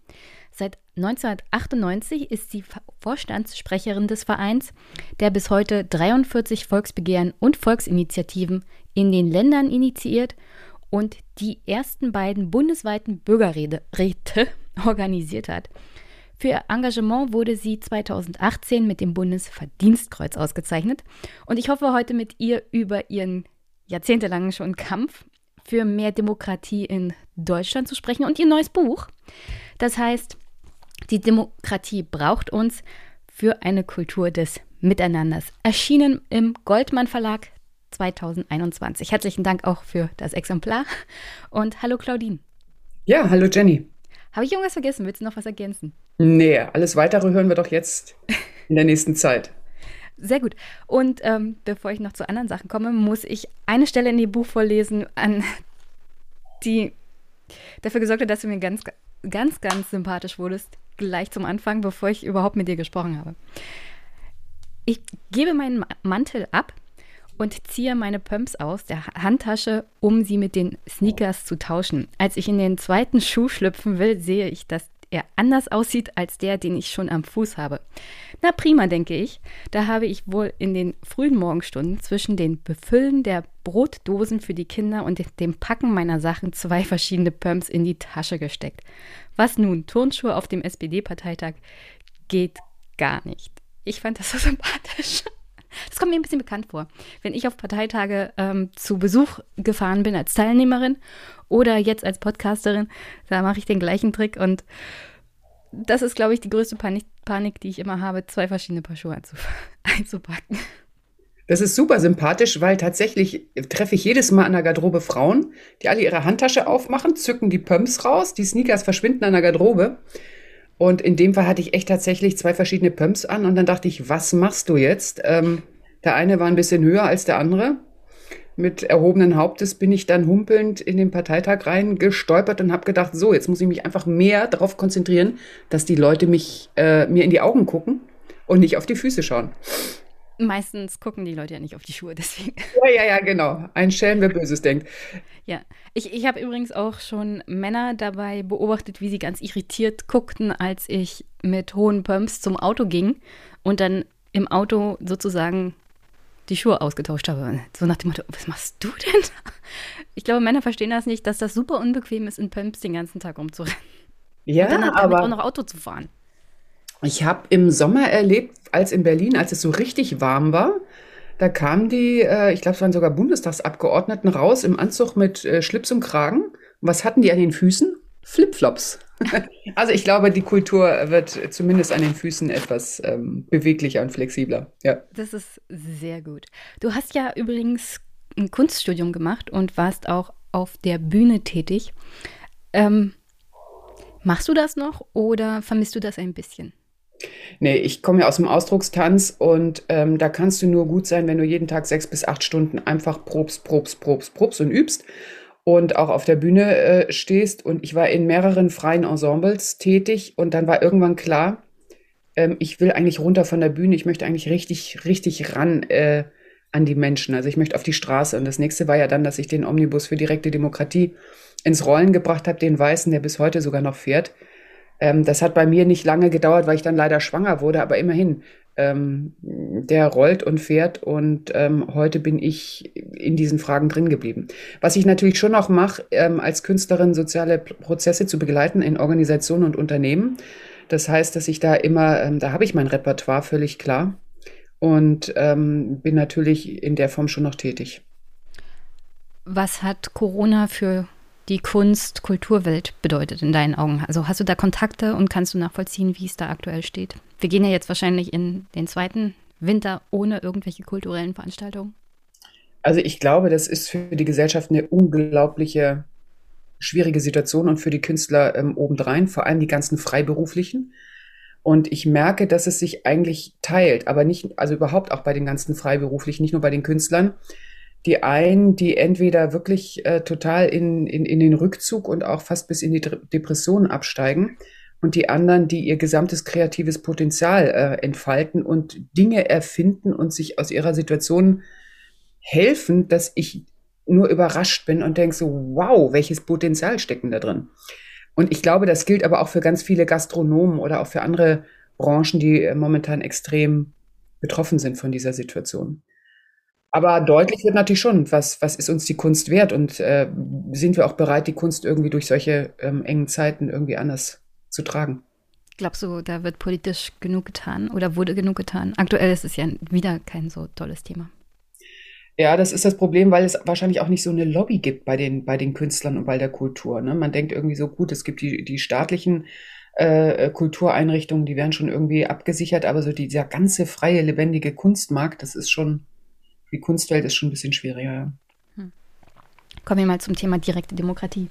Seit 1998 ist sie Vorstandssprecherin des Vereins, der bis heute 43 Volksbegehren und Volksinitiativen in den Ländern initiiert und die ersten beiden bundesweiten Bürgerräte <laughs> organisiert hat. Für ihr Engagement wurde sie 2018 mit dem Bundesverdienstkreuz ausgezeichnet. Und ich hoffe heute mit ihr über ihren jahrzehntelangen schon Kampf für mehr Demokratie in Deutschland zu sprechen und ihr neues Buch. Das heißt die Demokratie braucht uns für eine Kultur des Miteinanders. Erschienen im Goldmann Verlag 2021. Herzlichen Dank auch für das Exemplar. Und hallo Claudine. Ja, hallo Jenny. Habe ich irgendwas vergessen? Willst du noch was ergänzen? Nee, alles weitere hören wir doch jetzt in der nächsten Zeit. Sehr gut. Und ähm, bevor ich noch zu anderen Sachen komme, muss ich eine Stelle in dem Buch vorlesen, an die dafür gesorgt hat, dass du mir ganz, ganz, ganz sympathisch wurdest gleich zum Anfang, bevor ich überhaupt mit dir gesprochen habe. Ich gebe meinen Mantel ab und ziehe meine Pumps aus der Handtasche, um sie mit den Sneakers zu tauschen. Als ich in den zweiten Schuh schlüpfen will, sehe ich, dass er anders aussieht als der, den ich schon am Fuß habe. Na prima, denke ich. Da habe ich wohl in den frühen Morgenstunden zwischen den Befüllen der Brotdosen für die Kinder und dem Packen meiner Sachen zwei verschiedene Pumps in die Tasche gesteckt. Was nun? Turnschuhe auf dem SPD-Parteitag geht gar nicht. Ich fand das so <laughs> sympathisch. Das kommt mir ein bisschen bekannt vor. Wenn ich auf Parteitage ähm, zu Besuch gefahren bin als Teilnehmerin oder jetzt als Podcasterin, da mache ich den gleichen Trick und das ist, glaube ich, die größte Panik, Panik, die ich immer habe, zwei verschiedene Paar Schuhe <laughs> einzupacken. Das ist super sympathisch, weil tatsächlich treffe ich jedes Mal an der Garderobe Frauen, die alle ihre Handtasche aufmachen, zücken die Pumps raus, die Sneakers verschwinden an der Garderobe. Und in dem Fall hatte ich echt tatsächlich zwei verschiedene Pumps an und dann dachte ich, was machst du jetzt? Ähm, der eine war ein bisschen höher als der andere. Mit erhobenen Hauptes bin ich dann humpelnd in den Parteitag rein gestolpert und habe gedacht, so, jetzt muss ich mich einfach mehr darauf konzentrieren, dass die Leute mich äh, mir in die Augen gucken und nicht auf die Füße schauen. Meistens gucken die Leute ja nicht auf die Schuhe, <laughs> deswegen. Ja, ja, ja, genau. Ein Schelm, wer Böses denkt. Ja, ich, ich habe übrigens auch schon Männer dabei beobachtet, wie sie ganz irritiert guckten, als ich mit hohen Pumps zum Auto ging und dann im Auto sozusagen die Schuhe ausgetauscht habe. So nach dem Motto, was machst du denn? Ich glaube, Männer verstehen das nicht, dass das super unbequem ist, in Pumps den ganzen Tag rumzurennen. Ja, und dann damit aber auch noch Auto zu fahren. Ich habe im Sommer erlebt, als in Berlin, als es so richtig warm war, da kamen die, äh, ich glaube, es waren sogar Bundestagsabgeordneten raus im Anzug mit äh, Schlips und Kragen. Was hatten die an den Füßen? Flipflops. <laughs> also ich glaube, die Kultur wird zumindest an den Füßen etwas ähm, beweglicher und flexibler. Ja. Das ist sehr gut. Du hast ja übrigens ein Kunststudium gemacht und warst auch auf der Bühne tätig. Ähm, machst du das noch oder vermisst du das ein bisschen? Nee, ich komme ja aus dem Ausdruckstanz und ähm, da kannst du nur gut sein, wenn du jeden Tag sechs bis acht Stunden einfach probst, probst, probst, probst und übst und auch auf der Bühne äh, stehst. Und ich war in mehreren freien Ensembles tätig und dann war irgendwann klar, ähm, ich will eigentlich runter von der Bühne, ich möchte eigentlich richtig, richtig ran äh, an die Menschen. Also ich möchte auf die Straße. Und das nächste war ja dann, dass ich den Omnibus für direkte Demokratie ins Rollen gebracht habe, den Weißen, der bis heute sogar noch fährt. Ähm, das hat bei mir nicht lange gedauert, weil ich dann leider schwanger wurde, aber immerhin, ähm, der rollt und fährt und ähm, heute bin ich in diesen Fragen drin geblieben. Was ich natürlich schon auch mache, ähm, als Künstlerin soziale Prozesse zu begleiten in Organisationen und Unternehmen. Das heißt, dass ich da immer, ähm, da habe ich mein Repertoire völlig klar und ähm, bin natürlich in der Form schon noch tätig. Was hat Corona für die Kunst-Kulturwelt bedeutet in deinen Augen? Also hast du da Kontakte und kannst du nachvollziehen, wie es da aktuell steht? wir gehen ja jetzt wahrscheinlich in den zweiten Winter ohne irgendwelche kulturellen Veranstaltungen. Also ich glaube, das ist für die Gesellschaft eine unglaubliche schwierige Situation und für die Künstler ähm, obendrein, vor allem die ganzen Freiberuflichen. Und ich merke, dass es sich eigentlich teilt, aber nicht, also überhaupt auch bei den ganzen Freiberuflichen, nicht nur bei den Künstlern. Die einen, die entweder wirklich äh, total in, in, in den Rückzug und auch fast bis in die Depression absteigen und die anderen, die ihr gesamtes kreatives Potenzial äh, entfalten und Dinge erfinden und sich aus ihrer Situation helfen, dass ich nur überrascht bin und denke so, wow, welches Potenzial stecken da drin. Und ich glaube, das gilt aber auch für ganz viele Gastronomen oder auch für andere Branchen, die äh, momentan extrem betroffen sind von dieser Situation. Aber deutlich wird natürlich schon, was, was ist uns die Kunst wert und äh, sind wir auch bereit, die Kunst irgendwie durch solche ähm, engen Zeiten irgendwie anders zu tragen. Glaubst du, da wird politisch genug getan oder wurde genug getan? Aktuell ist es ja wieder kein so tolles Thema. Ja, das ist das Problem, weil es wahrscheinlich auch nicht so eine Lobby gibt bei den, bei den Künstlern und bei der Kultur. Ne? Man denkt irgendwie so, gut, es gibt die, die staatlichen äh, Kultureinrichtungen, die werden schon irgendwie abgesichert, aber so dieser ganze freie, lebendige Kunstmarkt, das ist schon, die Kunstwelt ist schon ein bisschen schwieriger. Hm. Kommen wir mal zum Thema direkte Demokratie.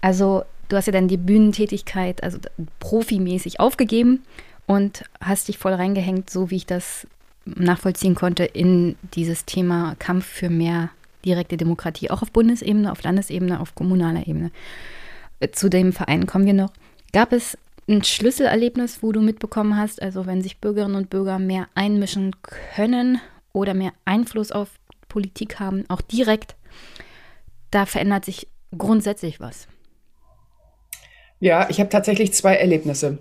Also, du hast ja dann die Bühnentätigkeit, also profimäßig aufgegeben und hast dich voll reingehängt, so wie ich das nachvollziehen konnte in dieses Thema Kampf für mehr direkte Demokratie, auch auf Bundesebene, auf Landesebene, auf kommunaler Ebene. Äh, zu dem Verein kommen wir noch. Gab es ein Schlüsselerlebnis, wo du mitbekommen hast, also wenn sich Bürgerinnen und Bürger mehr einmischen können oder mehr Einfluss auf Politik haben, auch direkt, da verändert sich grundsätzlich was. Ja, ich habe tatsächlich zwei Erlebnisse.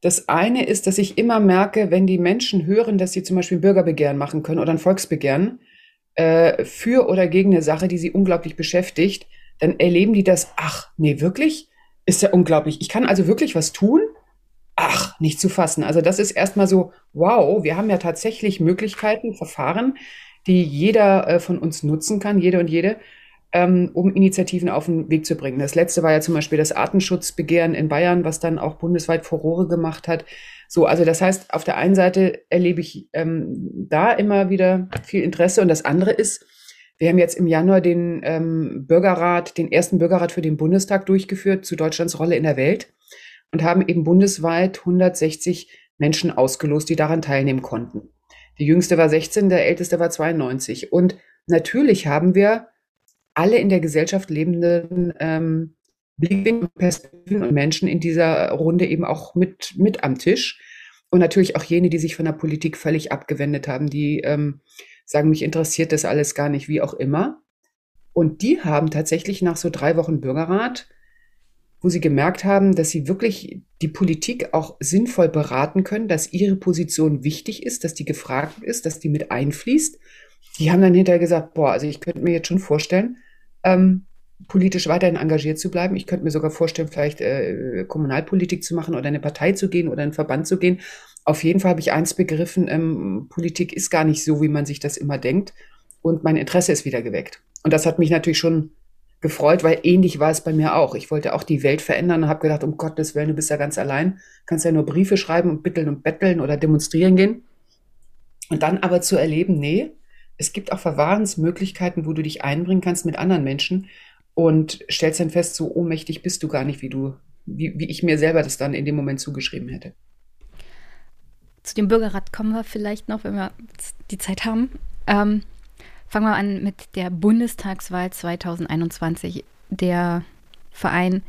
Das eine ist, dass ich immer merke, wenn die Menschen hören, dass sie zum Beispiel ein Bürgerbegehren machen können oder ein Volksbegehren äh, für oder gegen eine Sache, die sie unglaublich beschäftigt, dann erleben die das, ach, nee, wirklich? Ist ja unglaublich. Ich kann also wirklich was tun? Ach, nicht zu fassen. Also das ist erstmal so, wow, wir haben ja tatsächlich Möglichkeiten, Verfahren, die jeder äh, von uns nutzen kann, jede und jede, ähm, um Initiativen auf den Weg zu bringen. Das letzte war ja zum Beispiel das Artenschutzbegehren in Bayern, was dann auch bundesweit Furore gemacht hat. So, also das heißt, auf der einen Seite erlebe ich ähm, da immer wieder viel Interesse und das andere ist, wir haben jetzt im Januar den ähm, Bürgerrat, den ersten Bürgerrat für den Bundestag durchgeführt zu Deutschlands Rolle in der Welt und haben eben bundesweit 160 Menschen ausgelost, die daran teilnehmen konnten. Die jüngste war 16, der älteste war 92. Und natürlich haben wir alle in der Gesellschaft lebenden ähm, Blickwinkel, Perspektiven und Menschen in dieser Runde eben auch mit, mit am Tisch. Und natürlich auch jene, die sich von der Politik völlig abgewendet haben, die ähm, sagen, mich interessiert das alles gar nicht, wie auch immer. Und die haben tatsächlich nach so drei Wochen Bürgerrat, wo sie gemerkt haben, dass sie wirklich die Politik auch sinnvoll beraten können, dass ihre Position wichtig ist, dass die gefragt ist, dass die mit einfließt. Die haben dann hinterher gesagt, boah, also ich könnte mir jetzt schon vorstellen, ähm, politisch weiterhin engagiert zu bleiben. Ich könnte mir sogar vorstellen, vielleicht äh, Kommunalpolitik zu machen oder eine Partei zu gehen oder einen Verband zu gehen. Auf jeden Fall habe ich eins begriffen, ähm, Politik ist gar nicht so, wie man sich das immer denkt. Und mein Interesse ist wieder geweckt. Und das hat mich natürlich schon gefreut, weil ähnlich war es bei mir auch. Ich wollte auch die Welt verändern und habe gedacht, um Gottes Willen, du bist ja ganz allein, kannst ja nur Briefe schreiben und bitteln und betteln oder demonstrieren gehen. Und dann aber zu erleben, nee, es gibt auch Verwahrensmöglichkeiten, wo du dich einbringen kannst mit anderen Menschen und stellst dann fest, so ohnmächtig bist du gar nicht, wie du, wie, wie ich mir selber das dann in dem Moment zugeschrieben hätte. Zu dem Bürgerrat kommen wir vielleicht noch, wenn wir die Zeit haben. Ähm, fangen wir an mit der Bundestagswahl 2021. Der Verein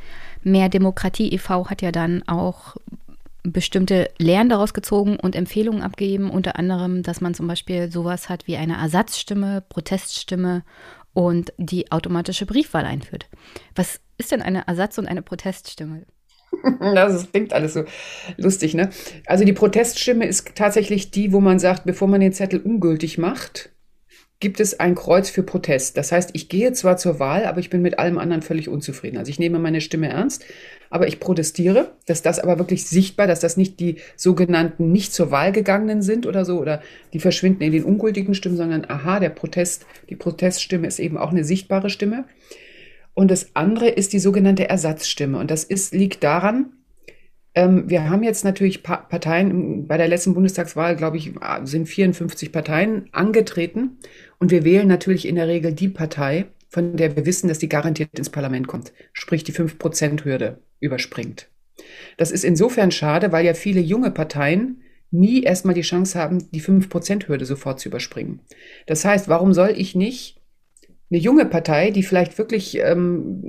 Mehr Demokratie e.V. hat ja dann auch bestimmte Lehren daraus gezogen und Empfehlungen abgegeben, unter anderem, dass man zum Beispiel sowas hat wie eine Ersatzstimme, Proteststimme und die automatische Briefwahl einführt. Was ist denn eine Ersatz- und eine Proteststimme? <laughs> Das klingt alles so lustig, ne? Also die Proteststimme ist tatsächlich die, wo man sagt, bevor man den Zettel ungültig macht, gibt es ein Kreuz für Protest. Das heißt, ich gehe zwar zur Wahl, aber ich bin mit allem anderen völlig unzufrieden. Also ich nehme meine Stimme ernst, aber ich protestiere, dass das aber wirklich sichtbar, dass das nicht die sogenannten nicht zur Wahl gegangenen sind oder so, oder die verschwinden in den ungültigen Stimmen, sondern aha, der Protest, die Proteststimme ist eben auch eine sichtbare Stimme. Und das andere ist die sogenannte Ersatzstimme. Und das ist, liegt daran, Ähm, wir haben jetzt natürlich pa Parteien, bei der letzten Bundestagswahl, glaube ich, sind 54 Parteien angetreten. Und wir wählen natürlich in der Regel die Partei, von der wir wissen, dass die garantiert ins Parlament kommt, sprich die 5%-Hürde überspringt. Das ist insofern schade, weil ja viele junge Parteien nie erstmal die Chance haben, die 5%-Hürde sofort zu überspringen. Das heißt, warum soll ich nicht eine junge Partei, die vielleicht wirklich ähm,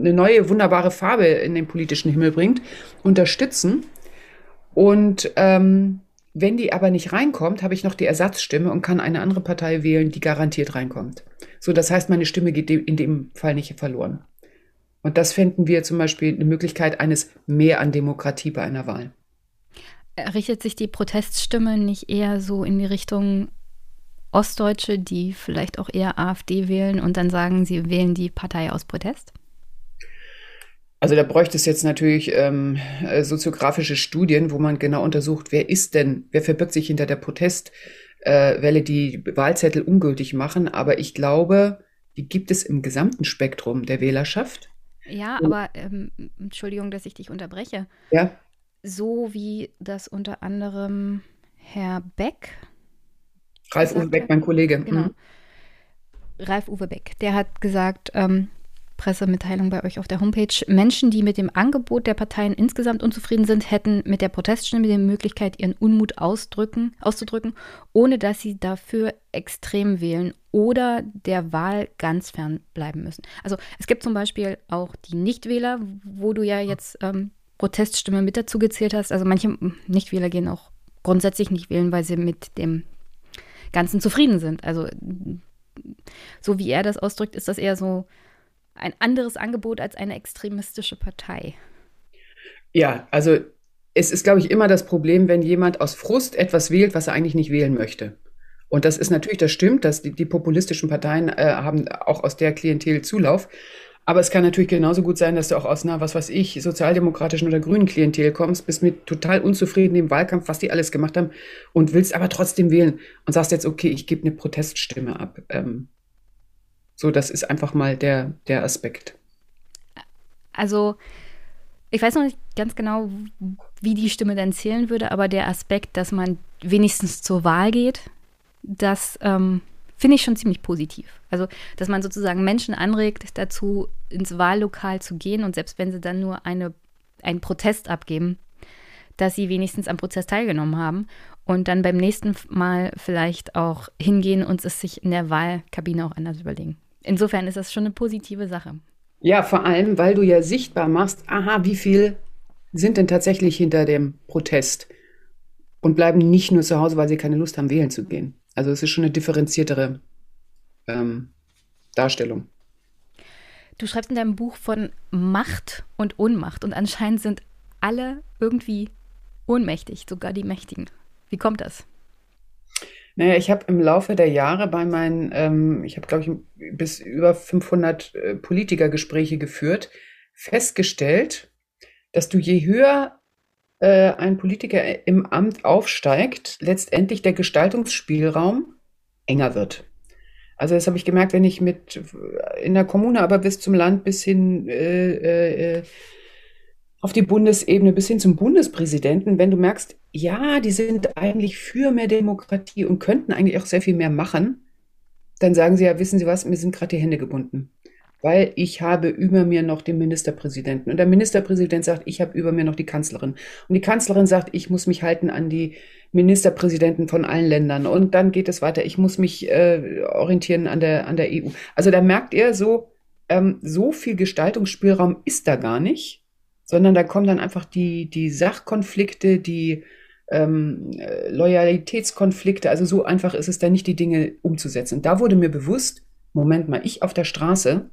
eine neue, wunderbare Farbe in den politischen Himmel bringt, unterstützen? Und ähm, wenn die aber nicht reinkommt, habe ich noch die Ersatzstimme und kann eine andere Partei wählen, die garantiert reinkommt. So, das heißt, meine Stimme geht in dem Fall nicht verloren. Und das fänden wir zum Beispiel eine Möglichkeit eines Mehr an Demokratie bei einer Wahl. Richtet sich die Proteststimme nicht eher so in die Richtung Ostdeutsche, die vielleicht auch eher AfD wählen und dann sagen, sie wählen die Partei aus Protest? Also da bräuchte es jetzt natürlich ähm, äh, soziografische Studien, wo man genau untersucht, wer ist denn, wer verbirgt sich hinter der Protestwelle, äh, die Wahlzettel ungültig machen. Aber ich glaube, die gibt es im gesamten Spektrum der Wählerschaft. Ja, aber ähm, Entschuldigung, dass ich dich unterbreche. Ja. So wie das unter anderem Herr Beck. Ralf Uwe Beck, mein Kollege. Genau. Mhm. Ralf Uwe Beck, der hat gesagt, ähm, Pressemitteilung bei euch auf der Homepage. Menschen, die mit dem Angebot der Parteien insgesamt unzufrieden sind, hätten mit der Proteststimme die Möglichkeit, ihren Unmut ausdrücken, auszudrücken, ohne dass sie dafür extrem wählen oder der Wahl ganz fern bleiben müssen. Also es gibt zum Beispiel auch die Nichtwähler, wo du ja jetzt ähm, Proteststimme mit dazu gezählt hast. Also manche Nichtwähler gehen auch grundsätzlich nicht wählen, weil sie mit dem Ganzen zufrieden sind. Also so wie er das ausdrückt, ist das eher so ein anderes Angebot als eine extremistische Partei. Ja, also es ist, glaube ich, immer das Problem, wenn jemand aus Frust etwas wählt, was er eigentlich nicht wählen möchte. Und das ist natürlich, das stimmt, dass die, die populistischen Parteien äh, haben auch aus der Klientel Zulauf. Aber es kann natürlich genauso gut sein, dass du auch aus einer, was weiß ich, sozialdemokratischen oder grünen Klientel kommst, bist mit total unzufrieden im Wahlkampf, was die alles gemacht haben und willst aber trotzdem wählen und sagst jetzt, okay, ich gebe eine Proteststimme ab. Ähm, so, das ist einfach mal der, der Aspekt. Also, ich weiß noch nicht ganz genau, wie die Stimme dann zählen würde, aber der Aspekt, dass man wenigstens zur Wahl geht, das ähm, finde ich schon ziemlich positiv. Also, dass man sozusagen Menschen anregt, dazu ins Wahllokal zu gehen und selbst wenn sie dann nur eine, einen Protest abgeben, dass sie wenigstens am Prozess teilgenommen haben und dann beim nächsten Mal vielleicht auch hingehen und es sich in der Wahlkabine auch anders überlegen insofern ist das schon eine positive Sache. Ja, vor allem, weil du ja sichtbar machst, aha, wie viel sind denn tatsächlich hinter dem Protest und bleiben nicht nur zu Hause, weil sie keine Lust haben, wählen zu gehen. Also es ist schon eine differenziertere ähm, Darstellung. Du schreibst in deinem Buch von Macht und Ohnmacht und anscheinend sind alle irgendwie ohnmächtig, sogar die Mächtigen. Wie kommt das? Naja, ich habe im Laufe der Jahre bei meinen, ähm, ich habe, glaube ich, bis über 500 äh, Politikergespräche geführt, festgestellt, dass du je höher äh, ein Politiker im Amt aufsteigt, letztendlich der Gestaltungsspielraum enger wird. Also das habe ich gemerkt, wenn ich mit äh, in der Kommune, aber bis zum Land, bis hin äh, äh, äh auf die Bundesebene bis hin zum Bundespräsidenten, wenn du merkst, ja, die sind eigentlich für mehr Demokratie und könnten eigentlich auch sehr viel mehr machen, dann sagen sie ja, wissen Sie was, mir sind gerade die Hände gebunden. Weil ich habe über mir noch den Ministerpräsidenten. Und der Ministerpräsident sagt, ich habe über mir noch die Kanzlerin. Und die Kanzlerin sagt, ich muss mich halten an die Ministerpräsidenten von allen Ländern. Und dann geht es weiter, ich muss mich äh, orientieren an der, an der EU. Also da merkt ihr so, ähm, so viel Gestaltungsspielraum ist da gar nicht sondern da kommen dann einfach die, die Sachkonflikte, die ähm, Loyalitätskonflikte. Also so einfach ist es dann nicht, die Dinge umzusetzen. Und da wurde mir bewusst, Moment mal, ich auf der Straße,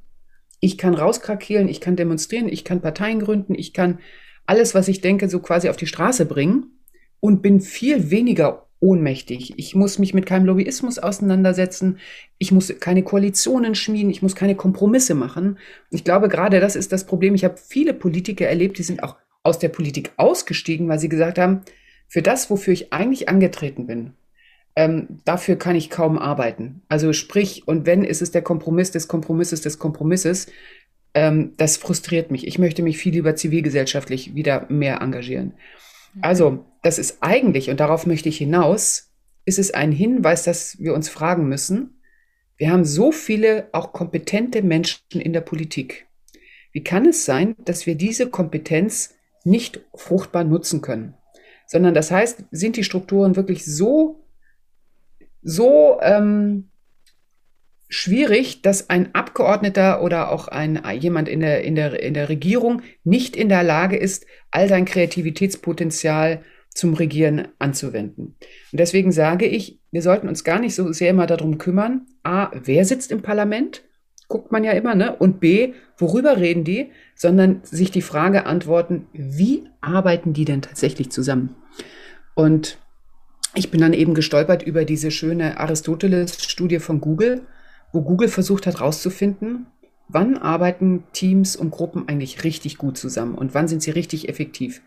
ich kann rauskrakeelen, ich kann demonstrieren, ich kann Parteien gründen, ich kann alles, was ich denke, so quasi auf die Straße bringen und bin viel weniger ohnmächtig. Ich muss mich mit keinem Lobbyismus auseinandersetzen. Ich muss keine Koalitionen schmieden. Ich muss keine Kompromisse machen. Ich glaube, gerade das ist das Problem. Ich habe viele Politiker erlebt, die sind auch aus der Politik ausgestiegen, weil sie gesagt haben, für das, wofür ich eigentlich angetreten bin, ähm, dafür kann ich kaum arbeiten. Also sprich, und wenn ist es der Kompromiss des Kompromisses des Kompromisses, Ähm, das frustriert mich. Ich möchte mich viel lieber zivilgesellschaftlich wieder mehr engagieren. Also, das ist eigentlich, und darauf möchte ich hinaus, ist es ein Hinweis, dass wir uns fragen müssen, wir haben so viele auch kompetente Menschen in der Politik. Wie kann es sein, dass wir diese Kompetenz nicht fruchtbar nutzen können? Sondern das heißt, sind die Strukturen wirklich so, so ähm, schwierig, dass ein Abgeordneter oder auch ein, jemand in der, in, der, in der Regierung nicht in der Lage ist, all sein Kreativitätspotenzial zum Regieren anzuwenden. Und deswegen sage ich, wir sollten uns gar nicht so sehr immer darum kümmern, a, wer sitzt im Parlament, guckt man ja immer, ne? Und b, worüber reden die, sondern sich die Frage antworten, wie arbeiten die denn tatsächlich zusammen? Und ich bin dann eben gestolpert über diese schöne Aristoteles-Studie von Google, wo Google versucht hat herauszufinden, wann arbeiten Teams und Gruppen eigentlich richtig gut zusammen und wann sind sie richtig effektiv.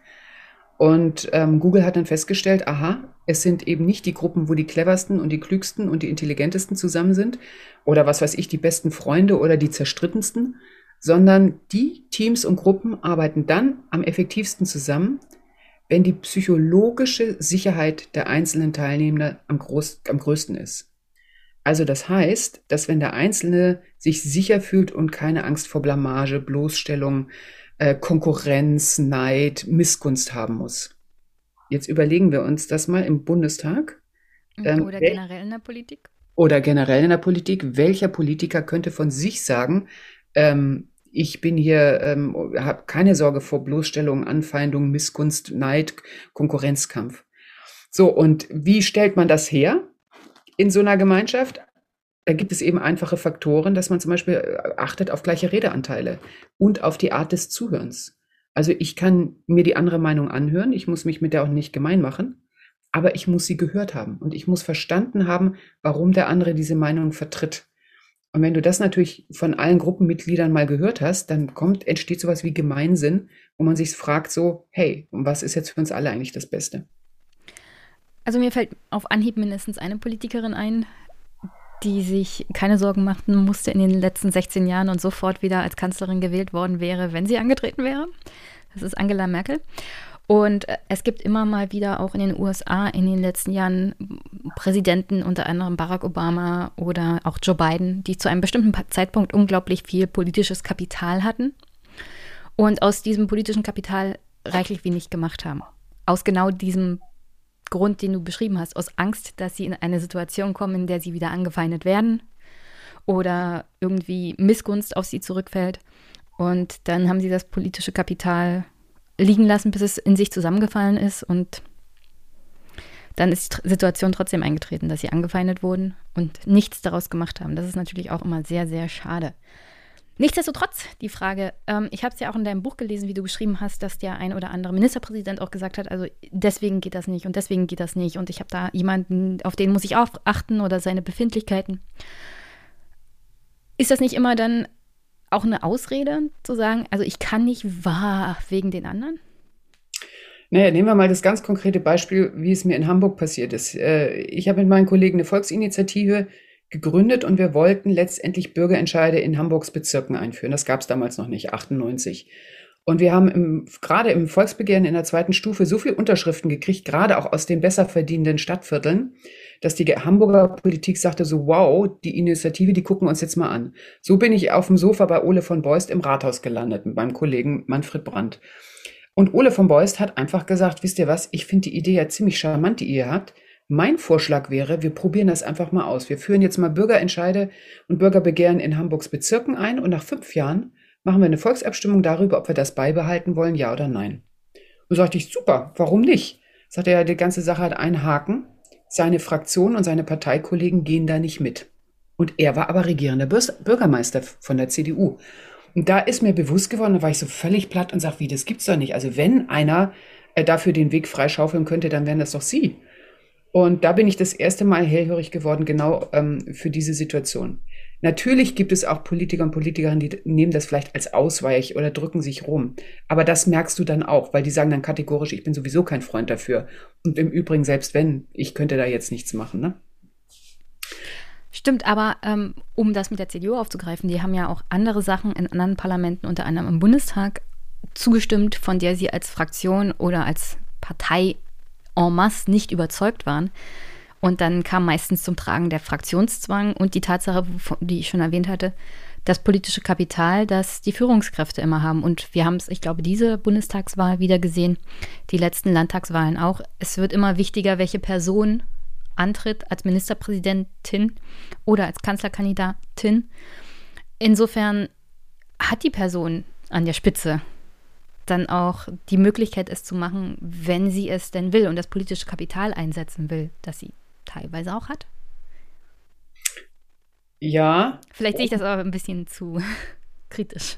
Und ähm, Google hat dann festgestellt, aha, es sind eben nicht die Gruppen, wo die cleversten und die klügsten und die intelligentesten zusammen sind oder was weiß ich, die besten Freunde oder die zerstrittensten, sondern die Teams und Gruppen arbeiten dann am effektivsten zusammen, wenn die psychologische Sicherheit der einzelnen Teilnehmer am, groß, am größten ist. Also das heißt, dass wenn der Einzelne sich sicher fühlt und keine Angst vor Blamage, Bloßstellung, äh, Konkurrenz, Neid, Missgunst haben muss. Jetzt überlegen wir uns das mal im Bundestag. Ähm, oder generell in der Politik. Oder generell in der Politik. Welcher Politiker könnte von sich sagen, ähm, ich bin hier, ähm, habe keine Sorge vor Bloßstellung, Anfeindung, Missgunst, Neid, Konkurrenzkampf. So, und wie stellt man das her? in so einer Gemeinschaft, da gibt es eben einfache Faktoren, dass man zum Beispiel äh, achtet auf gleiche Redeanteile und auf die Art des Zuhörens. Also ich kann mir die andere Meinung anhören, ich muss mich mit der auch nicht gemein machen, aber ich muss sie gehört haben und ich muss verstanden haben, warum der andere diese Meinung vertritt. Und wenn du das natürlich von allen Gruppenmitgliedern mal gehört hast, dann kommt, entsteht sowas wie Gemeinsinn, wo man sich fragt so, hey, was ist jetzt für uns alle eigentlich das Beste? Also mir fällt auf Anhieb mindestens eine Politikerin ein, die sich keine Sorgen machen musste in den letzten 16 Jahren und sofort wieder als Kanzlerin gewählt worden wäre, wenn sie angetreten wäre. Das ist Angela Merkel. Und äh, es gibt immer mal wieder auch in den USA in den letzten Jahren Präsidenten, unter anderem Barack Obama oder auch Joe Biden, die zu einem bestimmten Zeitpunkt unglaublich viel politisches Kapital hatten und aus diesem politischen Kapital reichlich wenig gemacht haben. Aus genau diesem Grund, den du beschrieben hast, aus Angst, dass sie in eine Situation kommen, in der sie wieder angefeindet werden oder irgendwie Missgunst auf sie zurückfällt. Und dann haben sie das politische Kapital liegen lassen, bis es in sich zusammengefallen ist. Und dann ist die Situation trotzdem eingetreten, dass sie angefeindet wurden und nichts daraus gemacht haben. Das ist natürlich auch immer sehr, sehr schade. Nichtsdestotrotz, die Frage, ähm, ich habe es ja auch in deinem Buch gelesen, wie du geschrieben hast, dass der ein oder andere Ministerpräsident auch gesagt hat, also deswegen geht das nicht und deswegen geht das nicht und ich habe da jemanden, auf den muss ich auch achten oder seine Befindlichkeiten. Ist das nicht immer dann auch eine Ausrede zu sagen, also ich kann nicht wahr wegen den anderen? Naja, nehmen wir mal das ganz konkrete Beispiel, wie es mir in Hamburg passiert ist. Äh, ich habe mit meinen Kollegen eine Volksinitiative gegründet und wir wollten letztendlich Bürgerentscheide in Hamburgs Bezirken einführen. Das gab es damals noch nicht, 98. Und wir haben im, gerade im Volksbegehren in der zweiten Stufe so viel Unterschriften gekriegt, gerade auch aus den besser verdienenden Stadtvierteln, dass die Hamburger Politik sagte so, wow, die Initiative, die gucken uns jetzt mal an. So bin ich auf dem Sofa bei Ole von Beust im Rathaus gelandet mit meinem Kollegen Manfred Brandt. Und Ole von Beust hat einfach gesagt, wisst ihr was, ich finde die Idee ja ziemlich charmant, die ihr habt. Mein Vorschlag wäre, wir probieren das einfach mal aus. Wir führen jetzt mal Bürgerentscheide und Bürgerbegehren in Hamburgs Bezirken ein und nach fünf Jahren machen wir eine Volksabstimmung darüber, ob wir das beibehalten wollen, ja oder nein. Und sagte ich, super, warum nicht? Sagte er, die ganze Sache hat einen Haken. Seine Fraktion und seine Parteikollegen gehen da nicht mit. Und er war aber regierender Bürgermeister von der CDU. Und da ist mir bewusst geworden, da war ich so völlig platt und sag, wie, das gibt's doch nicht. Also wenn einer äh, dafür den Weg freischaufeln könnte, dann wären das doch Sie. Und da bin ich das erste Mal hellhörig geworden, genau ähm, für diese Situation. Natürlich gibt es auch Politiker und Politikerinnen, die nehmen das vielleicht als Ausweich oder drücken sich rum. Aber das merkst du dann auch, weil die sagen dann kategorisch, ich bin sowieso kein Freund dafür. Und im Übrigen, selbst wenn, ich könnte da jetzt nichts machen. Ne? Stimmt, aber ähm, um das mit der CDU aufzugreifen, die haben ja auch andere Sachen in anderen Parlamenten, unter anderem im Bundestag, zugestimmt, von der sie als Fraktion oder als Partei en masse nicht überzeugt waren. Und dann kam meistens zum Tragen der Fraktionszwang und die Tatsache, die ich schon erwähnt hatte, das politische Kapital, das die Führungskräfte immer haben. Und wir haben es, ich glaube, diese Bundestagswahl wieder gesehen, die letzten Landtagswahlen auch. Es wird immer wichtiger, welche Person antritt als Ministerpräsidentin oder als Kanzlerkandidatin. Insofern hat die Person an der Spitze dann auch die Möglichkeit, es zu machen, wenn sie es denn will und das politische Kapital einsetzen will, das sie teilweise auch hat. Ja. Vielleicht sehe ich das aber ein bisschen zu <laughs> kritisch.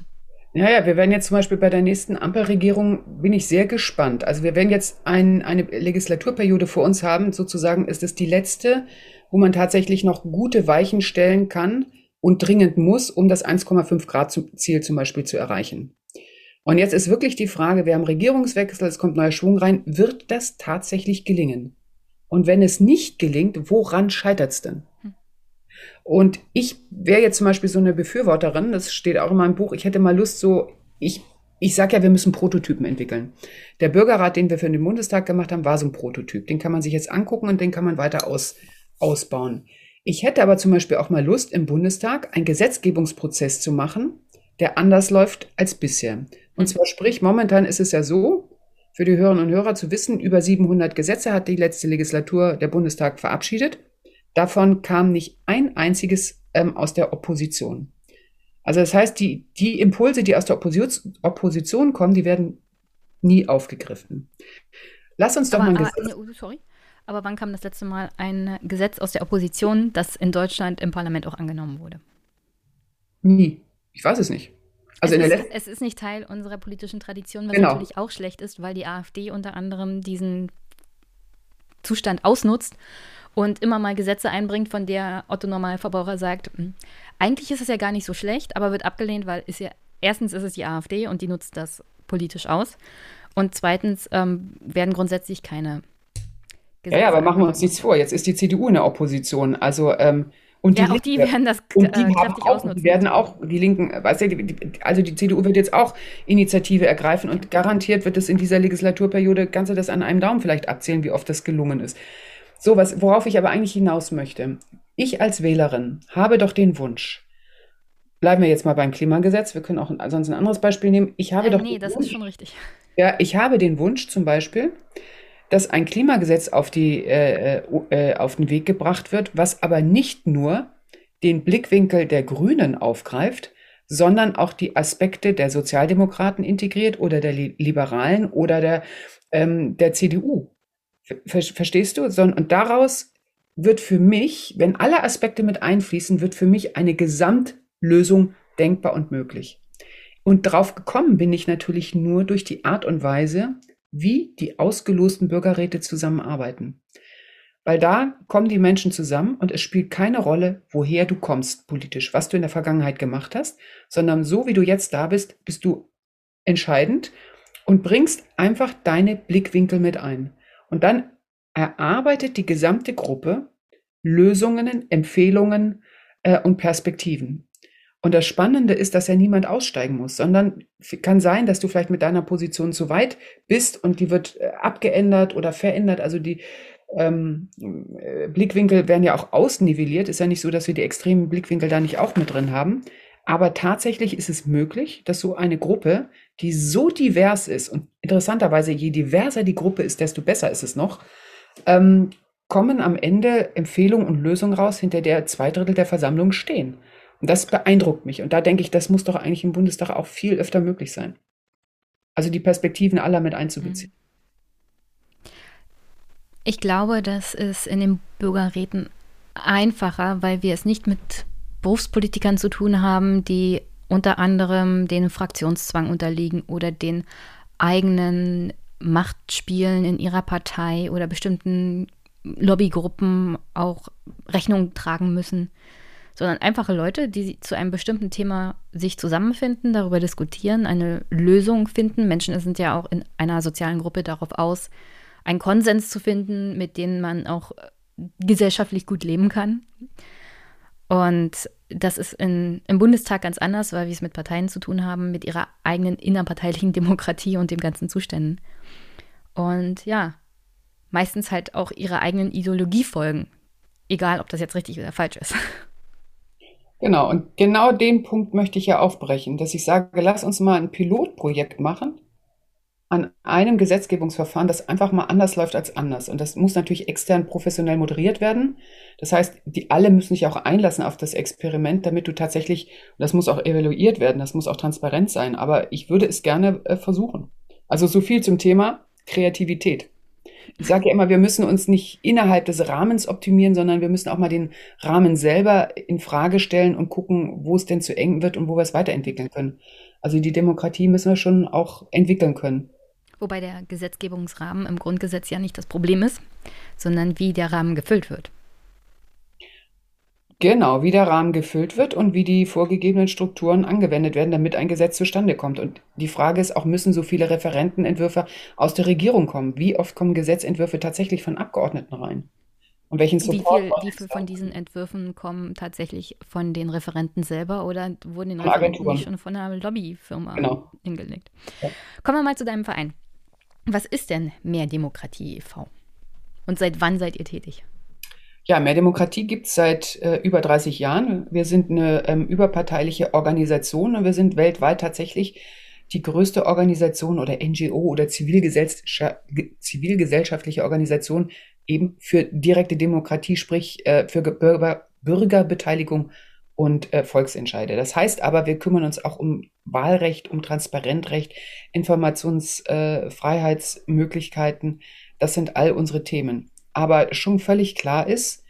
Naja, wir werden jetzt zum Beispiel bei der nächsten Ampelregierung, bin ich sehr gespannt. Also wir werden jetzt ein, eine Legislaturperiode vor uns haben. Sozusagen ist es die letzte, wo man tatsächlich noch gute Weichen stellen kann und dringend muss, um das 1,5 Grad Ziel zum Beispiel zu erreichen. Und jetzt ist wirklich die Frage, wir haben Regierungswechsel, es kommt neuer Schwung rein, wird das tatsächlich gelingen? Und wenn es nicht gelingt, woran scheitert es denn? Hm. Und ich wäre jetzt zum Beispiel so eine Befürworterin, das steht auch in meinem Buch, ich hätte mal Lust, so, ich, ich sage ja, wir müssen Prototypen entwickeln. Der Bürgerrat, den wir für den Bundestag gemacht haben, war so ein Prototyp. Den kann man sich jetzt angucken und den kann man weiter aus, ausbauen. Ich hätte aber zum Beispiel auch mal Lust, im Bundestag einen Gesetzgebungsprozess zu machen, der anders läuft als bisher. Und zwar sprich, momentan ist es ja so, für die Hörerinnen und Hörer zu wissen, über 700 Gesetze hat die letzte Legislatur der Bundestag verabschiedet. Davon kam nicht ein einziges ähm, aus der Opposition. Also das heißt, die, die Impulse, die aus der Opposition, Opposition kommen, die werden nie aufgegriffen. Lass uns doch aber, mal ein aber, Gesetz. Ne, sorry. Aber wann kam das letzte Mal ein Gesetz aus der Opposition, das in Deutschland im Parlament auch angenommen wurde? Nie. Ich weiß es nicht. Also es, ist, es ist nicht Teil unserer politischen Tradition, was genau. natürlich auch schlecht ist, weil die AfD unter anderem diesen Zustand ausnutzt und immer mal Gesetze einbringt, von der Otto Normalverbraucher sagt, hm, eigentlich ist es ja gar nicht so schlecht, aber wird abgelehnt, weil ist ja erstens ist es die AfD und die nutzt das politisch aus und zweitens ähm, werden grundsätzlich keine Gesetze. Ja, ja, aber machen wir uns nichts vor. Jetzt ist die CDU in der Opposition. Also ähm, und ja, die auch die werden das und die äh, kräftig auch, ausnutzen. Die werden auch, die Linken, weißt du, die, also die CDU wird jetzt auch Initiative ergreifen und garantiert wird es in dieser Legislaturperiode, kannst du das an einem Daumen vielleicht abzählen, wie oft das gelungen ist. So, was, worauf ich aber eigentlich hinaus möchte. Ich als Wählerin habe doch den Wunsch, bleiben wir jetzt mal beim Klimagesetz, wir können auch sonst ein anderes Beispiel nehmen. Ich habe äh, doch. Nee, das Wunsch, ist schon richtig. Ja, ich habe den Wunsch zum Beispiel, dass ein Klimagesetz auf, die, äh, äh, auf den Weg gebracht wird, was aber nicht nur den Blickwinkel der Grünen aufgreift, sondern auch die Aspekte der Sozialdemokraten integriert oder der Liberalen oder der, ähm, der CDU. Ver verstehst du? Und daraus wird für mich, wenn alle Aspekte mit einfließen, wird für mich eine Gesamtlösung denkbar und möglich. Und drauf gekommen bin ich natürlich nur durch die Art und Weise, wie die ausgelosten Bürgerräte zusammenarbeiten. Weil da kommen die Menschen zusammen und es spielt keine Rolle, woher du kommst politisch, was du in der Vergangenheit gemacht hast, sondern so wie du jetzt da bist, bist du entscheidend und bringst einfach deine Blickwinkel mit ein. Und dann erarbeitet die gesamte Gruppe Lösungen, Empfehlungen äh, und Perspektiven. Und das Spannende ist, dass ja niemand aussteigen muss, sondern kann sein, dass du vielleicht mit deiner Position zu weit bist und die wird äh, abgeändert oder verändert. Also die ähm, äh, Blickwinkel werden ja auch ausnivelliert. Ist ja nicht so, dass wir die extremen Blickwinkel da nicht auch mit drin haben. Aber tatsächlich ist es möglich, dass so eine Gruppe, die so divers ist, und interessanterweise, je diverser die Gruppe ist, desto besser ist es noch, ähm, kommen am Ende Empfehlungen und Lösungen raus, hinter der zwei Drittel der Versammlung stehen. Und das beeindruckt mich. Und da denke ich, das muss doch eigentlich im Bundestag auch viel öfter möglich sein. Also die Perspektiven aller mit einzubeziehen. Ich glaube, das ist in den Bürgerräten einfacher, weil wir es nicht mit Berufspolitikern zu tun haben, die unter anderem den Fraktionszwang unterliegen oder den eigenen Machtspielen in ihrer Partei oder bestimmten Lobbygruppen auch Rechnung tragen müssen sondern einfache Leute, die zu einem bestimmten Thema sich zusammenfinden, darüber diskutieren, eine Lösung finden. Menschen sind ja auch in einer sozialen Gruppe darauf aus, einen Konsens zu finden, mit dem man auch äh, gesellschaftlich gut leben kann. Und das ist in, im Bundestag ganz anders, weil wir es mit Parteien zu tun haben, mit ihrer eigenen innerparteilichen <laughs> Demokratie und dem ganzen Zuständen. Und ja, meistens halt auch ihrer eigenen Ideologie folgen. Egal, ob das jetzt richtig oder falsch ist. <laughs> Genau, und genau den Punkt möchte ich ja aufbrechen, dass ich sage, lass uns mal ein Pilotprojekt machen an einem Gesetzgebungsverfahren, das einfach mal anders läuft als anders. Und das muss natürlich extern professionell moderiert werden. Das heißt, die alle müssen sich auch einlassen auf das Experiment, damit du tatsächlich, das muss auch evaluiert werden, das muss auch transparent sein. Aber ich würde es gerne äh, versuchen. Also so viel zum Thema Kreativität. Ich sage ja immer, wir müssen uns nicht innerhalb des Rahmens optimieren, sondern wir müssen auch mal den Rahmen selber in Frage stellen und gucken, wo es denn zu eng wird und wo wir es weiterentwickeln können. Also die Demokratie müssen wir schon auch entwickeln können. Wobei der Gesetzgebungsrahmen im Grundgesetz ja nicht das Problem ist, sondern wie der Rahmen gefüllt wird. Genau, wie der Rahmen gefüllt wird und wie die vorgegebenen Strukturen angewendet werden, damit ein Gesetz zustande kommt. Und die Frage ist auch, müssen so viele Referentenentwürfe aus der Regierung kommen? Wie oft kommen Gesetzentwürfe tatsächlich von Abgeordneten rein? Und welchen Support wie viel, wie viel von diesen Entwürfen kommen tatsächlich von den Referenten selber oder wurden den Referenten nicht schon von einer Lobbyfirma genau. hingelegt? Ja. Kommen wir mal zu deinem Verein. Was ist denn Mehr Demokratie e.V.? Und seit wann seid ihr tätig? Ja, Mehr Demokratie gibt es seit äh, über 30 Jahren. Wir sind eine ähm, überparteiliche Organisation und wir sind weltweit tatsächlich die größte Organisation oder NGO oder zivilgesellschaftliche Organisation eben für direkte Demokratie, sprich äh, für Bürger, Bürgerbeteiligung und äh, Volksentscheide. Das heißt aber, wir kümmern uns auch um Wahlrecht, um Transparentrecht, Informationsfreiheitsmöglichkeiten. Äh, das sind all unsere Themen aber schon völlig klar ist,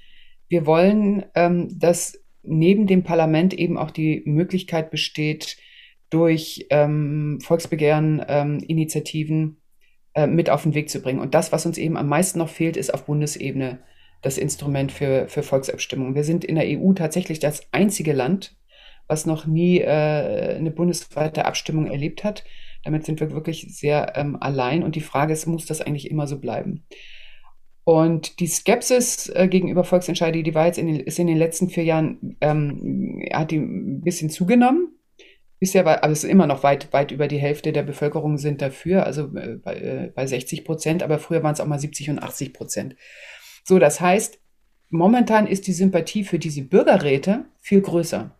wir wollen, ähm, dass neben dem Parlament eben auch die Möglichkeit besteht, durch ähm, Volksbegehren, ähm, Initiativen äh, mit auf den Weg zu bringen. Und das, was uns eben am meisten noch fehlt, ist auf Bundesebene das Instrument für, für Volksabstimmung. Wir sind in der EU tatsächlich das einzige Land, was noch nie äh, eine bundesweite Abstimmung erlebt hat. Damit sind wir wirklich sehr ähm, allein. Und die Frage ist, muss das eigentlich immer so bleiben? Und die Skepsis äh, gegenüber Volksentscheide, die war jetzt in den, ist in den letzten vier Jahren, ähm, hat die ein bisschen zugenommen. Bisher war, aber es ist immer noch weit, weit über die Hälfte der Bevölkerung sind dafür, also äh, bei, äh, bei 60 Prozent, aber früher waren es auch mal 70 und 80 Prozent. So, das heißt, momentan ist die Sympathie für diese Bürgerräte viel größer.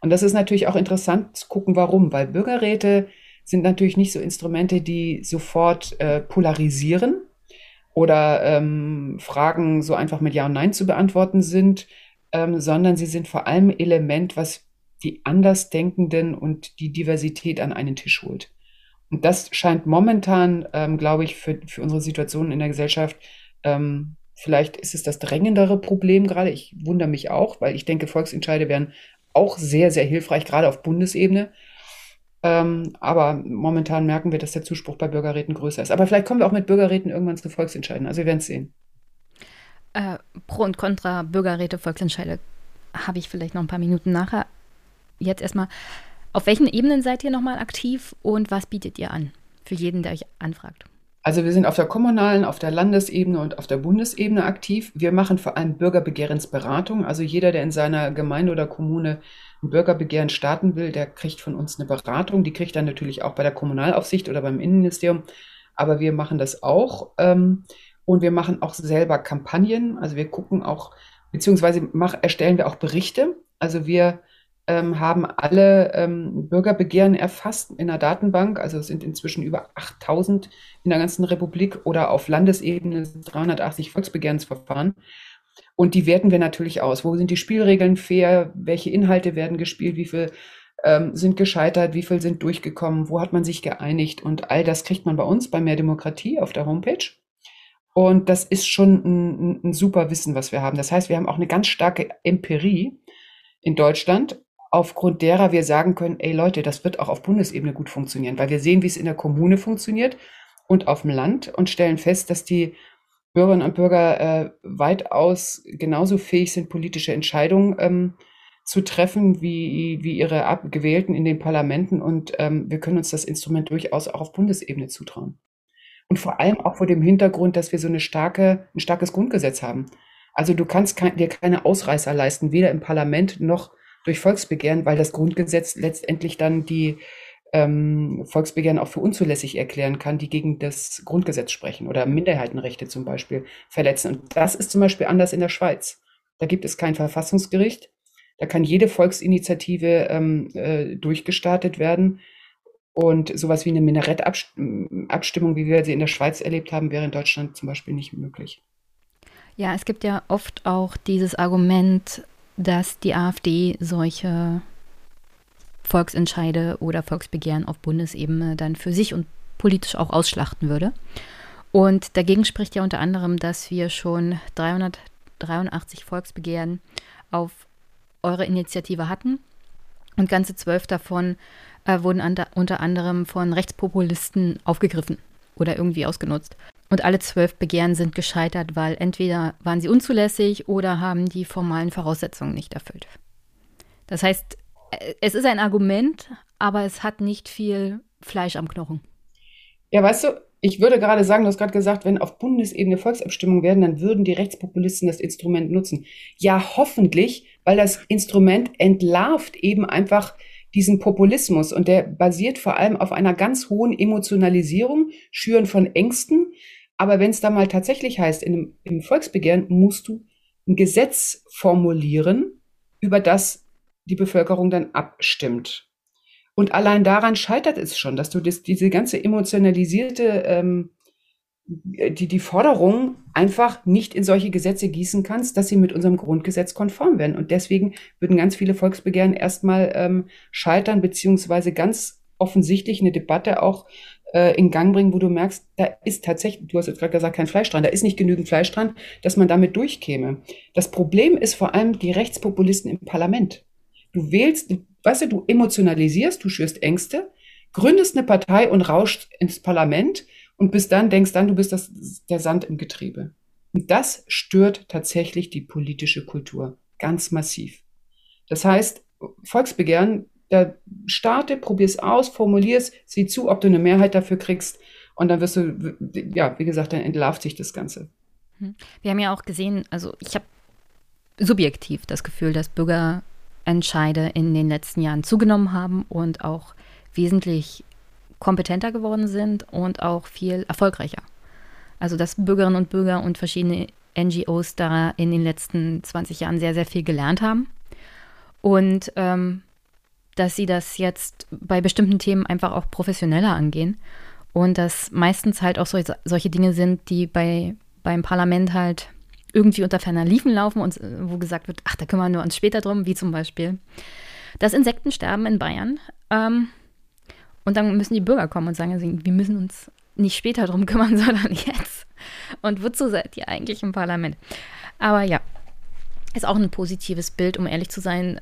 Und das ist natürlich auch interessant zu gucken, warum, weil Bürgerräte sind natürlich nicht so Instrumente, die sofort äh, polarisieren, oder ähm, Fragen so einfach mit Ja und Nein zu beantworten sind, ähm, sondern sie sind vor allem Element, was die Andersdenkenden und die Diversität an einen Tisch holt. Und das scheint momentan, ähm, glaube ich, für, für unsere Situation in der Gesellschaft, ähm, vielleicht ist es das drängendere Problem gerade. Ich wundere mich auch, weil ich denke, Volksentscheide wären auch sehr, sehr hilfreich, gerade auf Bundesebene. Ähm, aber momentan merken wir, dass der Zuspruch bei Bürgerräten größer ist. Aber vielleicht kommen wir auch mit Bürgerräten irgendwann zu Volksentscheiden. Also wir werden es sehen. Äh, Pro und Contra Bürgerräte, Volksentscheide habe ich vielleicht noch ein paar Minuten nachher. Jetzt erstmal, auf welchen Ebenen seid ihr nochmal aktiv und was bietet ihr an für jeden, der euch anfragt? Also wir sind auf der kommunalen, auf der Landesebene und auf der Bundesebene aktiv. Wir machen vor allem Bürgerbegehrensberatung. Also jeder, der in seiner Gemeinde oder Kommune ein Bürgerbegehren starten will, der kriegt von uns eine Beratung. Die kriegt er natürlich auch bei der Kommunalaufsicht oder beim Innenministerium. Aber wir machen das auch. Ähm, und wir machen auch selber Kampagnen. Also wir gucken auch, beziehungsweise mach, erstellen wir auch Berichte. Also wir ähm, haben alle ähm, Bürgerbegehren erfasst in der Datenbank. Also es sind inzwischen über 8000 in der ganzen Republik oder auf Landesebene 380 Volksbegehrensverfahren. Und die werten wir natürlich aus. Wo sind die Spielregeln fair? Welche Inhalte werden gespielt? Wie viel ähm, sind gescheitert? Wie viel sind durchgekommen? Wo hat man sich geeinigt? Und all das kriegt man bei uns bei Mehr Demokratie auf der Homepage. Und das ist schon ein, ein super Wissen, was wir haben. Das heißt, wir haben auch eine ganz starke Empirie in Deutschland aufgrund derer wir sagen können, ey Leute, das wird auch auf Bundesebene gut funktionieren, weil wir sehen, wie es in der Kommune funktioniert und auf dem Land und stellen fest, dass die Bürgerinnen und Bürger äh, weitaus genauso fähig sind, politische Entscheidungen ähm, zu treffen, wie, wie ihre Abgewählten in den Parlamenten. Und ähm, wir können uns das Instrument durchaus auch auf Bundesebene zutrauen. Und vor allem auch vor dem Hintergrund, dass wir so eine starke, ein starkes Grundgesetz haben. Also du kannst kein, dir keine Ausreißer leisten, weder im Parlament noch durch Volksbegehren, weil das Grundgesetz letztendlich dann die ähm, Volksbegehren auch für unzulässig erklären kann, die gegen das Grundgesetz sprechen oder Minderheitenrechte zum Beispiel verletzen. Und das ist zum Beispiel anders in der Schweiz. Da gibt es kein Verfassungsgericht. Da kann jede Volksinitiative ähm, äh, durchgestartet werden. Und sowas wie eine Minarettabstimmung, wie wir sie in der Schweiz erlebt haben, wäre in Deutschland zum Beispiel nicht möglich. Ja, es gibt ja oft auch dieses Argument, dass die AfD solche Volksentscheide oder Volksbegehren auf Bundesebene dann für sich und politisch auch ausschlachten würde. Und dagegen spricht ja unter anderem, dass wir schon 383 Volksbegehren auf eure Initiative hatten und ganze zwölf davon äh, wurden an, unter anderem von Rechtspopulisten aufgegriffen oder irgendwie ausgenutzt. Und alle zwölf Begehren sind gescheitert, weil entweder waren sie unzulässig oder haben die formalen Voraussetzungen nicht erfüllt. Das heißt, es ist ein Argument, aber es hat nicht viel Fleisch am Knochen. Ja, weißt du, ich würde gerade sagen, du hast gerade gesagt, wenn auf Bundesebene Volksabstimmungen werden, dann würden die Rechtspopulisten das Instrument nutzen. Ja, hoffentlich, weil das Instrument entlarvt eben einfach diesen Populismus und der basiert vor allem auf einer ganz hohen Emotionalisierung, Schüren von Ängsten. Aber wenn es da mal tatsächlich heißt, in einem, im Volksbegehren musst du ein Gesetz formulieren, über das die Bevölkerung dann abstimmt. Und allein daran scheitert es schon, dass du das, diese ganze emotionalisierte, ähm, die, die Forderung einfach nicht in solche Gesetze gießen kannst, dass sie mit unserem Grundgesetz konform werden. Und deswegen würden ganz viele Volksbegehren erstmal ähm, scheitern, beziehungsweise ganz offensichtlich eine Debatte auch äh, in Gang bringen, wo du merkst, da ist tatsächlich, du hast jetzt gerade gesagt, kein Fleisch dran, da ist nicht genügend Fleisch dran, dass man damit durchkäme. Das Problem ist vor allem die Rechtspopulisten im Parlament. Du wählst, weißt du, du emotionalisierst, du schürst Ängste, gründest eine Partei und rauscht ins Parlament und bis dann denkst dann, du bist das, der Sand im Getriebe. Und das stört tatsächlich die politische Kultur ganz massiv. Das heißt, Volksbegehren, da starte, probier's aus, formulier's, sieh zu, ob du eine Mehrheit dafür kriegst und dann wirst du, ja, wie gesagt, dann entlarvt sich das Ganze. Hm. Wir haben ja auch gesehen, also ich habe subjektiv das Gefühl, dass Bürger Entscheide in den letzten Jahren zugenommen haben und auch wesentlich kompetenter geworden sind und auch viel erfolgreicher. Also dass Bürgerinnen und Bürger und verschiedene NGOs da in den letzten 20 Jahren sehr, sehr viel gelernt haben. Und ähm, dass sie das jetzt bei bestimmten Themen einfach auch professioneller angehen. Und dass meistens halt auch so, solche Dinge sind, die bei, beim Parlament halt irgendwie unter ferner Liefen laufen und wo gesagt wird, ach, da kümmern wir uns später drum, wie zum Beispiel das Insektensterben in Bayern. Ähm, und dann müssen die Bürger kommen und sagen, also, wir müssen uns nicht später drum <laughs> kümmern, sondern jetzt. Und wozu seid ihr eigentlich im Parlament? Aber ja, ist auch ein positives Bild, um ehrlich zu sein,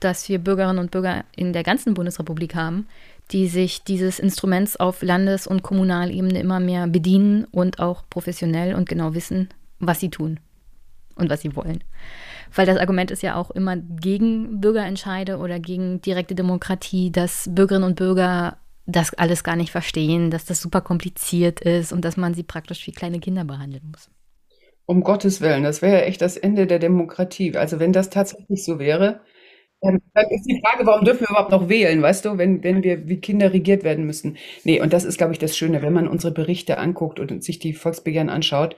dass wir Bürgerinnen und Bürger in der ganzen Bundesrepublik haben, die sich dieses Instruments auf Landes- und Kommunalebene immer mehr bedienen und auch professionell und genau wissen, was sie tun und was sie wollen. Weil das Argument ist ja auch immer gegen Bürgerentscheide oder gegen direkte Demokratie, dass Bürgerinnen und Bürger das alles gar nicht verstehen, dass das super kompliziert ist und dass man sie praktisch wie kleine Kinder behandeln muss. Um Gottes Willen, das wäre ja echt das Ende der Demokratie. Also wenn das tatsächlich so wäre, dann ist die Frage, warum dürfen wir überhaupt noch wählen, weißt du, wenn, wenn wir wie Kinder regiert werden müssen. Nee, und das ist, glaube ich, das Schöne, wenn man unsere Berichte anguckt und sich die Volksbegehren anschaut,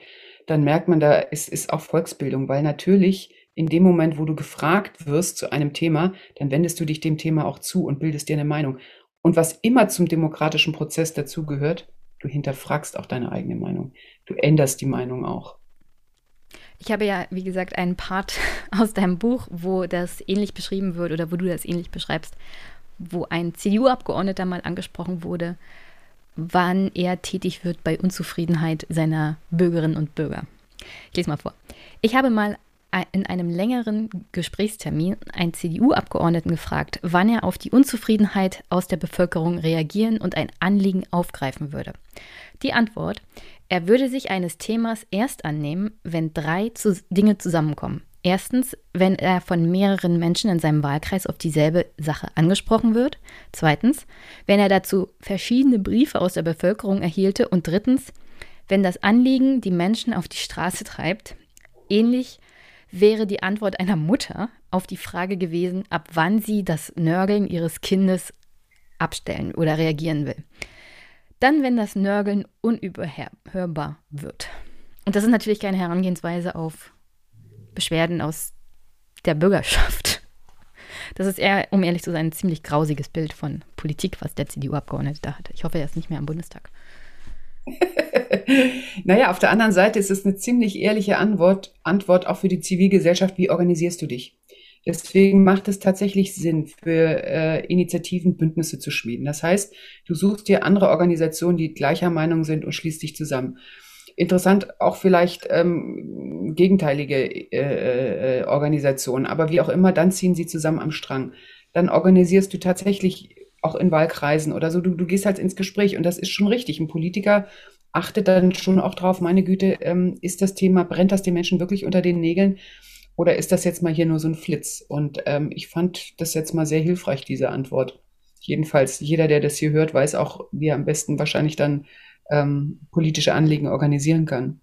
dann merkt man da, es ist auch Volksbildung, weil natürlich in dem Moment, wo du gefragt wirst zu einem Thema, dann wendest du dich dem Thema auch zu und bildest dir eine Meinung. Und was immer zum demokratischen Prozess dazugehört, du hinterfragst auch deine eigene Meinung. Du änderst die Meinung auch. Ich habe ja, wie gesagt, einen Part <laughs> aus deinem Buch, wo das ähnlich beschrieben wird oder wo du das ähnlich beschreibst, wo ein CDU-Abgeordneter mal angesprochen wurde, wann er tätig wird bei Unzufriedenheit seiner Bürgerinnen und Bürger. Ich lese mal vor. Ich habe mal in einem längeren Gesprächstermin einen CDU-Abgeordneten gefragt, wann er auf die Unzufriedenheit aus der Bevölkerung reagieren und ein Anliegen aufgreifen würde. Die Antwort, er würde sich eines Themas erst annehmen, wenn drei Dinge zusammenkommen. Erstens, wenn er von mehreren Menschen in seinem Wahlkreis auf dieselbe Sache angesprochen wird. Zweitens, wenn er dazu verschiedene Briefe aus der Bevölkerung erhielte. Und drittens, wenn das Anliegen die Menschen auf die Straße treibt ähnlich wäre die Antwort einer Mutter auf die Frage gewesen, ab wann sie das Nörgeln ihres Kindes abstellen oder reagieren will. Dann, wenn das Nörgeln unüberhörbar wird. Und das ist natürlich keine Herangehensweise auf Beschwerden aus der Bürgerschaft. Das ist eher, um ehrlich zu sein, ein ziemlich grausiges Bild von Politik, was der CDU-Abgeordnete da hatte. Ich hoffe, er ist nicht mehr am Bundestag. <laughs> naja, auf der anderen Seite ist es eine ziemlich ehrliche Antwort, Antwort auch für die Zivilgesellschaft. Wie organisierst du dich? Deswegen macht es tatsächlich Sinn, für äh, Initiativen Bündnisse zu schmieden. Das heißt, du suchst dir andere Organisationen, die gleicher Meinung sind und schließt dich zusammen. Interessant auch vielleicht ähm, gegenteilige äh, äh, Organisationen, aber wie auch immer, dann ziehen sie zusammen am Strang. Dann organisierst du tatsächlich auch in Wahlkreisen oder so, du, du gehst halt ins Gespräch und das ist schon richtig. Ein Politiker achtet dann schon auch drauf, meine Güte, ähm, ist das Thema, brennt das den Menschen wirklich unter den Nägeln? Oder ist das jetzt mal hier nur so ein Flitz? Und ähm, ich fand das jetzt mal sehr hilfreich, diese Antwort. Jedenfalls, jeder, der das hier hört, weiß auch, wie er am besten wahrscheinlich dann ähm, politische Anliegen organisieren kann.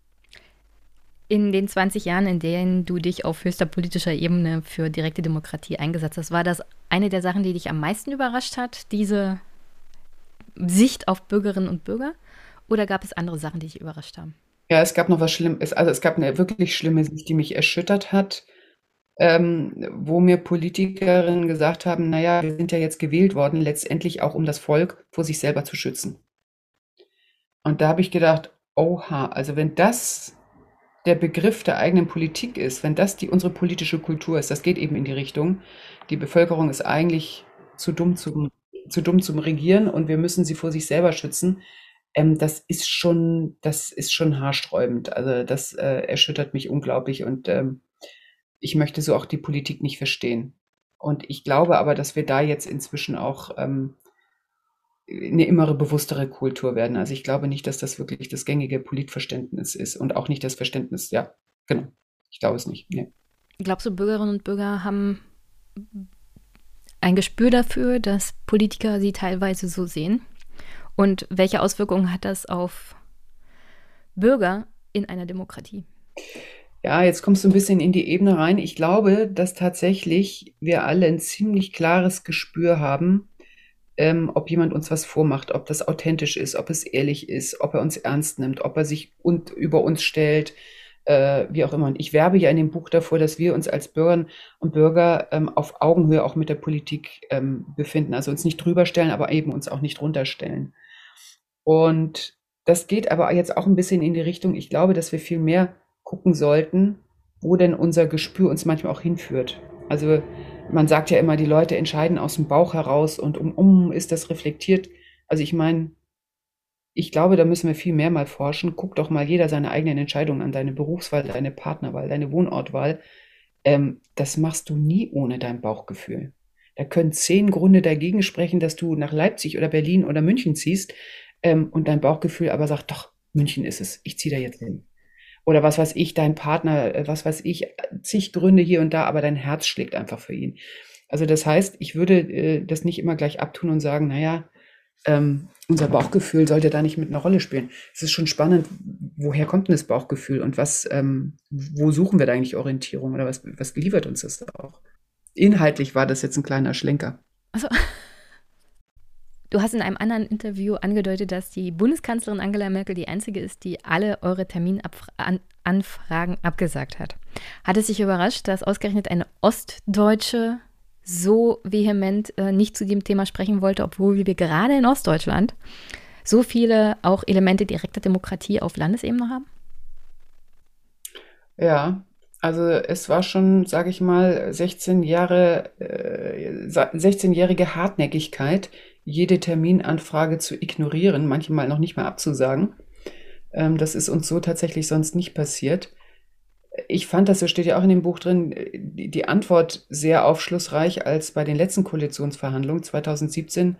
In den 20 Jahren, in denen du dich auf höchster politischer Ebene für direkte Demokratie eingesetzt hast, war das eine der Sachen, die dich am meisten überrascht hat, diese Sicht auf Bürgerinnen und Bürger? Oder gab es andere Sachen, die dich überrascht haben? Ja, es gab noch was Schlimmes. Also es gab eine wirklich schlimme Sicht, die mich erschüttert hat, ähm, wo mir Politikerinnen gesagt haben, naja, wir sind ja jetzt gewählt worden, letztendlich auch um das Volk vor sich selber zu schützen. Und da habe ich gedacht, oha, also wenn das der Begriff der eigenen Politik ist, wenn das die unsere politische Kultur ist, das geht eben in die Richtung, die Bevölkerung ist eigentlich zu dumm zum, zu dumm zum Regieren und wir müssen sie vor sich selber schützen ähm, das ist schon, das ist schon haarsträubend. Also das äh, erschüttert mich unglaublich und ähm, ich möchte so auch die Politik nicht verstehen. Und ich glaube aber, dass wir da jetzt inzwischen auch ähm, eine immer bewusstere Kultur werden. Also ich glaube nicht, dass das wirklich das gängige Politverständnis ist und auch nicht das Verständnis, ja, genau. Ich glaube es nicht. Nee. Glaubst du, Bürgerinnen und Bürger haben ein Gespür dafür, dass Politiker sie teilweise so sehen? Und welche Auswirkungen hat das auf Bürger in einer Demokratie? Ja, jetzt kommst du ein bisschen in die Ebene rein. Ich glaube, dass tatsächlich wir alle ein ziemlich klares Gespür haben, ähm, ob jemand uns was vormacht, ob das authentisch ist, ob es ehrlich ist, ob er uns ernst nimmt, ob er sich und über uns stellt, äh, wie auch immer. Und ich werbe ja in dem Buch davor, dass wir uns als Bürgerinnen und Bürger ähm, auf Augenhöhe auch mit der Politik ähm, befinden. Also uns nicht drüber stellen, aber eben uns auch nicht runterstellen. Und das geht aber jetzt auch ein bisschen in die Richtung, ich glaube, dass wir viel mehr gucken sollten, wo denn unser Gespür uns manchmal auch hinführt. Also man sagt ja immer, die Leute entscheiden aus dem Bauch heraus und um, um ist das reflektiert. Also ich meine, ich glaube, da müssen wir viel mehr mal forschen. Guck doch mal jeder seine eigenen Entscheidungen an, deine Berufswahl, deine Partnerwahl, deine Wohnortwahl. Ähm, das machst du nie ohne dein Bauchgefühl. Da können zehn Gründe dagegen sprechen, dass du nach Leipzig oder Berlin oder München ziehst ähm, und dein Bauchgefühl aber sagt, doch, München ist es, ich ziehe da jetzt hin. Oder was weiß ich, dein Partner, äh, was weiß ich, zig Gründe hier und da, aber dein Herz schlägt einfach für ihn. Also das heißt, ich würde äh, das nicht immer gleich abtun und sagen, naja, ähm, unser Bauchgefühl sollte da nicht mit einer Rolle spielen. Es ist schon spannend, woher kommt denn das Bauchgefühl und was, ähm, wo suchen wir da eigentlich Orientierung oder was, was liefert uns das auch? Inhaltlich war das jetzt ein kleiner Schlenker. Also, Du hast in einem anderen Interview angedeutet, dass die Bundeskanzlerin Angela Merkel die einzige ist, die alle eure Terminanfragen abgesagt hat. Hat es dich überrascht, dass ausgerechnet eine Ostdeutsche so vehement äh, nicht zu dem Thema sprechen wollte, obwohl wir gerade in Ostdeutschland so viele auch Elemente direkter Demokratie auf Landesebene haben? Ja, also es war schon, sage ich mal, 16 Jahre, äh, 16-jährige Hartnäckigkeit jede Terminanfrage zu ignorieren, manchmal noch nicht mal abzusagen. Ähm, das ist uns so tatsächlich sonst nicht passiert. Ich fand, das steht ja auch in dem Buch drin, die, die Antwort sehr aufschlussreich, als bei den letzten Koalitionsverhandlungen 2017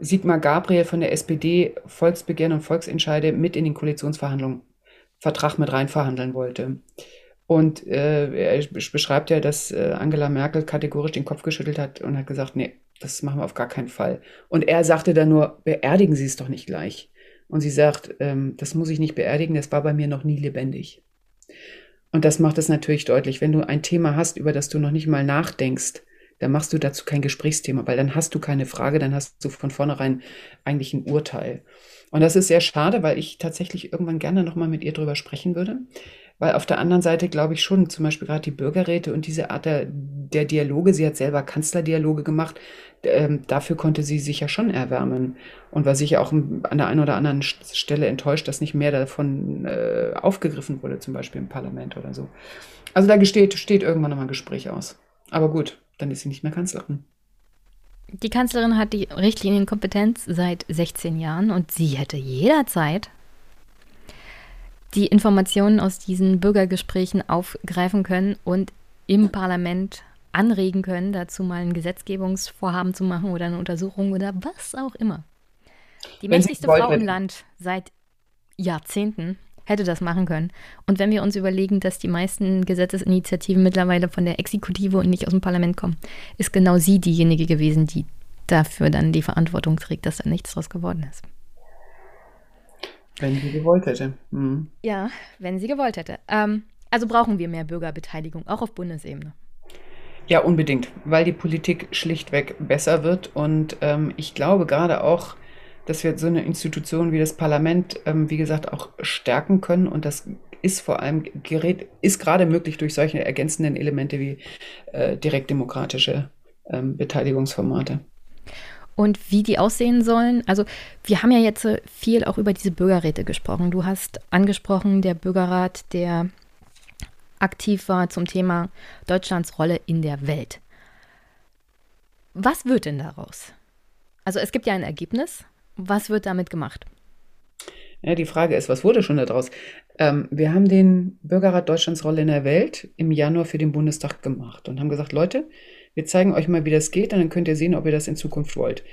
Sigmar Gabriel von der SPD Volksbegehren und Volksentscheide mit in den Koalitionsverhandlungen Vertrag mit rein verhandeln wollte. Und äh, er beschreibt ja, dass äh, Angela Merkel kategorisch den Kopf geschüttelt hat und hat gesagt, nee, das machen wir auf gar keinen Fall. Und er sagte dann nur, beerdigen Sie es doch nicht gleich. Und sie sagt, ähm, das muss ich nicht beerdigen, das war bei mir noch nie lebendig. Und das macht es natürlich deutlich, wenn du ein Thema hast, über das du noch nicht mal nachdenkst, dann machst du dazu kein Gesprächsthema, weil dann hast du keine Frage, dann hast du von vornherein eigentlich ein Urteil. Und das ist sehr schade, weil ich tatsächlich irgendwann gerne nochmal mit ihr drüber sprechen würde. Weil auf der anderen Seite glaube ich schon, zum Beispiel gerade die Bürgerräte und diese Art der, der Dialoge, sie hat selber Kanzlerdialoge gemacht, ähm, dafür konnte sie sich ja schon erwärmen. Und war sicher auch an der einen oder anderen Stelle enttäuscht, dass nicht mehr davon äh, aufgegriffen wurde, zum Beispiel im Parlament oder so. Also da steht, steht irgendwann nochmal ein Gespräch aus. Aber gut, dann ist sie nicht mehr Kanzlerin. Die Kanzlerin hat die Richtlinienkompetenz seit 16 Jahren und sie hätte jederzeit die Informationen aus diesen Bürgergesprächen aufgreifen können und im Parlament anregen können, dazu mal ein Gesetzgebungsvorhaben zu machen oder eine Untersuchung oder was auch immer. Die Wenn mächtigste Frau im Land seit Jahrzehnten hätte das machen können. Und wenn wir uns überlegen, dass die meisten Gesetzesinitiativen mittlerweile von der Exekutive und nicht aus dem Parlament kommen, ist genau sie diejenige gewesen, die dafür dann die Verantwortung trägt, dass da nichts draus geworden ist. Wenn sie gewollt hätte. Mhm. Ja, wenn sie gewollt hätte. Ähm, also brauchen wir mehr Bürgerbeteiligung, auch auf Bundesebene. Ja, unbedingt, weil die Politik schlichtweg besser wird. Und ähm, ich glaube gerade auch, dass wir so eine Institution wie das Parlament, ähm, wie gesagt, auch stärken können. Und das ist vor allem gerät, ist gerade möglich durch solche ergänzenden Elemente wie äh, direktdemokratische ähm, Beteiligungsformate und wie die aussehen sollen. Also wir haben ja jetzt viel auch über diese Bürgerräte gesprochen. Du hast angesprochen, der Bürgerrat, der aktiv war zum Thema Deutschlands Rolle in der Welt. Was wird denn daraus? Also es gibt ja ein Ergebnis. Was wird damit gemacht? Ja, die Frage ist, was wurde schon daraus? Ähm, wir haben den Bürgerrat Deutschlands Rolle in der Welt im Januar für den Bundestag gemacht und haben gesagt, Leute, wir zeigen euch mal, wie das geht und dann könnt ihr sehen, ob ihr das in Zukunft wollt.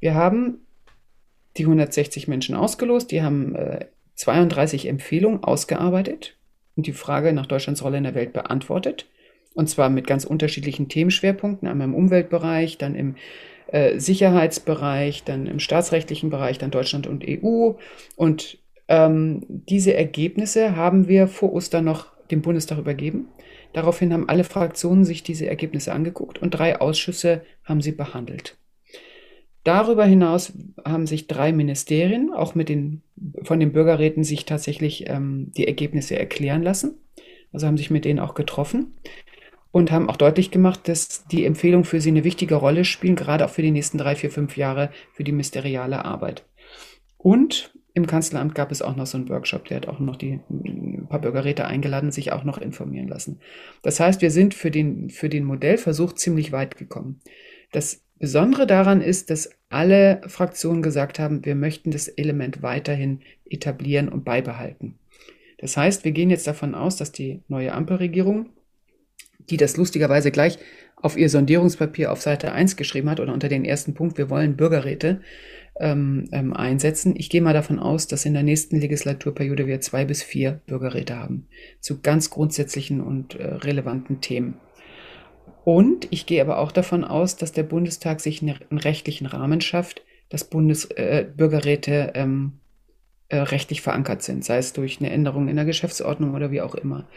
Wir haben die 160 Menschen ausgelost, die haben äh, 32 Empfehlungen ausgearbeitet und die Frage nach Deutschlands Rolle in der Welt beantwortet. Und zwar mit ganz unterschiedlichen Themenschwerpunkten, einmal im Umweltbereich, dann im äh, Sicherheitsbereich, dann im staatsrechtlichen Bereich, dann Deutschland und EU. Und ähm, diese Ergebnisse haben wir vor Ostern noch dem Bundestag übergeben. Daraufhin haben alle Fraktionen sich diese Ergebnisse angeguckt und drei Ausschüsse haben sie behandelt. Darüber hinaus haben sich drei Ministerien auch mit den, von den Bürgerräten sich tatsächlich ähm, die Ergebnisse erklären lassen. Also haben sich mit denen auch getroffen und haben auch deutlich gemacht, dass die Empfehlungen für sie eine wichtige Rolle spielen, gerade auch für die nächsten drei, vier, fünf Jahre für die ministeriale Arbeit. Und im Kanzleramt gab es auch noch so einen Workshop, der hat auch noch die ein paar Bürgerräte eingeladen, sich auch noch informieren lassen. Das heißt, wir sind für den, für den Modellversuch ziemlich weit gekommen. Das Besondere daran ist, dass alle Fraktionen gesagt haben, wir möchten das Element weiterhin etablieren und beibehalten. Das heißt, wir gehen jetzt davon aus, dass die neue Ampelregierung, die das lustigerweise gleich auf ihr Sondierungspapier auf Seite 1 geschrieben hat oder unter den ersten Punkt, wir wollen Bürgerräte, ähm, ähm, einsetzen. Ich gehe mal davon aus, dass in der nächsten Legislaturperiode wir zwei bis vier Bürgerräte haben zu ganz grundsätzlichen und äh, relevanten Themen. Und ich gehe aber auch davon aus, dass der Bundestag sich einen rechtlichen Rahmen schafft, dass Bundesbürgerräte äh, ähm, äh, rechtlich verankert sind, sei es durch eine Änderung in der Geschäftsordnung oder wie auch immer.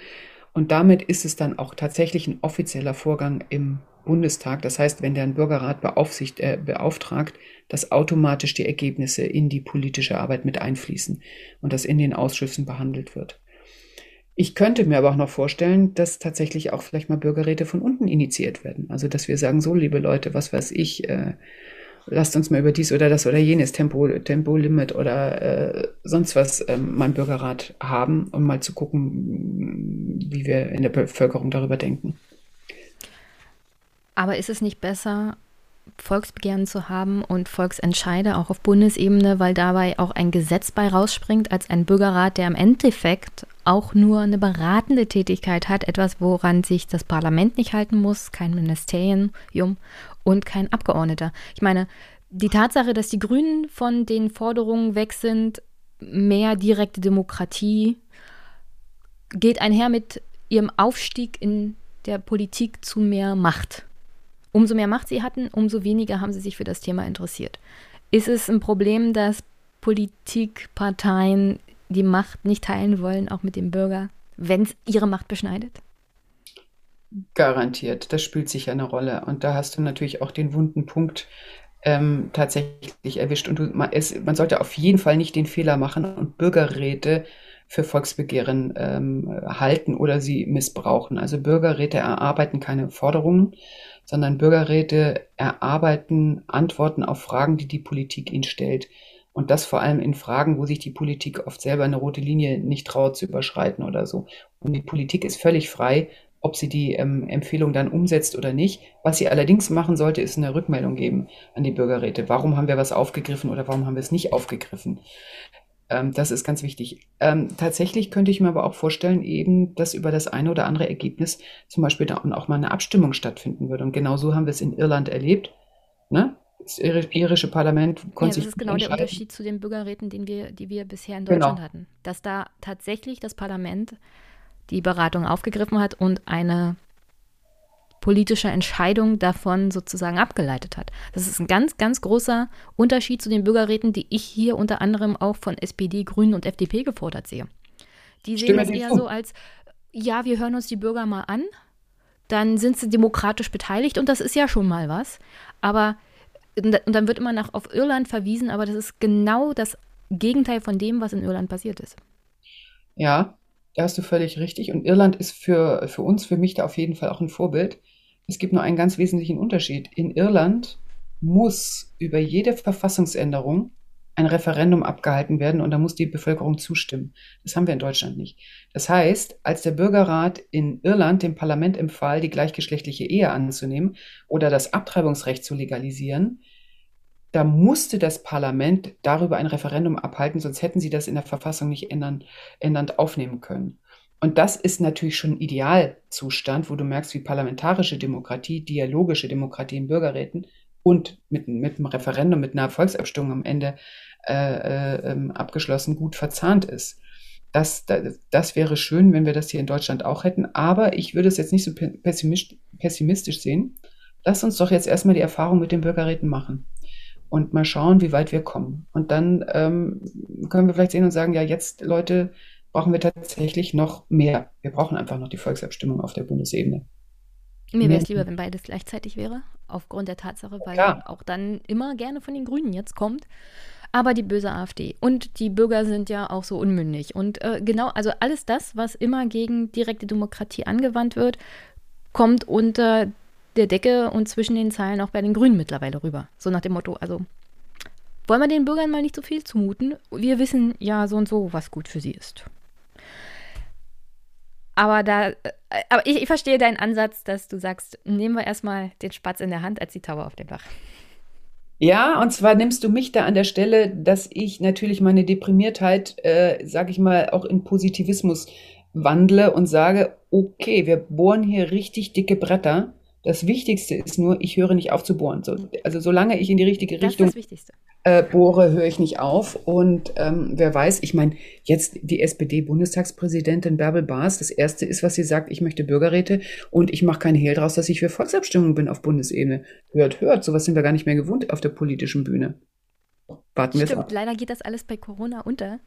Und damit ist es dann auch tatsächlich ein offizieller Vorgang im Bundestag. Das heißt, wenn der einen Bürgerrat äh, beauftragt, dass automatisch die Ergebnisse in die politische Arbeit mit einfließen und das in den Ausschüssen behandelt wird. Ich könnte mir aber auch noch vorstellen, dass tatsächlich auch vielleicht mal Bürgerräte von unten initiiert werden. Also, dass wir sagen, so, liebe Leute, was weiß ich, äh, lasst uns mal über dies oder das oder jenes Tempo, Tempolimit oder äh, sonst was ähm, mal einen Bürgerrat haben, um mal zu gucken, wie wir in der Bevölkerung darüber denken. Aber ist es nicht besser, Volksbegehren zu haben und Volksentscheide auch auf Bundesebene, weil dabei auch ein Gesetz bei rausspringt, als ein Bürgerrat, der im Endeffekt auch nur eine beratende Tätigkeit hat, etwas, woran sich das Parlament nicht halten muss, kein Ministerium und kein Abgeordneter. Ich meine, die Tatsache, dass die Grünen von den Forderungen weg sind, mehr direkte Demokratie, geht einher mit ihrem Aufstieg in der Politik zu mehr Macht. Umso mehr Macht sie hatten, umso weniger haben sie sich für das Thema interessiert. Ist es ein Problem, dass Politikparteien die Macht nicht teilen wollen, auch mit dem Bürger, wenn es ihre Macht beschneidet? Garantiert, das spielt sicher eine Rolle. Und da hast du natürlich auch den wunden Punkt ähm, tatsächlich erwischt. Und du, man, es, man sollte auf jeden Fall nicht den Fehler machen und Bürgerräte für Volksbegehren ähm, halten oder sie missbrauchen. Also Bürgerräte erarbeiten keine Forderungen, sondern Bürgerräte erarbeiten Antworten auf Fragen, die die Politik ihnen stellt. Und das vor allem in Fragen, wo sich die Politik oft selber eine rote Linie nicht traut zu überschreiten oder so. Und die Politik ist völlig frei, ob sie die ähm, Empfehlung dann umsetzt oder nicht. Was sie allerdings machen sollte, ist eine Rückmeldung geben an die Bürgerräte. Warum haben wir was aufgegriffen oder warum haben wir es nicht aufgegriffen? Ähm, das ist ganz wichtig. Ähm, tatsächlich könnte ich mir aber auch vorstellen, eben, dass über das eine oder andere Ergebnis zum Beispiel da auch mal eine Abstimmung stattfinden würde. Und genau so haben wir es in Irland erlebt. Ne? Das irische Parlament konnte ja, das ist genau der Unterschied zu den Bürgerräten, den wir, die wir bisher in Deutschland genau. hatten. Dass da tatsächlich das Parlament die Beratung aufgegriffen hat und eine politische Entscheidung davon sozusagen abgeleitet hat. Das ist ein ganz, ganz großer Unterschied zu den Bürgerräten, die ich hier unter anderem auch von SPD, Grünen und FDP gefordert sehe. Die sehen Stimme das eher so als, ja, wir hören uns die Bürger mal an, dann sind sie demokratisch beteiligt und das ist ja schon mal was. Aber und dann wird immer nach auf Irland verwiesen, aber das ist genau das Gegenteil von dem, was in Irland passiert ist. Ja, da hast du völlig richtig. Und Irland ist für, für uns, für mich da auf jeden Fall auch ein Vorbild. Es gibt nur einen ganz wesentlichen Unterschied. In Irland muss über jede Verfassungsänderung ein Referendum abgehalten werden und da muss die Bevölkerung zustimmen. Das haben wir in Deutschland nicht. Das heißt, als der Bürgerrat in Irland dem Parlament empfahl, die gleichgeschlechtliche Ehe anzunehmen oder das Abtreibungsrecht zu legalisieren, da musste das Parlament darüber ein Referendum abhalten, sonst hätten sie das in der Verfassung nicht ändern, ändernd aufnehmen können. Und das ist natürlich schon ein Idealzustand, wo du merkst, wie parlamentarische Demokratie, dialogische Demokratie in Bürgerräten und mit, mit einem Referendum, mit einer Volksabstimmung am Ende äh, äh, ähm, abgeschlossen gut verzahnt ist. Das, das, das, wäre schön, wenn wir das hier in Deutschland auch hätten, aber ich würde es jetzt nicht so pessimistisch sehen. Lass uns doch jetzt erstmal die Erfahrung mit den Bürgerräten machen und mal schauen, wie weit wir kommen. Und dann ähm, können wir vielleicht sehen und sagen, ja, jetzt, Leute, brauchen wir tatsächlich noch mehr. Wir brauchen einfach noch die Volksabstimmung auf der Bundesebene. Mir wäre es lieber, wenn beides gleichzeitig wäre, aufgrund der Tatsache, weil Klar. auch dann immer gerne von den Grünen jetzt kommt. Aber die böse AfD und die Bürger sind ja auch so unmündig. Und äh, genau, also alles das, was immer gegen direkte Demokratie angewandt wird, kommt unter der Decke und zwischen den Zeilen auch bei den Grünen mittlerweile rüber. So nach dem Motto, also wollen wir den Bürgern mal nicht so viel zumuten? Wir wissen ja so und so, was gut für sie ist. Aber da, äh, aber ich, ich verstehe deinen Ansatz, dass du sagst, nehmen wir erstmal den Spatz in der Hand als die Taube auf dem Dach. Ja, und zwar nimmst du mich da an der Stelle, dass ich natürlich meine Deprimiertheit, äh, sag ich mal, auch in Positivismus wandle und sage, okay, wir bohren hier richtig dicke Bretter das Wichtigste ist nur, ich höre nicht auf zu bohren. So, also solange ich in die richtige das Richtung äh, bohre, höre ich nicht auf. Und ähm, wer weiß, ich meine, jetzt die SPD-Bundestagspräsidentin Bärbel Baas, das Erste ist, was sie sagt, ich möchte Bürgerräte und ich mache keinen Hehl draus, dass ich für Volksabstimmung bin auf Bundesebene. Hört, hört, sowas sind wir gar nicht mehr gewohnt auf der politischen Bühne. Warten wir es ab. Leider geht das alles bei Corona unter.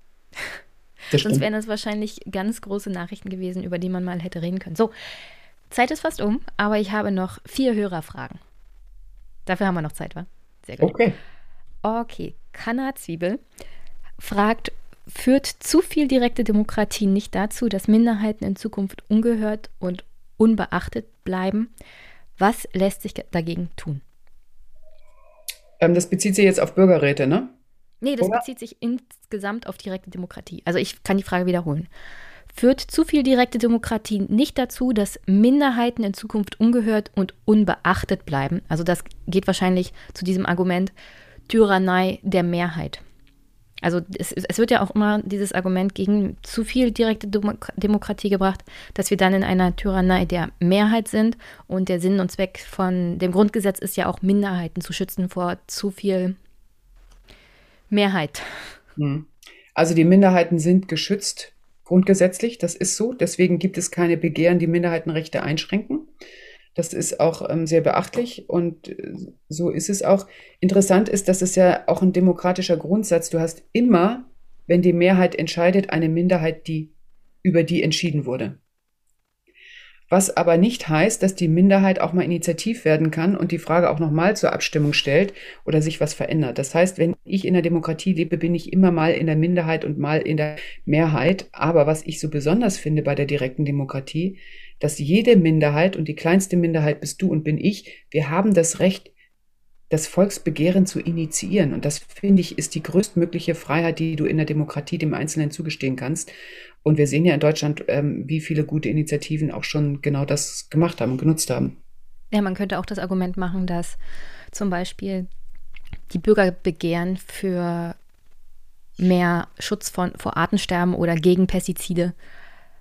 Sonst wären das wahrscheinlich ganz große Nachrichten gewesen, über die man mal hätte reden können. So, Zeit ist fast um, aber ich habe noch vier Hörerfragen. Dafür haben wir noch Zeit, wa? Sehr gut. Okay. Okay, Kanna Zwiebel fragt, führt zu viel direkte Demokratie nicht dazu, dass Minderheiten in Zukunft ungehört und unbeachtet bleiben? Was lässt sich dagegen tun? Ähm, das bezieht sich jetzt auf Bürgerräte, ne? Nee, das Oder? bezieht sich insgesamt auf direkte Demokratie. Also ich kann die Frage wiederholen führt zu viel direkte Demokratie nicht dazu, dass Minderheiten in Zukunft ungehört und unbeachtet bleiben. Also das geht wahrscheinlich zu diesem Argument Tyrannei der Mehrheit. Also es, es wird ja auch immer dieses Argument gegen zu viel direkte Demokratie gebracht, dass wir dann in einer Tyrannei der Mehrheit sind. Und der Sinn und Zweck von dem Grundgesetz ist ja auch Minderheiten zu schützen vor zu viel Mehrheit. Hm. Also die Minderheiten sind geschützt grundgesetzlich. Das ist so. Deswegen gibt es keine Begehren, die Minderheitenrechte einschränken. Das ist auch ähm, sehr beachtlich und äh, so ist es auch. Interessant ist, dass es ja auch ein demokratischer Grundsatz. Du hast immer, wenn die Mehrheit entscheidet, eine Minderheit, die über die entschieden wurde. Was aber nicht heißt, dass die Minderheit auch mal initiativ werden kann und die Frage auch nochmal zur Abstimmung stellt oder sich was verändert. Das heißt, wenn ich in der Demokratie lebe, bin ich immer mal in der Minderheit und mal in der Mehrheit. Aber was ich so besonders finde bei der direkten Demokratie, dass jede Minderheit und die kleinste Minderheit bist du und bin ich, wir haben das Recht, das Volksbegehren zu initiieren. Und das, finde ich, ist die größtmögliche Freiheit, die du in der Demokratie dem Einzelnen zugestehen kannst. Und wir sehen ja in Deutschland, ähm, wie viele gute Initiativen auch schon genau das gemacht haben und genutzt haben. Ja, man könnte auch das Argument machen, dass zum Beispiel die Bürgerbegehren für mehr Schutz von, vor Artensterben oder gegen Pestizide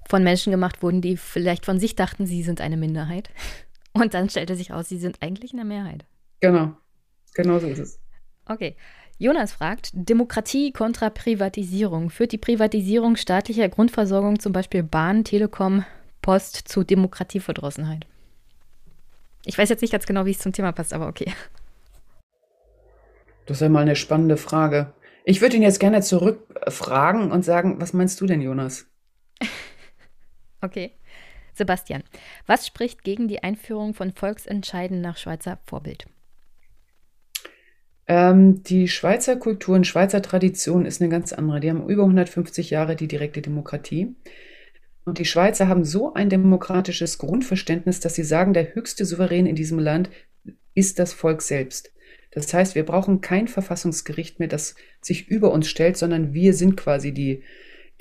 von Menschen gemacht wurden, die vielleicht von sich dachten, sie sind eine Minderheit. Und dann stellte sich aus, sie sind eigentlich eine Mehrheit. Genau. Genau so ist es. Okay. Jonas fragt, Demokratie kontra Privatisierung. Führt die Privatisierung staatlicher Grundversorgung, zum Beispiel Bahn, Telekom, Post, zu Demokratieverdrossenheit? Ich weiß jetzt nicht ganz genau, wie es zum Thema passt, aber okay. Das ist ja mal eine spannende Frage. Ich würde ihn jetzt gerne zurückfragen und sagen, was meinst du denn, Jonas? <laughs> okay. Sebastian, was spricht gegen die Einführung von Volksentscheiden nach Schweizer Vorbild? Ähm, die Schweizer Kultur und Schweizer Tradition ist eine ganz andere. Die haben über 150 Jahre die direkte Demokratie. Und die Schweizer haben so ein demokratisches Grundverständnis, dass sie sagen, der höchste Souverän in diesem Land ist das Volk selbst. Das heißt, wir brauchen kein Verfassungsgericht mehr, das sich über uns stellt, sondern wir sind quasi die,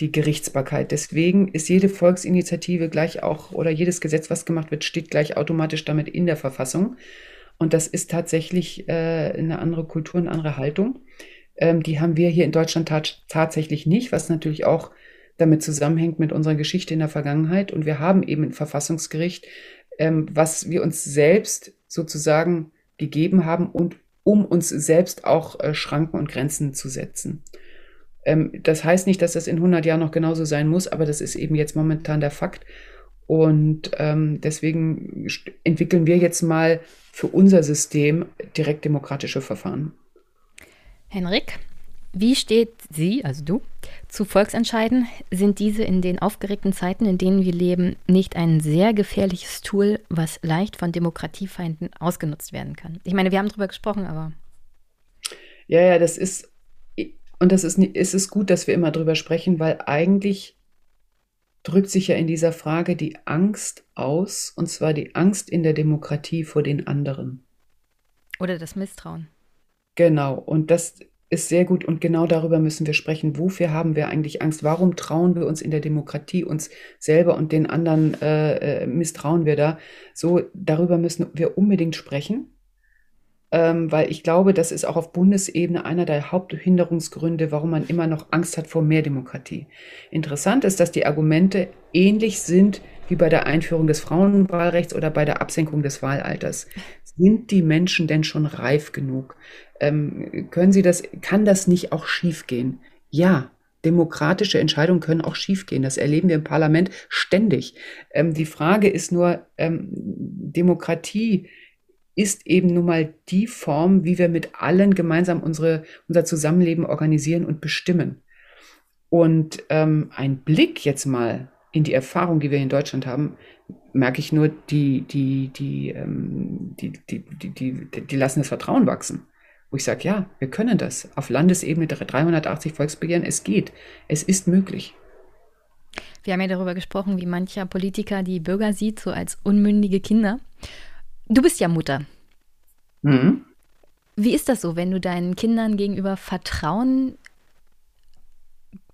die Gerichtsbarkeit. Deswegen ist jede Volksinitiative gleich auch oder jedes Gesetz, was gemacht wird, steht gleich automatisch damit in der Verfassung. Und das ist tatsächlich äh, eine andere Kultur, eine andere Haltung. Ähm, die haben wir hier in Deutschland tat tatsächlich nicht, was natürlich auch damit zusammenhängt mit unserer Geschichte in der Vergangenheit. Und wir haben eben ein Verfassungsgericht, ähm, was wir uns selbst sozusagen gegeben haben und um uns selbst auch äh, Schranken und Grenzen zu setzen. Ähm, das heißt nicht, dass das in 100 Jahren noch genauso sein muss, aber das ist eben jetzt momentan der Fakt. Und ähm, deswegen entwickeln wir jetzt mal für unser System direkt demokratische Verfahren. Henrik, wie steht sie, also du, zu Volksentscheiden? Sind diese in den aufgeregten Zeiten, in denen wir leben, nicht ein sehr gefährliches Tool, was leicht von Demokratiefeinden ausgenutzt werden kann? Ich meine, wir haben darüber gesprochen, aber. Ja, ja, das ist, und das ist, ist es gut, dass wir immer darüber sprechen, weil eigentlich drückt sich ja in dieser Frage die Angst aus, und zwar die Angst in der Demokratie vor den anderen. Oder das Misstrauen. Genau, und das ist sehr gut und genau darüber müssen wir sprechen. Wofür haben wir eigentlich Angst? Warum trauen wir uns in der Demokratie uns selber und den anderen äh, äh misstrauen wir da? So, darüber müssen wir unbedingt sprechen ähm, weil ich glaube, das ist auch auf Bundesebene einer der Haupthinderungsgründe, warum man immer noch Angst hat vor mehr Demokratie. Interessant ist, dass die Argumente ähnlich sind wie bei der Einführung des Frauenwahlrechts oder bei der Absenkung des Wahlalters. Sind die Menschen denn schon reif genug? Ähm, können sie das, kann das nicht auch schiefgehen? Ja, demokratische Entscheidungen können auch schiefgehen. Das erleben wir im Parlament ständig. Ähm, die Frage ist nur, ähm, Demokratie ist eben nun mal die Form, wie wir mit allen gemeinsam unsere, unser Zusammenleben organisieren und bestimmen. Und ähm, ein Blick jetzt mal in die Erfahrung, die wir in Deutschland haben, merke ich nur, die, die, die, ähm, die, die, die, die, die lassen das Vertrauen wachsen. Wo ich sage, ja, wir können das. Auf Landesebene 380 Volksbegehren, es geht. Es ist möglich. Wir haben ja darüber gesprochen, wie mancher Politiker die Bürger sieht, so als unmündige Kinder. Du bist ja Mutter. Mhm. Wie ist das so, wenn du deinen Kindern gegenüber Vertrauen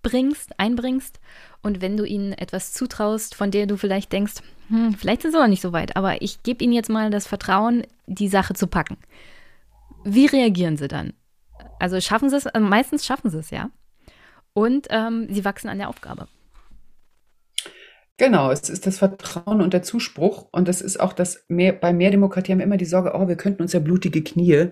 bringst, einbringst und wenn du ihnen etwas zutraust, von der du vielleicht denkst, hm, vielleicht sind sie noch nicht so weit, aber ich gebe ihnen jetzt mal das Vertrauen, die Sache zu packen. Wie reagieren sie dann? Also schaffen sie es, also meistens schaffen sie es, ja. Und ähm, sie wachsen an der Aufgabe. Genau, es ist das Vertrauen und der Zuspruch. Und das ist auch das, mehr, bei mehr Demokratie haben wir immer die Sorge, oh, wir könnten uns ja blutige Knie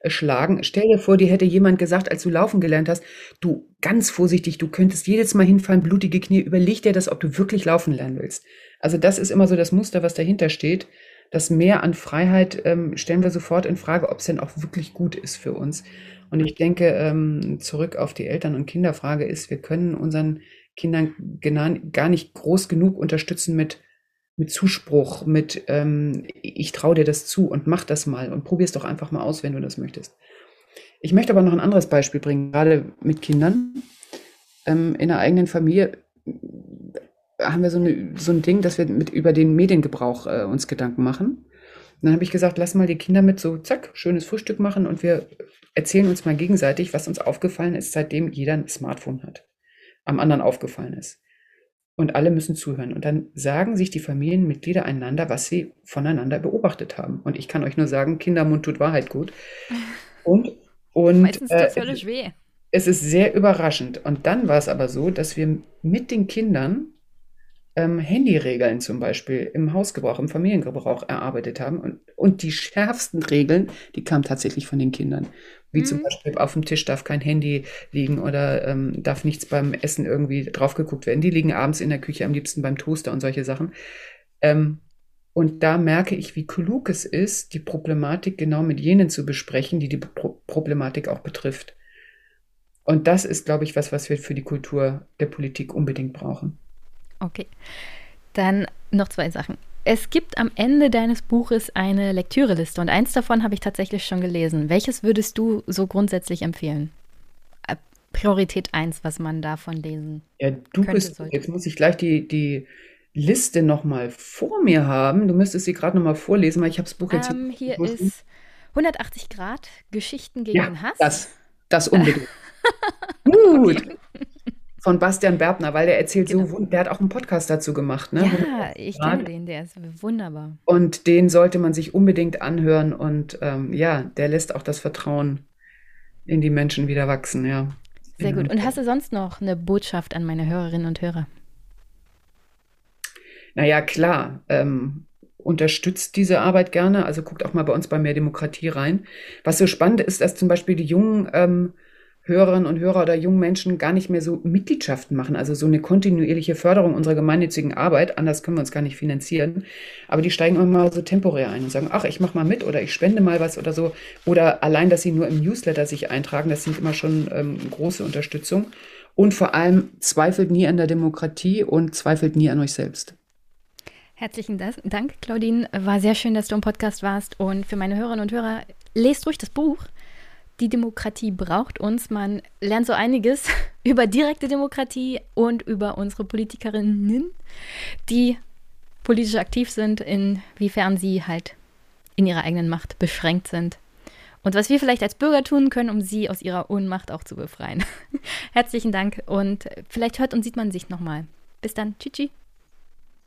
äh, schlagen. Stell dir vor, dir hätte jemand gesagt, als du laufen gelernt hast, du, ganz vorsichtig, du könntest jedes Mal hinfallen, blutige Knie, überleg dir das, ob du wirklich laufen lernen willst. Also das ist immer so das Muster, was dahinter steht. Das Mehr an Freiheit ähm, stellen wir sofort in Frage, ob es denn auch wirklich gut ist für uns. Und ich denke, ähm, zurück auf die Eltern- und Kinderfrage ist, wir können unseren Kindern gar nicht groß genug unterstützen mit, mit Zuspruch, mit ähm, ich traue dir das zu und mach das mal und probier es doch einfach mal aus, wenn du das möchtest. Ich möchte aber noch ein anderes Beispiel bringen, gerade mit Kindern. Ähm, in der eigenen Familie haben wir so, eine, so ein Ding, dass wir mit über den Mediengebrauch äh, uns Gedanken machen. Und dann habe ich gesagt, lass mal die Kinder mit so, zack, schönes Frühstück machen und wir erzählen uns mal gegenseitig, was uns aufgefallen ist, seitdem jeder ein Smartphone hat. Am anderen aufgefallen ist. Und alle müssen zuhören. Und dann sagen sich die Familienmitglieder einander, was sie voneinander beobachtet haben. Und ich kann euch nur sagen, Kindermund tut Wahrheit gut. <laughs> Und, und Meistens äh, weh. Es ist sehr überraschend. Und dann war es aber so, dass wir mit den Kindern ähm, Handyregeln zum Beispiel im Hausgebrauch, im Familiengebrauch erarbeitet haben. Und, und die schärfsten Regeln, die kamen tatsächlich von den Kindern. Wie mhm. zum Beispiel auf dem Tisch darf kein Handy liegen oder ähm, darf nichts beim Essen irgendwie drauf geguckt werden. Die liegen abends in der Küche, am liebsten beim Toaster und solche Sachen. Ähm, und da merke ich, wie klug es ist, die Problematik genau mit jenen zu besprechen, die die Pro Problematik auch betrifft. Und das ist, glaube ich, was, was wir für die Kultur der Politik unbedingt brauchen. Okay. Dann noch zwei Sachen. Es gibt am Ende deines Buches eine Lektüreliste und eins davon habe ich tatsächlich schon gelesen. Welches würdest du so grundsätzlich empfehlen? Äh, Priorität 1, was man davon lesen Ja, du könnte, bist, sollte. jetzt muss ich gleich die, die Liste nochmal vor mir haben. Du müsstest sie gerade nochmal vorlesen, weil ich habe das Buch jetzt. Um, ähm, hier ist 180 Grad Geschichten gegen ja, Hass. Das, das unbedingt. <laughs> Gut. Okay von Bastian Berbner, weil der erzählt genau. so, der hat auch einen Podcast dazu gemacht. Ne? Ja, ich kenne den, der ist wunderbar. Und den sollte man sich unbedingt anhören und ähm, ja, der lässt auch das Vertrauen in die Menschen wieder wachsen, ja. Sehr gut. Und hast du sonst noch eine Botschaft an meine Hörerinnen und Hörer? Naja, klar. Ähm, unterstützt diese Arbeit gerne. Also guckt auch mal bei uns bei Mehr Demokratie rein. Was so spannend ist, dass zum Beispiel die jungen ähm, Hörerinnen und Hörer oder jungen Menschen gar nicht mehr so Mitgliedschaften machen, also so eine kontinuierliche Förderung unserer gemeinnützigen Arbeit. Anders können wir uns gar nicht finanzieren. Aber die steigen immer mal so temporär ein und sagen, ach, ich mache mal mit oder ich spende mal was oder so. Oder allein, dass sie nur im Newsletter sich eintragen, das sind immer schon ähm, große Unterstützung. Und vor allem zweifelt nie an der Demokratie und zweifelt nie an euch selbst. Herzlichen Dank, Claudine. War sehr schön, dass du im Podcast warst. Und für meine Hörerinnen und Hörer, lest ruhig das Buch die Demokratie braucht uns. Man lernt so einiges <laughs> über direkte Demokratie und über unsere Politikerinnen, die politisch aktiv sind, inwiefern sie halt in ihrer eigenen Macht beschränkt sind. Und was wir vielleicht als Bürger tun können, um sie aus ihrer Ohnmacht auch zu befreien. <laughs> Herzlichen Dank und vielleicht hört und sieht man sich nochmal. Bis dann. Tschüssi.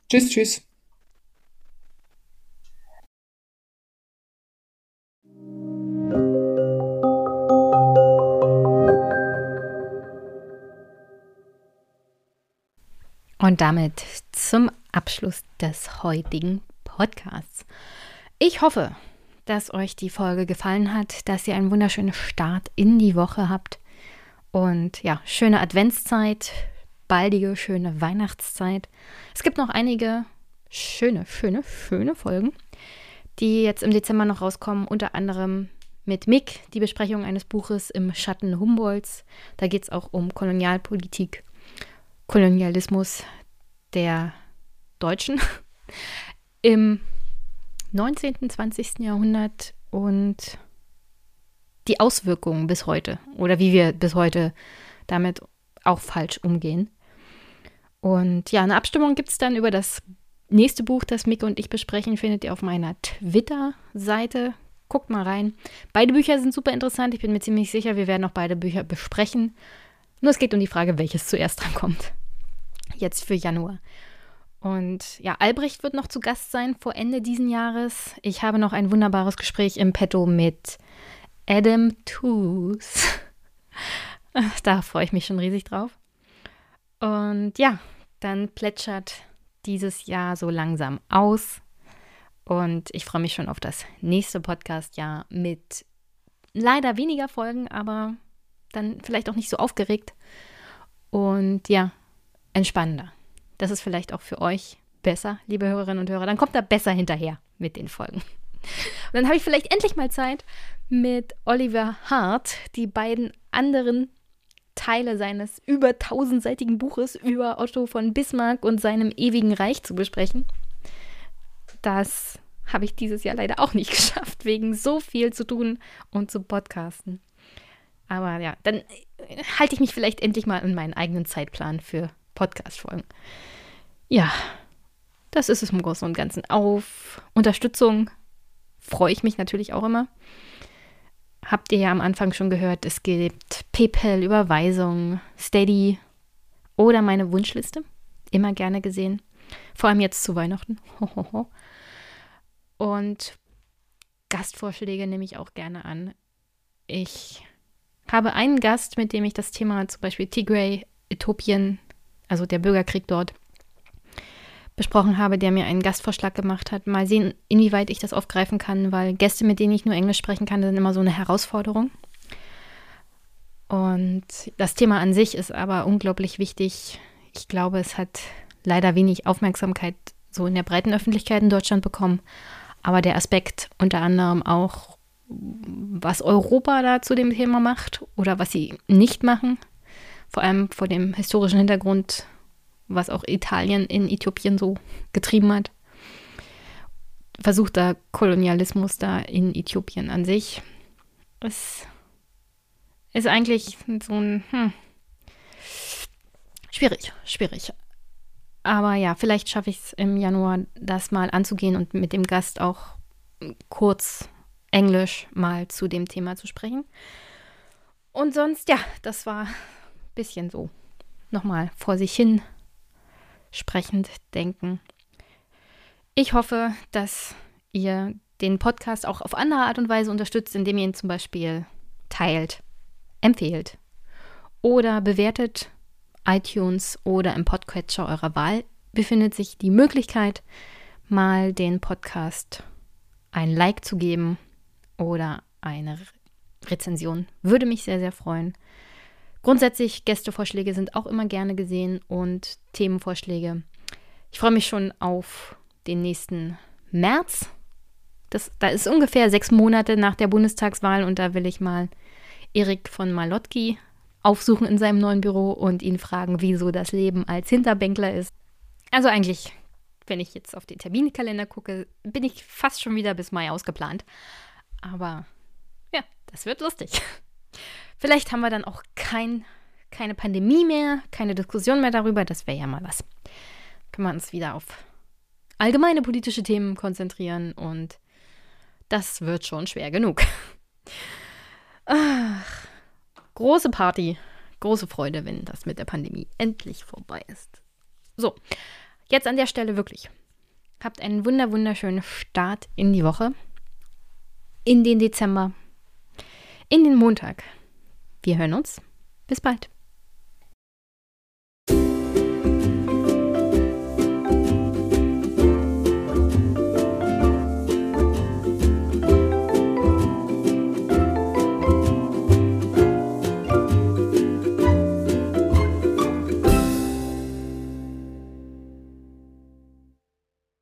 Tschüss, tschüss. Und damit zum Abschluss des heutigen Podcasts. Ich hoffe, dass euch die Folge gefallen hat, dass ihr einen wunderschönen Start in die Woche habt und ja, schöne Adventszeit, baldige, schöne Weihnachtszeit. Es gibt noch einige schöne, schöne, schöne Folgen, die jetzt im Dezember noch rauskommen, unter anderem mit Mick, die Besprechung eines Buches im Schatten Humboldts. Da geht es auch um Kolonialpolitik Kolonialismus der Deutschen im 19., 20. Jahrhundert und die Auswirkungen bis heute oder wie wir bis heute damit auch falsch umgehen. Und ja, eine Abstimmung gibt es dann über das nächste Buch, das Mick und ich besprechen, findet ihr auf meiner Twitter-Seite. Guckt mal rein. Beide Bücher sind super interessant. Ich bin mir ziemlich sicher, wir werden auch beide Bücher besprechen. Nur es geht um die Frage, welches zuerst drankommt jetzt für Januar. Und ja, Albrecht wird noch zu Gast sein vor Ende diesen Jahres. Ich habe noch ein wunderbares Gespräch im Petto mit Adam Tooth. <laughs> Da freue ich mich schon riesig drauf. Und ja, dann plätschert dieses Jahr so langsam aus. Und ich freue mich schon auf das nächste Podcast-Jahr mit leider weniger Folgen, aber dann vielleicht auch nicht so aufgeregt. Und ja, entspannender. Das ist vielleicht auch für euch besser, liebe Hörerinnen und Hörer. Dann kommt er besser hinterher mit den Folgen. Und dann habe ich vielleicht endlich mal Zeit, mit Oliver Hart die beiden anderen Teile seines über tausendseitigen Buches über Otto von Bismarck und seinem ewigen Reich zu besprechen. Das habe ich dieses Jahr leider auch nicht <laughs> geschafft, wegen so viel zu tun und zu podcasten. Aber ja, dann halte ich mich vielleicht endlich mal an meinen eigenen Zeitplan für Podcast-Folgen. Ja, das ist es im Großen und Ganzen. Auf Unterstützung freue ich mich natürlich auch immer. Habt ihr ja am Anfang schon gehört, es gibt PayPal, Überweisung, Steady oder meine Wunschliste. Immer gerne gesehen. Vor allem jetzt zu Weihnachten. <laughs> Und Gastvorschläge nehme ich auch gerne an. Ich habe einen Gast, mit dem ich das Thema zum Beispiel Tigray, Äthiopien, also der Bürgerkrieg dort, besprochen habe, der mir einen Gastvorschlag gemacht hat. Mal sehen, inwieweit ich das aufgreifen kann, weil Gäste, mit denen ich nur Englisch sprechen kann, sind immer so eine Herausforderung. Und das Thema an sich ist aber unglaublich wichtig. Ich glaube, es hat leider wenig Aufmerksamkeit so in der breiten Öffentlichkeit in Deutschland bekommen. Aber der Aspekt unter anderem auch, was Europa da zu dem Thema macht oder was sie nicht machen, vor allem vor dem historischen Hintergrund, was auch Italien in Äthiopien so getrieben hat. Versuchter Kolonialismus da in Äthiopien an sich. Es ist eigentlich so ein hm, schwierig, schwierig. Aber ja, vielleicht schaffe ich es im Januar, das mal anzugehen und mit dem Gast auch kurz Englisch mal zu dem Thema zu sprechen. Und sonst, ja, das war bisschen so nochmal vor sich hin sprechend denken. Ich hoffe, dass ihr den Podcast auch auf andere Art und Weise unterstützt, indem ihr ihn zum Beispiel teilt, empfehlt oder bewertet. iTunes oder im Podcatcher eurer Wahl befindet sich die Möglichkeit, mal den Podcast ein Like zu geben oder eine Rezension. Würde mich sehr, sehr freuen. Grundsätzlich Gästevorschläge sind auch immer gerne gesehen und Themenvorschläge. Ich freue mich schon auf den nächsten März. Das, da ist ungefähr sechs Monate nach der Bundestagswahl und da will ich mal Erik von Malotki aufsuchen in seinem neuen Büro und ihn fragen, wieso das Leben als Hinterbänkler ist. Also eigentlich, wenn ich jetzt auf den Terminkalender gucke, bin ich fast schon wieder bis Mai ausgeplant. Aber ja, das wird lustig. <laughs> Vielleicht haben wir dann auch kein, keine Pandemie mehr, keine Diskussion mehr darüber. Das wäre ja mal was. Können wir uns wieder auf allgemeine politische Themen konzentrieren und das wird schon schwer genug. <laughs> Ach, große Party, große Freude, wenn das mit der Pandemie endlich vorbei ist. So, jetzt an der Stelle wirklich. Habt einen wunder wunderschönen Start in die Woche, in den Dezember, in den Montag. Wir hören uns. Bis bald.